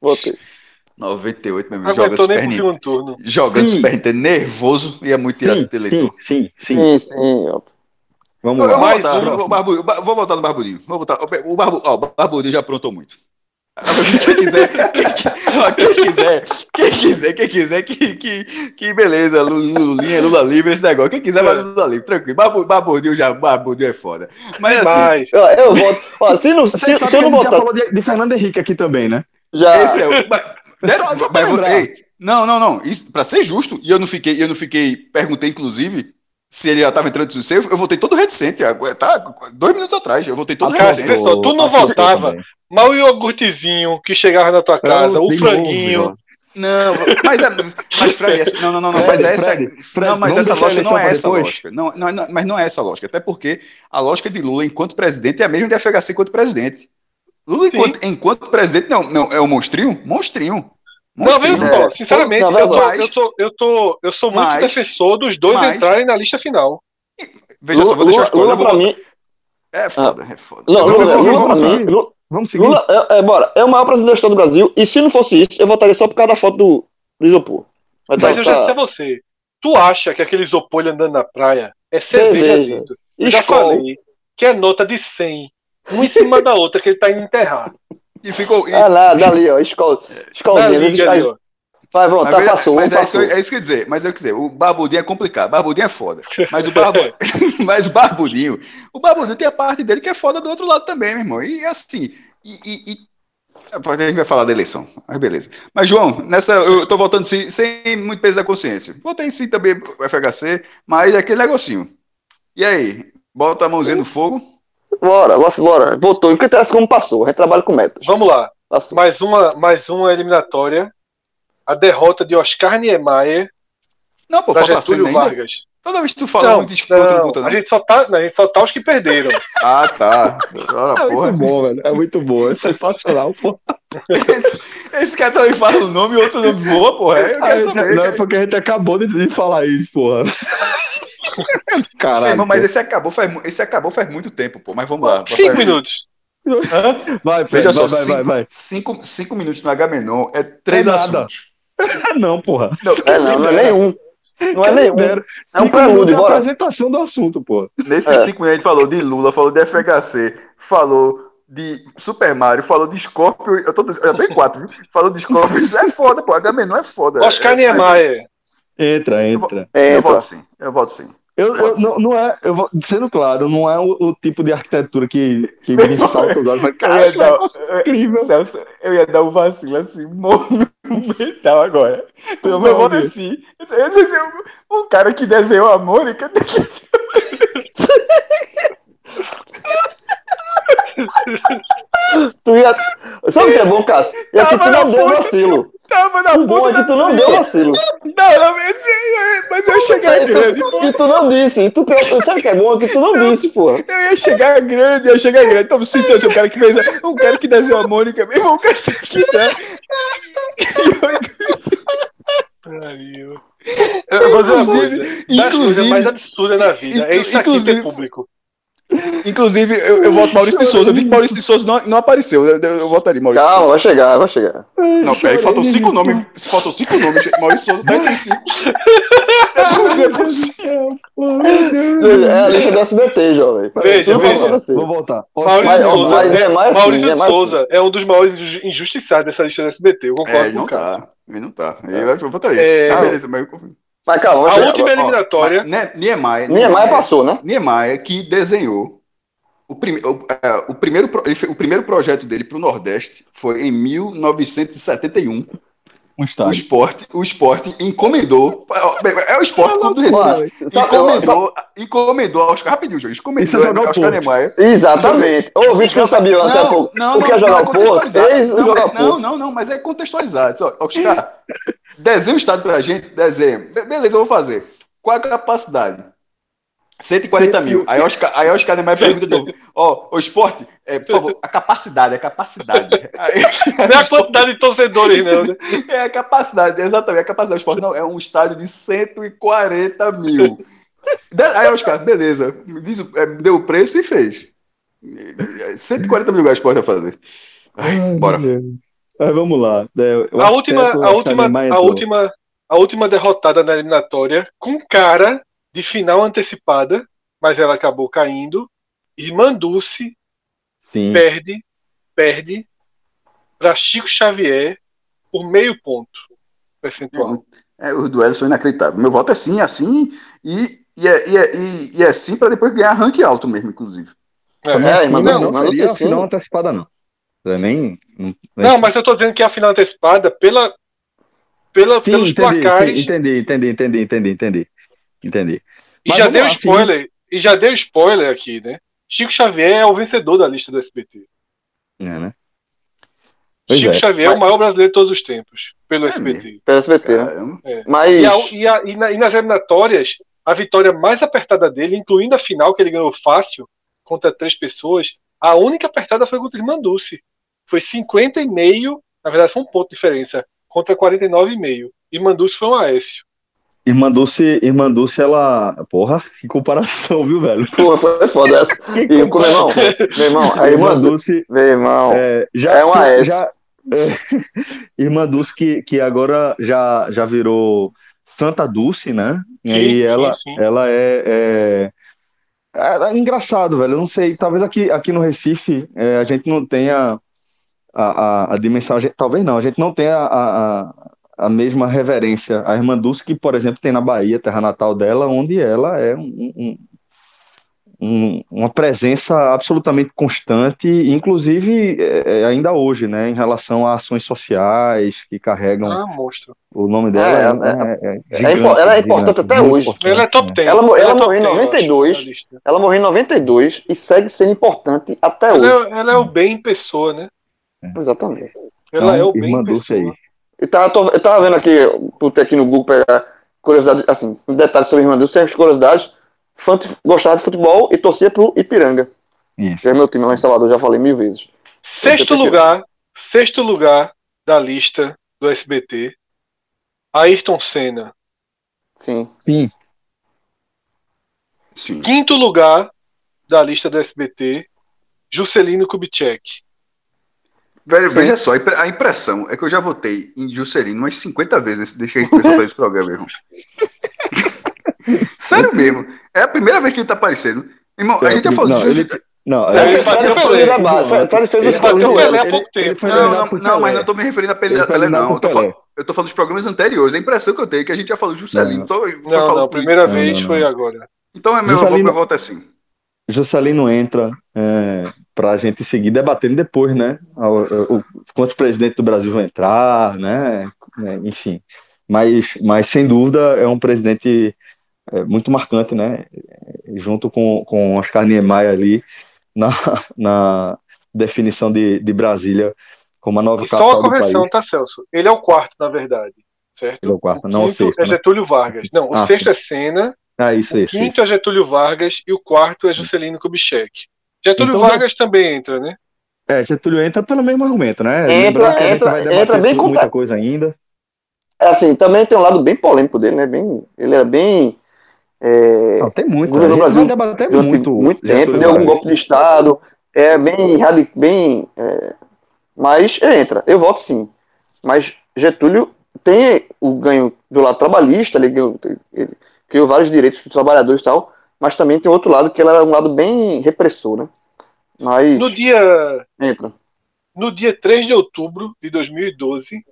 Votei. 98, meu amigo. Joga Super Nintendo. Jogando Super Nintendo nervoso e é muito tirado do eleitor. Sim, sim, sim. sim, sim. Vamos eu, lá. Eu vou, voltar, um... vou voltar no Barbudinho. Vou voltar. O, Barbu, ó, o Barbudinho já aprontou muito. Quem quiser, quem, quiser, quem quiser, quem quiser, que, que, que beleza, Lulinha, Lula livre, esse negócio. Quem quiser, vai Lula livre, tranquilo. Barbudinho já, Barbudinho é foda. Mas assim. Mas, eu, eu voto. Ó, se não, se, se, eu não botar... já falou de, de Fernando Henrique aqui também, né? Já. Esse é o. Mas, só, só mas, ei, não, não, não. Para ser justo, e eu não fiquei, eu não fiquei, perguntei inclusive se ele já estava entrando no seu, eu votei todo reticente. Tá, dois minutos atrás, eu votei todo ah, reticente. Pessoal, tu não votava, mas o iogurtezinho que chegava na tua casa, o franguinho. Novo, não, mas, é, mas Fred, não, não, não, não, mas essa, Fred, Fred, não, mas essa lógica não é essa depois. lógica. Não, não, não, mas não é essa lógica, até porque a lógica de Lula enquanto presidente é a mesma de FHC enquanto presidente. Lula enquanto, enquanto, presidente não, não é o monstrinho, monstrinho. Não, veja só, sinceramente, eu, tô, eu, tô, eu, tô, eu sou muito mas, defensor dos dois mas, entrarem na lista final. Veja Lula, só, vou deixar as Lula, Lula pra mim. É foda, é foda. Não, Lula, Lula, Lula pra mim. Lula, Vamos seguir. Lula, é, é, bora, é o maior presidente da história do Brasil, e se não fosse isso, eu votaria só por causa da foto do, do isopor. Mas, Mas tá, eu já tá... disse a você, tu acha que aquele isopor andando na praia é cerveja, cerveja. dentro? Eu já falei que é nota de 100, uma em cima da outra, que ele tá indo enterrar. E ficou. E... Ah, lá, dali, ó. Escolinha. Ali, ó. Vai, vamos, tá, passou. Mas é isso, que eu, é isso que eu ia dizer. Mas é eu quer dizer, o Barbudinho é complicado. Barbudinho é foda. Mas o, barbu... mas o Barbudinho. O Barbudinho tem a parte dele que é foda do outro lado também, meu irmão. E assim. E, e, e... A gente vai falar da eleição. Mas beleza. Mas, João, nessa. Eu tô votando sim, sem muito peso da consciência. Votei sim também o FHC, mas é aquele negocinho. E aí? Bota a mãozinha no fogo. Bora, bora. Votou. E o que interessa como passou. A gente trabalha com metas. Vamos lá. Passou. Mais uma, mais uma eliminatória. A derrota de Oscar Niemeyer. Não, pô, falta Getúlio Vargas. Toda vez que tu fala não, muito de não, luta, não. A gente só tá, não, a gente só tá os que perderam. ah, tá. Ora, é porra. muito bom, velho. É muito bom. É sensacional, pô. Esse, esse cara também fala o nome e outro nome voa, porra. Eu quero saber. Não, é porque a gente acabou de, de falar isso, porra. Caralho. Irmão, mas esse acabou, faz, esse acabou faz muito tempo, pô. Mas vamos lá. Cinco minutos. Vai, Veja só, vai, cinco, vai, vai. Cinco, cinco minutos no H-Menon é três é assuntos. não, porra. Não, é, não, não é nenhum. Não é nenhum. É um prelude, a apresentação do assunto, pô. Nesses é. cinco minutos a gente falou de Lula, falou de FHC, falou de Super Mario, falou de Scorpio. Eu, tô, eu já tô em quatro, viu? Falou de Scorpio. Isso é foda, pô. H-Menon é foda. Oscar é, Niemeyer. Entra, entra. Eu, eu voto sim. Eu voto sim. Eu, eu não, não, é, eu vou, sendo claro, não é o, o, tipo de arquitetura que, que me salta os olhos, mas cara, eu ia dar, incrível. Celso, eu ia dar um vacilo assim, monumental agora. Eu vou voto assim. O cara que desenhou a Mônica. tu ia... Sabe o que é bom, Cássio? É que tu não deu vacilo. Tava na o bom é que tu não deu vacilo. Não, não, mas eu ia chegar grande. E tu não disse. E tu, sabe o que é bom? É que tu não disse, pô. Eu ia chegar grande, eu ia chegar grande. Então, se você o cara que fez. O cara que desenhou a Mônica mesmo, o cara que. Né? Inclusive, inclusive, mais absurda na vida. É isso aqui ser público. Inclusive, eu, eu voto Maurício de Souza. Eu vi que Maurício de Souza não, não apareceu. Eu, eu, eu votaria Maurício. Calma, vai chegar, vai chegar. Não, peraí, faltam cinco nomes. Faltam cinco nomes. Maurício Souza tá entre cinco. É a lista do SBT, jovem. Veja, veja. Vou voltar. Maurício de Souza, é, é mais Maurício assim, de Souza assim. é um dos maiores injustiçados dessa lista do SBT. Eu concordo é, com o Tá. Ele não tá. Eu, eu votaria. É... Ah, beleza, mas eu confio. Mas calma, a última eliminatória. Niemeyer, Niemeyer passou, né? Niemeyer que desenhou o, prim, o, é, o, primeiro, o primeiro projeto dele para o Nordeste foi em 1971. Um o esporte, o esporte encomendou. É o esporte todo do Recife. Encomendou, encomendou Oscar. Rapidinho, João. Encomendou é Oscar Niemeyer. Exatamente. Ô, vídeo que eu sabia até há pouco. Não, o que é jogar o Porto? Não, não, não, não, mas é contextualizado. Oscar, desenha o estado pra gente, desenha. Beleza, eu vou fazer. Qual a capacidade? 140 mil. Aí Oscar, aí Oscar Niemeyer pergunta de novo: Ó, oh, o esporte, é, por favor, a capacidade, a capacidade. Aí, não é a quantidade de torcedores, não, né? É a capacidade, exatamente. A capacidade do esporte não, é um estádio de 140 mil. Aí os caras, beleza, diz, é, deu o preço e fez. 140 mil reais pode fazer. Ai, bora. Aí, vamos lá. É, a última, a, última, a, última, a última derrotada na eliminatória, com cara de final antecipada, mas ela acabou caindo. E Manduce perde, perde para Chico Xavier por meio ponto percentual. É, o duelo foi inacreditável. Meu voto é sim, assim, e, e, é, e, é, e, e é sim para depois ganhar rank alto mesmo, inclusive. É, é, mas não, não, não seria a final antecipada, não. É nem, não, não, mas eu tô dizendo que a final antecipada pela, pela sim, pelos entendi, placares. Sim, entendi, entendi, entendi, entendi, entendi. entendi. E mas já deu lá, spoiler, sim. e já deu spoiler aqui, né? Chico Xavier é o vencedor da lista do SBT. É, né? Pois Chico é. Xavier mas... é o maior brasileiro de todos os tempos, pelo é SBT. Pelo SBT, né? É. Mas... E, a, e, a, e, na, e, nas eliminatórias, a vitória mais apertada dele, incluindo a final que ele ganhou fácil, contra três pessoas, a única apertada foi contra o Irmanduce. Foi 50,5, na verdade foi um ponto de diferença, contra 49,5. E Manduce foi um Aécio. Irmã Dulce, Irmã Dulce, ela. Porra, que comparação, viu, velho? Pô, foi foda essa. E, meu irmão, meu irmão, a Irmã Dulce. Meu irmão, é, já, é uma S. Já, é, Irmã Dulce, que, que agora já, já virou Santa Dulce, né? Sim, e aí ela, sim, sim. ela é, é, é, é. engraçado, velho. Eu não sei, talvez aqui, aqui no Recife é, a gente não tenha a, a, a dimensão, a gente, talvez não, a gente não tenha a, a, a mesma reverência à irmã Dulce que, por exemplo, tem na Bahia, terra natal dela, onde ela é um, um, um, uma presença absolutamente constante, inclusive é, é, ainda hoje, né, em relação a ações sociais que carregam ah, o nome dela. É, é, é, é gigante, ela é importante até hoje. Importante, ela é top 10. Ela, ela, ela morreu em 92, ela morreu em 92 e segue sendo importante até ela hoje. ela é o bem em pessoa, né? Exatamente. Ela então, é o bem em pessoa. Aí. Eu tava, eu tava vendo aqui, ter aqui no Google pegar curiosidades, assim, detalhes sobre Irmandil, sem as curiosidades. Fã gostava de futebol e torcia pro Ipiranga. Isso. é meu time lá em Salvador, já falei mil vezes. Sexto lugar, sexto lugar da lista do SBT. Ayrton Senna. Sim. Sim. Sim. Quinto lugar da lista do SBT, Juscelino Kubitschek. Velho, veja só, a impressão é que eu já votei em Juscelino umas 50 vezes desde que a gente começou a fazer esse programa, irmão. Sério mesmo. É a primeira vez que ele tá aparecendo. Irmão, a gente já falou não, ele, não, ele, ele, bateu o Pelé da base. Ele bateu o Pelé há pouco tempo. Não, não, não, mas não tô me referindo a Pelé, Pelé não. Eu tô, falando, eu tô falando dos programas anteriores. A impressão que eu tenho é que a gente já falou de Juscelino. Não, não, não, primeira vez foi agora. Então é meu, Juscelino, meu voto é assim. Juscelino entra é, para a gente seguir debatendo depois, né? O, o, quantos presidentes do Brasil vão entrar, né? É, enfim. Mas, mas sem dúvida é um presidente é, muito marcante, né? Junto com, com Oscar Niemeyer ali na, na definição de, de Brasília como a nova e capital Só uma correção, tá, Celso? Ele é o quarto, na verdade. Certo? Ele é o quarto, o não o sexto. É né? Getúlio Vargas. Não, o ah, sexto sim. é Senna. Ah, isso, o isso. quinto isso. é Getúlio Vargas e o quarto é Juscelino Kubitschek. Getúlio então, Vargas já... também entra, né? É, Getúlio entra pelo mesmo argumento, né? Entra, entra, entra bem com muita coisa ainda. É assim, também tem um lado bem polêmico dele, né? Bem, ele é bem. É, Não, tem muito. No Brasil debater muito, muito tempo, deu algum golpe de Estado, é bem bem. É, mas entra, eu voto sim. Mas Getúlio tem o ganho do lado trabalhista, ele, ele criou vários direitos dos trabalhadores e tal, mas também tem outro lado que ela era um lado bem repressor, né? Mas no dia entra. No dia 3 de outubro de 2012,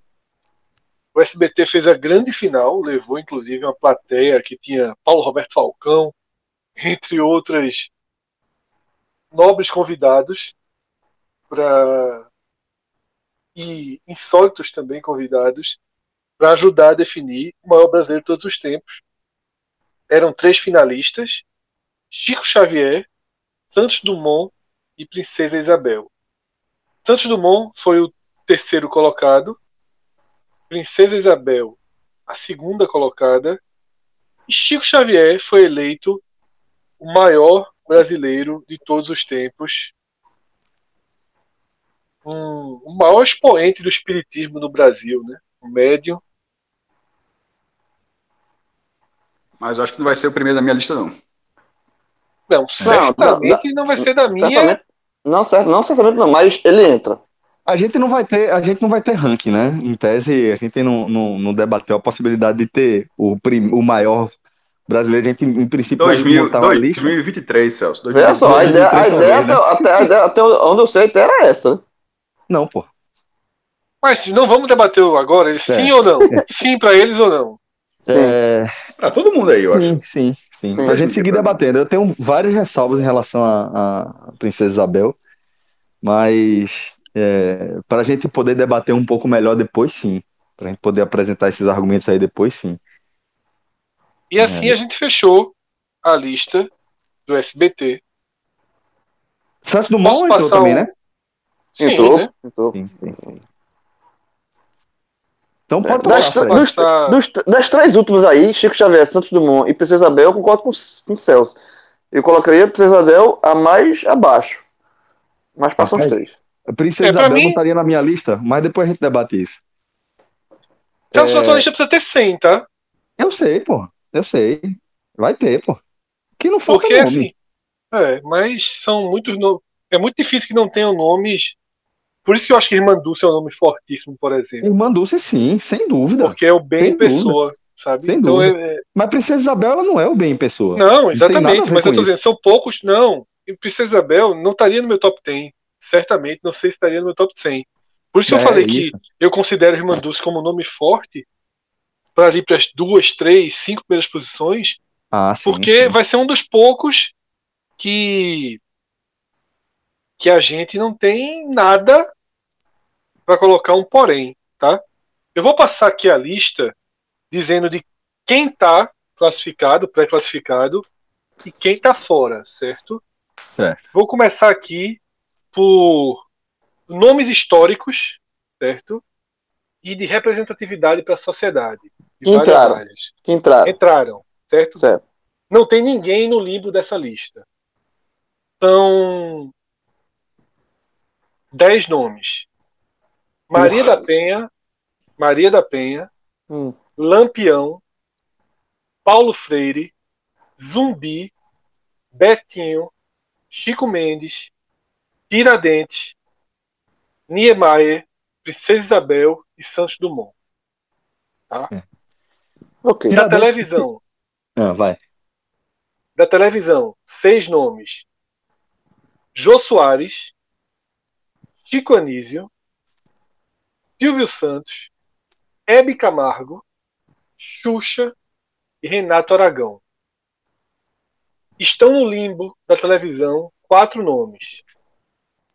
o SBT fez a grande final, levou inclusive uma plateia que tinha Paulo Roberto Falcão, entre outras nobres convidados para e insólitos também convidados para ajudar a definir o maior brasileiro de todos os tempos. Eram três finalistas Chico Xavier, Santos Dumont e Princesa Isabel. Santos Dumont foi o terceiro colocado, Princesa Isabel a segunda colocada e Chico Xavier foi eleito o maior brasileiro de todos os tempos, um, o maior expoente do espiritismo no Brasil, né? O médium Mas eu acho que não vai ser o primeiro da minha lista, não. Não, certamente não, não, não vai ser da minha. Não, não, certamente não, mas ele entra. A gente não vai ter, a gente não vai ter ranking, né? Em tese, a gente não, não, não debateu a possibilidade de ter o, prim, o maior brasileiro. A gente, em princípio, 2000, vai montar 2023, Celso. 2023, Veja só, a ideia, a ideia, até, até, a ideia até onde eu sei até era essa. Né? Não, pô. Mas não vamos debater agora, sim é. ou não? Sim para eles ou não? É... Para todo mundo aí, eu sim, acho. Sim, sim, sim. Pra gente seguir debatendo. Eu tenho várias ressalvas em relação à Princesa Isabel, mas é, para a gente poder debater um pouco melhor depois, sim. Para a gente poder apresentar esses argumentos aí depois, sim. E assim é. a gente fechou a lista do SBT. Santos Dumont entrou também, né? Sim, entrou, né? entrou. Sim, sim. Então pode passar, das, dos, dos, das três últimas aí, Chico Xavier, Santos Dumont e Princesa Isabel, eu concordo com, com o Celso. Eu colocaria a Princesa Isabel a mais abaixo. Mas passam os três. A Princesa é, Isabel mim... não estaria na minha lista, mas depois a gente debate isso. Então, é... a sua lista precisa ter 100, tá? Eu sei, pô. Eu sei. Vai ter, pô. Que não falta Porque, nome. Assim, é, mas são muitos nomes. É muito difícil que não tenham nomes. Por isso que eu acho que Dulce é um nome fortíssimo, por exemplo. Dulce, sim, sem dúvida. Porque é o bem sem pessoa, dúvida. sabe? Sem então, dúvida. É... Mas Princesa Isabel, ela não é o bem pessoa. Não, exatamente. Não mas eu tô dizendo, são poucos. Não. E Princesa Isabel não estaria no meu top 10 certamente não sei se estaria no meu top 100. Por isso que é, eu falei isso. que eu considero Dulce como nome forte para ir para as duas, três, cinco primeiras posições, ah, sim, porque sim. vai ser um dos poucos que que a gente não tem nada para colocar um porém, tá? Eu vou passar aqui a lista dizendo de quem está classificado, pré-classificado e quem está fora, certo? Certo. Vou começar aqui por nomes históricos, certo? E de representatividade para a sociedade. Que entraram. que entraram. Entraram, certo? certo? Não tem ninguém no limbo dessa lista. São dez nomes. Maria da Penha, Maria da Penha, hum. Lampião, Paulo Freire, Zumbi, Betinho, Chico Mendes, Tiradentes, Niemeyer, Princesa Isabel e Santos Dumont. Tá? É. Okay. Da televisão. Ah, vai. Da televisão, seis nomes. Jô Soares, Chico Anísio, Silvio Santos, Hebe Camargo, Xuxa e Renato Aragão. Estão no limbo da televisão quatro nomes: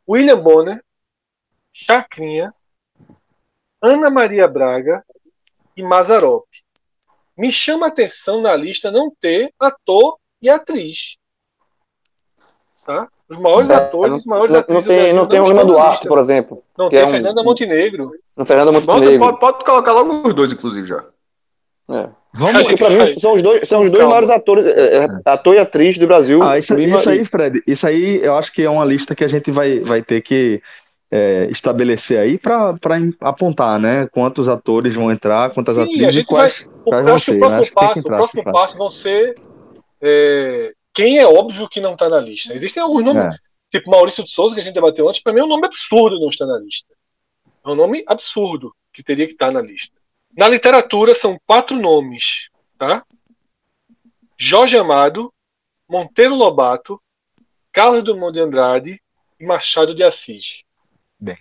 William Bonner, Chacrinha, Ana Maria Braga e Mazarop. Me chama a atenção na lista não ter ator e atriz. Tá? Os maiores é, atores, os maiores não, atrizes. Não tem, não tem o Lima Duarte, por exemplo. Não tem é Fernanda um... Montenegro. Não, Fernanda Montenegro. Pode, pode, colocar logo os dois, inclusive, já. É. Vamos, pra mim, são os dois, são os dois maiores atores, é, é, ator e atriz do Brasil. Ah, isso, isso aí, Fred, isso aí eu acho que é uma lista que a gente vai, vai ter que é, estabelecer aí para apontar, né? Quantos atores vão entrar, quantas Sim, atrizes e quais, vai, quais vão ser. O próximo né? passo, entrar, o próximo passo vão ser é, quem é óbvio que não está na lista. Existem alguns nomes, é. tipo Maurício de Souza, que a gente debateu antes, para mim é um nome absurdo não estar na lista. É um nome absurdo que teria que estar na lista. Na literatura são quatro nomes, tá? Jorge Amado, Monteiro Lobato, Carlos Drummond de Andrade e Machado de Assis. Bem.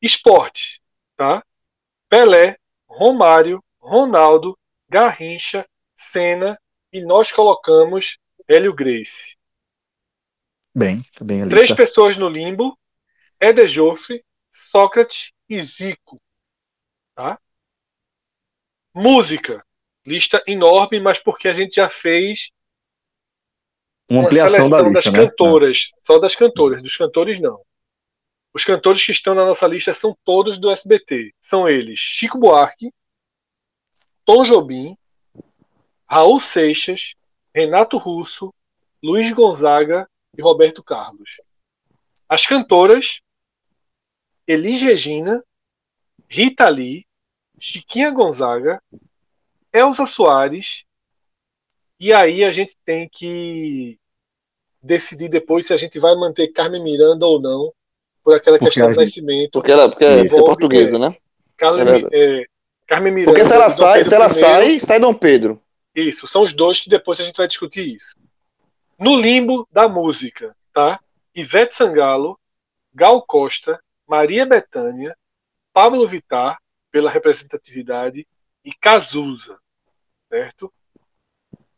Esporte, tá? Pelé, Romário, Ronaldo, Garrincha, Senna e nós colocamos Hélio Grace. Bem, tá bem Três pessoas no limbo: Eder Joffre, Sócrates e Zico. Tá? Música. Lista enorme, mas porque a gente já fez uma, uma ampliação da lista, das né? cantoras. Só das cantoras, dos cantores não. Os cantores que estão na nossa lista são todos do SBT. São eles Chico Buarque, Tom Jobim, Raul Seixas, Renato Russo, Luiz Gonzaga e Roberto Carlos. As cantoras Elis Regina, Rita Lee, Chiquinha Gonzaga, Elza Soares E aí a gente tem que decidir depois se a gente vai manter Carmen Miranda ou não, por aquela porque questão do nascimento. Porque ela porque é portuguesa, né? Carmen, é, é, Carmen Miranda. Porque se ela sai, se ela sai, sai Dom Pedro. Isso, são os dois que depois a gente vai discutir isso. No limbo da música, tá? Ivete Sangalo, Gal Costa, Maria Bethânia, Pablo Vittar, pela representatividade, e Cazuza, certo?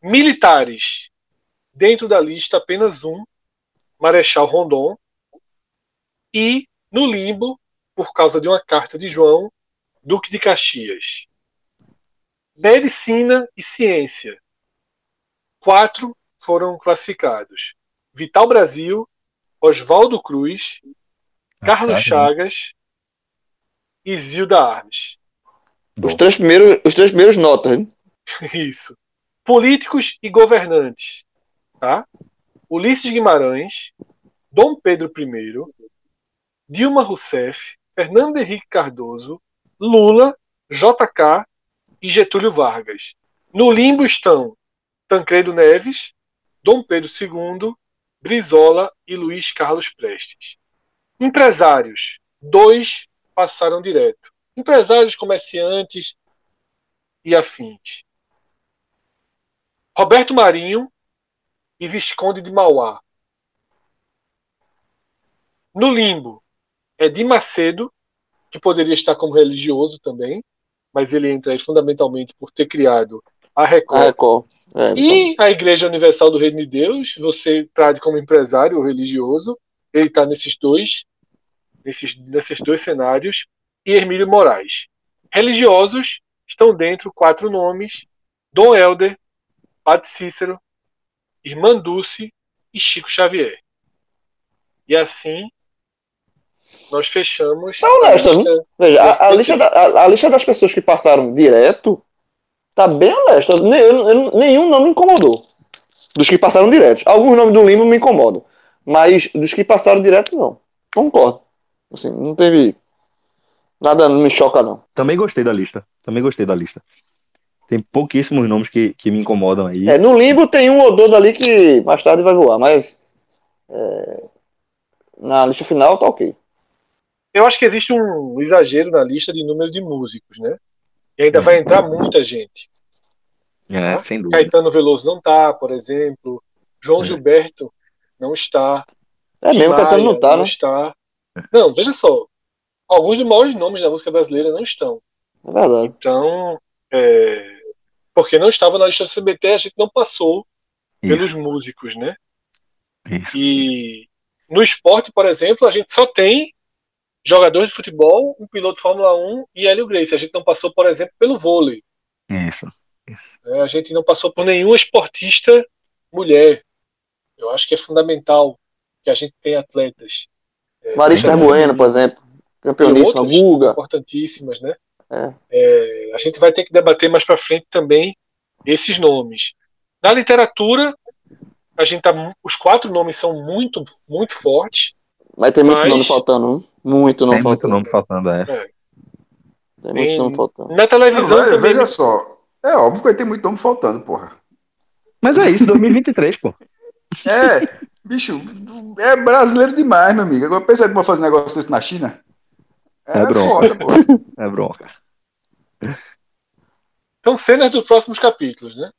Militares, dentro da lista apenas um, Marechal Rondon, e no limbo, por causa de uma carta de João, Duque de Caxias. Medicina e ciência. Quatro foram classificados: Vital Brasil, Oswaldo Cruz, Carlos Chagas e Zilda Armes. Os três primeiros, os três primeiros notas. Hein? Isso. Políticos e governantes. Tá? Ulisses Guimarães, Dom Pedro I, Dilma Rousseff, Fernando Henrique Cardoso, Lula, JK e Getúlio Vargas. No limbo estão Tancredo Neves, Dom Pedro II, Brizola e Luiz Carlos Prestes. Empresários, dois passaram direto. Empresários, comerciantes e afins. Roberto Marinho e Visconde de Mauá. No limbo, é de Macedo, que poderia estar como religioso também, mas ele entra aí fundamentalmente por ter criado a Record. A Record. É, então. E a Igreja Universal do Reino de Deus, você trata como empresário religioso, ele está nesses dois, nesses, nesses dois cenários, e Hermílio Moraes. Religiosos estão dentro quatro nomes: Dom Helder, Padre Cícero, Irmã Dulce e Chico Xavier. E assim nós fechamos. Tá honesta, Veja, a, a, lista da, a, a, lista das pessoas que passaram direto tá bem honesta. Nenhum nome me incomodou. Dos que passaram direto. Alguns nomes do Lima me incomodam. Mas dos que passaram direto, não. Concordo. Assim, não teve. Nada não me choca, não. Também gostei da lista. Também gostei da lista. Tem pouquíssimos nomes que, que me incomodam aí. É, no limbo tem um ou dois ali que mais tarde vai voar, mas. É, na lista final tá ok. Eu acho que existe um exagero na lista de número de músicos, né? E ainda vai entrar muita gente. É, tá? sem dúvida. Caetano Veloso não tá, por exemplo. João é. Gilberto não está. É mesmo, Maia Caetano não tá, não né? está. Não, veja só. Alguns dos maiores nomes da música brasileira não estão. É verdade. Então, é... porque não estava na lista do CBT, a gente não passou Isso. pelos músicos, né? Isso. E no esporte, por exemplo, a gente só tem jogadores de futebol, um piloto de Fórmula 1 e Hélio Grace. A gente não passou, por exemplo, pelo vôlei. Isso. É, a gente não passou por nenhuma esportista mulher. Eu acho que é fundamental que a gente tenha atletas. É, Marista Bueno, por exemplo. Campeoníssima, Guga. Importantíssimas, né? É. É, a gente vai ter que debater mais para frente também esses nomes. Na literatura, a gente tá, os quatro nomes são muito, muito fortes. Mas tem muito mas... nome faltando, hein? Muito não Tem faltando. muito nome faltando, é. é. Tem muito nome faltando. Na televisão também. Veja só. É óbvio que ter muito nome faltando, porra. Mas é isso, 2023, pô. É, bicho, é brasileiro demais, meu amigo. Agora pensa que vai fazer um negócio desse na China. É, é bronca. Foda, é bronca. São cenas dos próximos capítulos, né?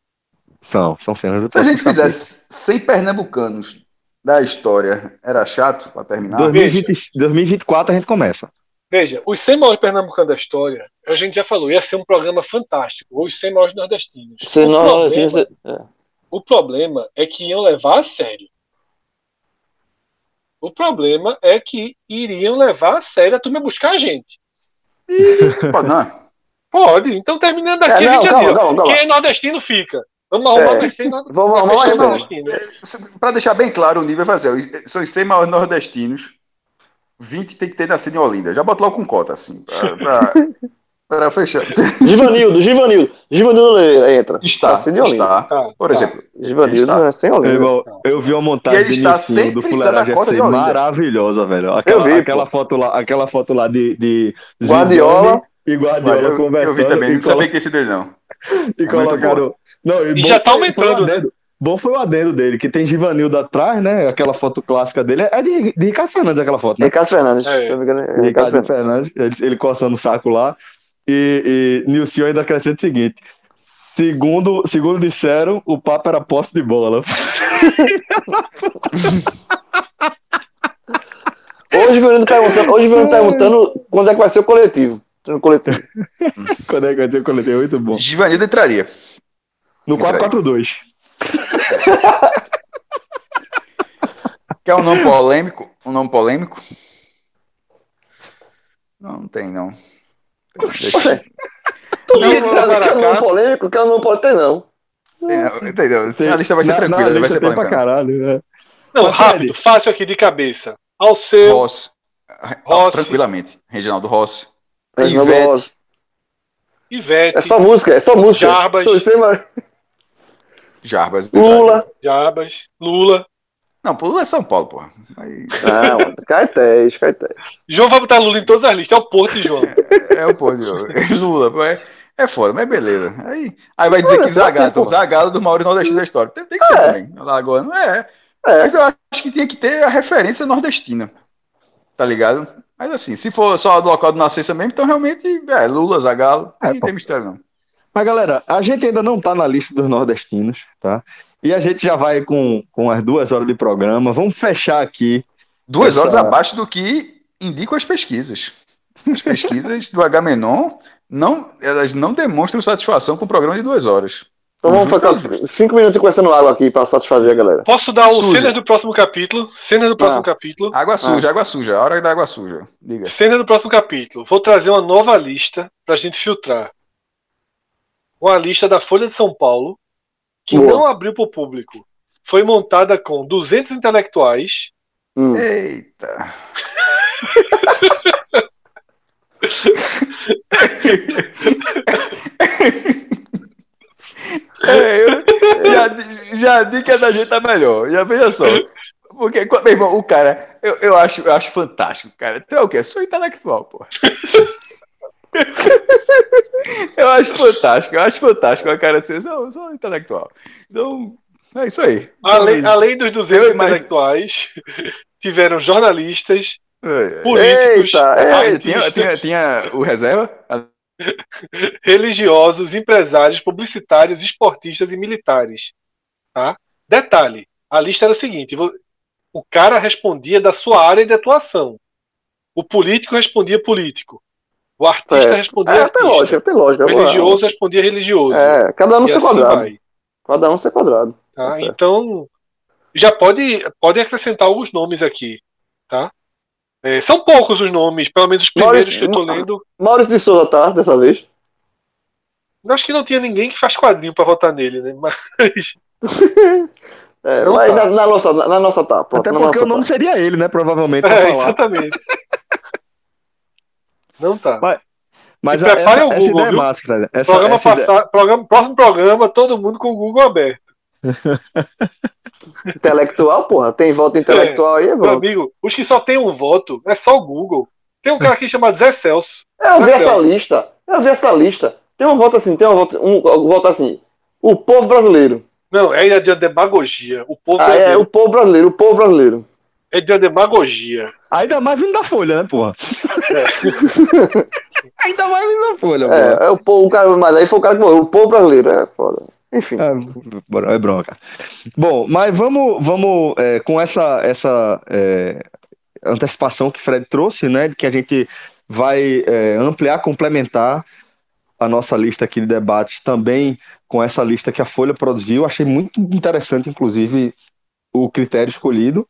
São, são cenas dos Se a gente fizesse 100 pernambucanos da história era chato para terminar? 2020, 2024 a gente começa. Veja, os 100 maiores pernambucanos da história, a gente já falou, ia ser um programa fantástico. Os 100 maiores nordestinos. Se o, nós, problema, é. o problema é que iam levar a sério. O problema é que iriam levar a sério a turma buscar a gente. E, pode, não. Pode. Então, terminando aqui, é, não, a gente calma, já Quem é nordestino fica. Vamos arrumar é, mais 100 Vamos arrumar mais 100. Para deixar bem claro o nível, vai fazer. São os 100 maiores nordestinos. 20 tem que ter nascido em Olinda. Já bota logo com cota, assim. Para fechar. Givanildo, Givanildo. Givanildo entra. Está. está. Tá, por tá. exemplo. Givanildo está. é sem Olinda. Eu, eu, vi uma montagem ele está sempre do Fuleiragem FC maravilhosa, velho. Aquela, vi, aquela foto lá, aquela foto lá de, de Guardiola e Guardiola eu, conversando. Eu vi também, não sabia que esse dele não. E é colocaram. Não, e, e já tá aumentando, né? Bom foi o adendo dele, que tem Givanildo atrás, né? Aquela foto clássica dele. É de, de Ricardo Fernandes aquela foto, né? Ricardo Fernandes, é. É Ricardo, Ricardo Fernandes, ele, ele coçando o saco lá. E, e Nilson ainda acrescenta o seguinte: segundo, segundo disseram, o papo era posse de bola. Hoje o perguntando, hoje o perguntando quando é que vai ser o coletivo. No coletivo. quando é que vai ser o coletivo? Muito bom. Givanildo entraria. No 4-4-2. Quer um nome polêmico? Um nome polêmico? Não, não tem, não. Deixa... Tu não, disse que é um nome polêmico, que é um nome polêmico, não. Tem, entendeu? A lista vai ser não, tranquila, não, vai ser polêmica. Pra caralho, né? Não, Mas, rápido, fácil aqui de cabeça. Ao seu. Ross. Ross. Tranquilamente. Reginaldo Ross. Reginaldo Ivete. Ivete. É só música, é só música. Jarbas. Jarbas. Lula. Jarbas. Lula. Não, Lula é São Paulo, porra. Aí... Não, Caetés, Caetés. João vai botar Lula em todas as listas. É o Porto João. É, é o Porto João. Lula, é, é foda, mas beleza. Aí, aí vai dizer que Zagalo, então, Zagalo do maior nordestino da história. Tem, tem que ser é. também. Agora, não é. é. Eu acho que tinha que ter a referência nordestina. Tá ligado? Mas assim, se for só do local de nascença mesmo, então realmente é Lula, Zagalo, é, não tem mistério não. Mas galera, a gente ainda não tá na lista dos nordestinos, tá? E a gente já vai com, com as duas horas de programa. Vamos fechar aqui. Duas essa... horas abaixo do que indicam as pesquisas. As pesquisas do H-Menon não, elas não demonstram satisfação com o programa de duas horas. Então vamos fazer cinco minutos conversando água aqui para satisfazer a galera. Posso dar o cena do próximo capítulo? Cena do próximo ah. capítulo. Água suja, ah. água suja. A hora da água suja. Liga. Cena do próximo capítulo. Vou trazer uma nova lista para a gente filtrar. Uma lista da Folha de São Paulo que Boa. não abriu para o público. Foi montada com 200 intelectuais. Hum. Eita! é, eu já, já que a da gente tá melhor. Já veja só. Porque, meu irmão, o cara, eu, eu, acho, eu acho fantástico, cara. Tu é o quê? Sou intelectual, pô. eu acho fantástico, eu acho fantástico a cara ser sou, sou intelectual. Então, é isso aí. Além, além dos 200 eu intelectuais, tiveram jornalistas, é, políticos, Eita, é, tinha, tinha, tinha o reserva? Religiosos, empresários, publicitários, esportistas e militares. Tá? Detalhe: a lista era a seguinte: o cara respondia da sua área de atuação, o político respondia político, o artista é. respondia é, artista. Tem lógica, tem lógica. O religioso respondia religioso. É, cada um no seu assim quadrado. Vai. Cada um no seu quadrado. Tá, tá então, já pode, pode acrescentar alguns nomes aqui, tá? É, são poucos os nomes, pelo menos os primeiros Maurício, que eu tô lendo. Maurício de Souza tá, dessa vez? Acho que não tinha ninguém que faz quadrinho pra votar nele, né? Mas. É, mas tá. na, na, nossa, na nossa tá. Pronto, Até porque o nome tá. seria ele, né? Provavelmente. É, exatamente. Não tá. Mas, mas a, essa, o Google, essa ideia é máscara. Essa, programa essa ideia... programa, próximo programa, todo mundo com o Google aberto. intelectual, porra. Tem voto intelectual é, aí, é Meu amigo, os que só tem um voto é só o Google. Tem um cara aqui chamado Zé Celso. Eu vi essa lista. Eu vi essa lista. Tem um voto assim, tem um voto, um, um voto assim. O povo brasileiro. Não, é de demagogia. O povo ah, é, brasileiro. É, o povo brasileiro, o povo brasileiro. É de demagogia. Ainda mais vindo da Folha, né, porra? É. Ainda mais vindo da Folha, é, é o, povo, o cara, mas aí foi o cara que morreu, o povo brasileiro, é foda. Enfim. É, é bronca. Bom, mas vamos, vamos é, com essa, essa é, antecipação que Fred trouxe, né? De que a gente vai é, ampliar, complementar a nossa lista aqui de debates também com essa lista que a Folha produziu. Achei muito interessante, inclusive, o critério escolhido.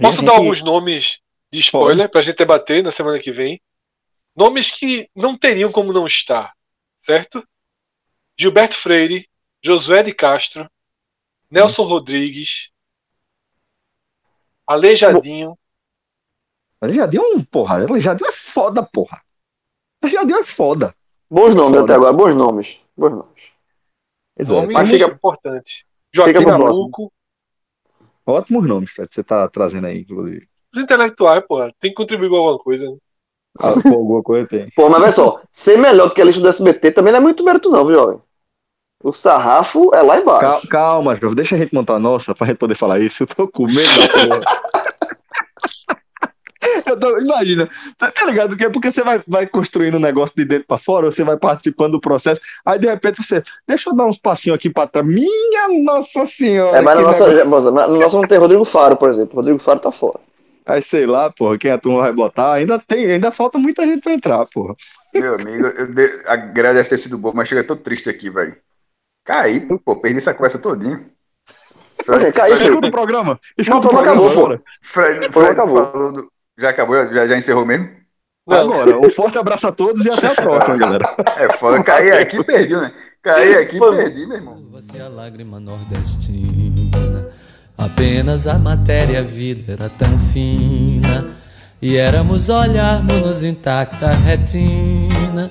Posso dar alguns nomes de spoiler para a gente debater na semana que vem? Nomes que não teriam como não estar, certo? Gilberto Freire, Josué de Castro, Nelson hum. Rodrigues, Aleijadinho. Aleijadinho, porra, Aleijadinho é foda, porra. Aleijadinho é foda. Bons nomes foda. até agora, bons nomes. Bons nomes. Exato. Mas fica importante. Joaquim Nabuco. Ótimos nomes que você tá trazendo aí, inclusive. Os intelectuais, pô, tem que contribuir com alguma coisa. Né? Ah, com alguma coisa tem. Pô, mas olha só, ser melhor do que a lista do SBT também não é muito mérito, não, viu, jovem? O sarrafo é lá embaixo. Calma, calma João, deixa a gente montar a nossa pra gente poder falar isso. Eu tô com medo da porra. Tô, imagina, tá, tá, ligado? Que é porque você vai, vai construindo um negócio de dentro para fora, você vai participando do processo, aí de repente você, deixa eu dar uns passinhos aqui para trás. Minha Nossa Senhora! É, mas no nosso, no nosso não tem Rodrigo Faro, por exemplo. Rodrigo Faro tá fora. Aí sei lá, porra, quem a turma vai botar, ainda tem, ainda falta muita gente pra entrar, porra. Meu amigo, de, a grade deve ter sido boa, mas chega todo triste aqui, velho. Caí, pô, perdi essa conversa todinha. Fred, caiu, escuta o programa. Escuta não, o programa acabou, agora. Fred, Fred acabou. Do, já acabou? Já, já encerrou mesmo? Não. Agora, um forte abraço a todos e até a próxima, galera. É foda, caí aqui e perdi, né? Caí aqui e perdi, meu irmão. Você a lágrima nordestina, apenas a matéria a vida era tão fina. E éramos olharmos-nos intacta retina,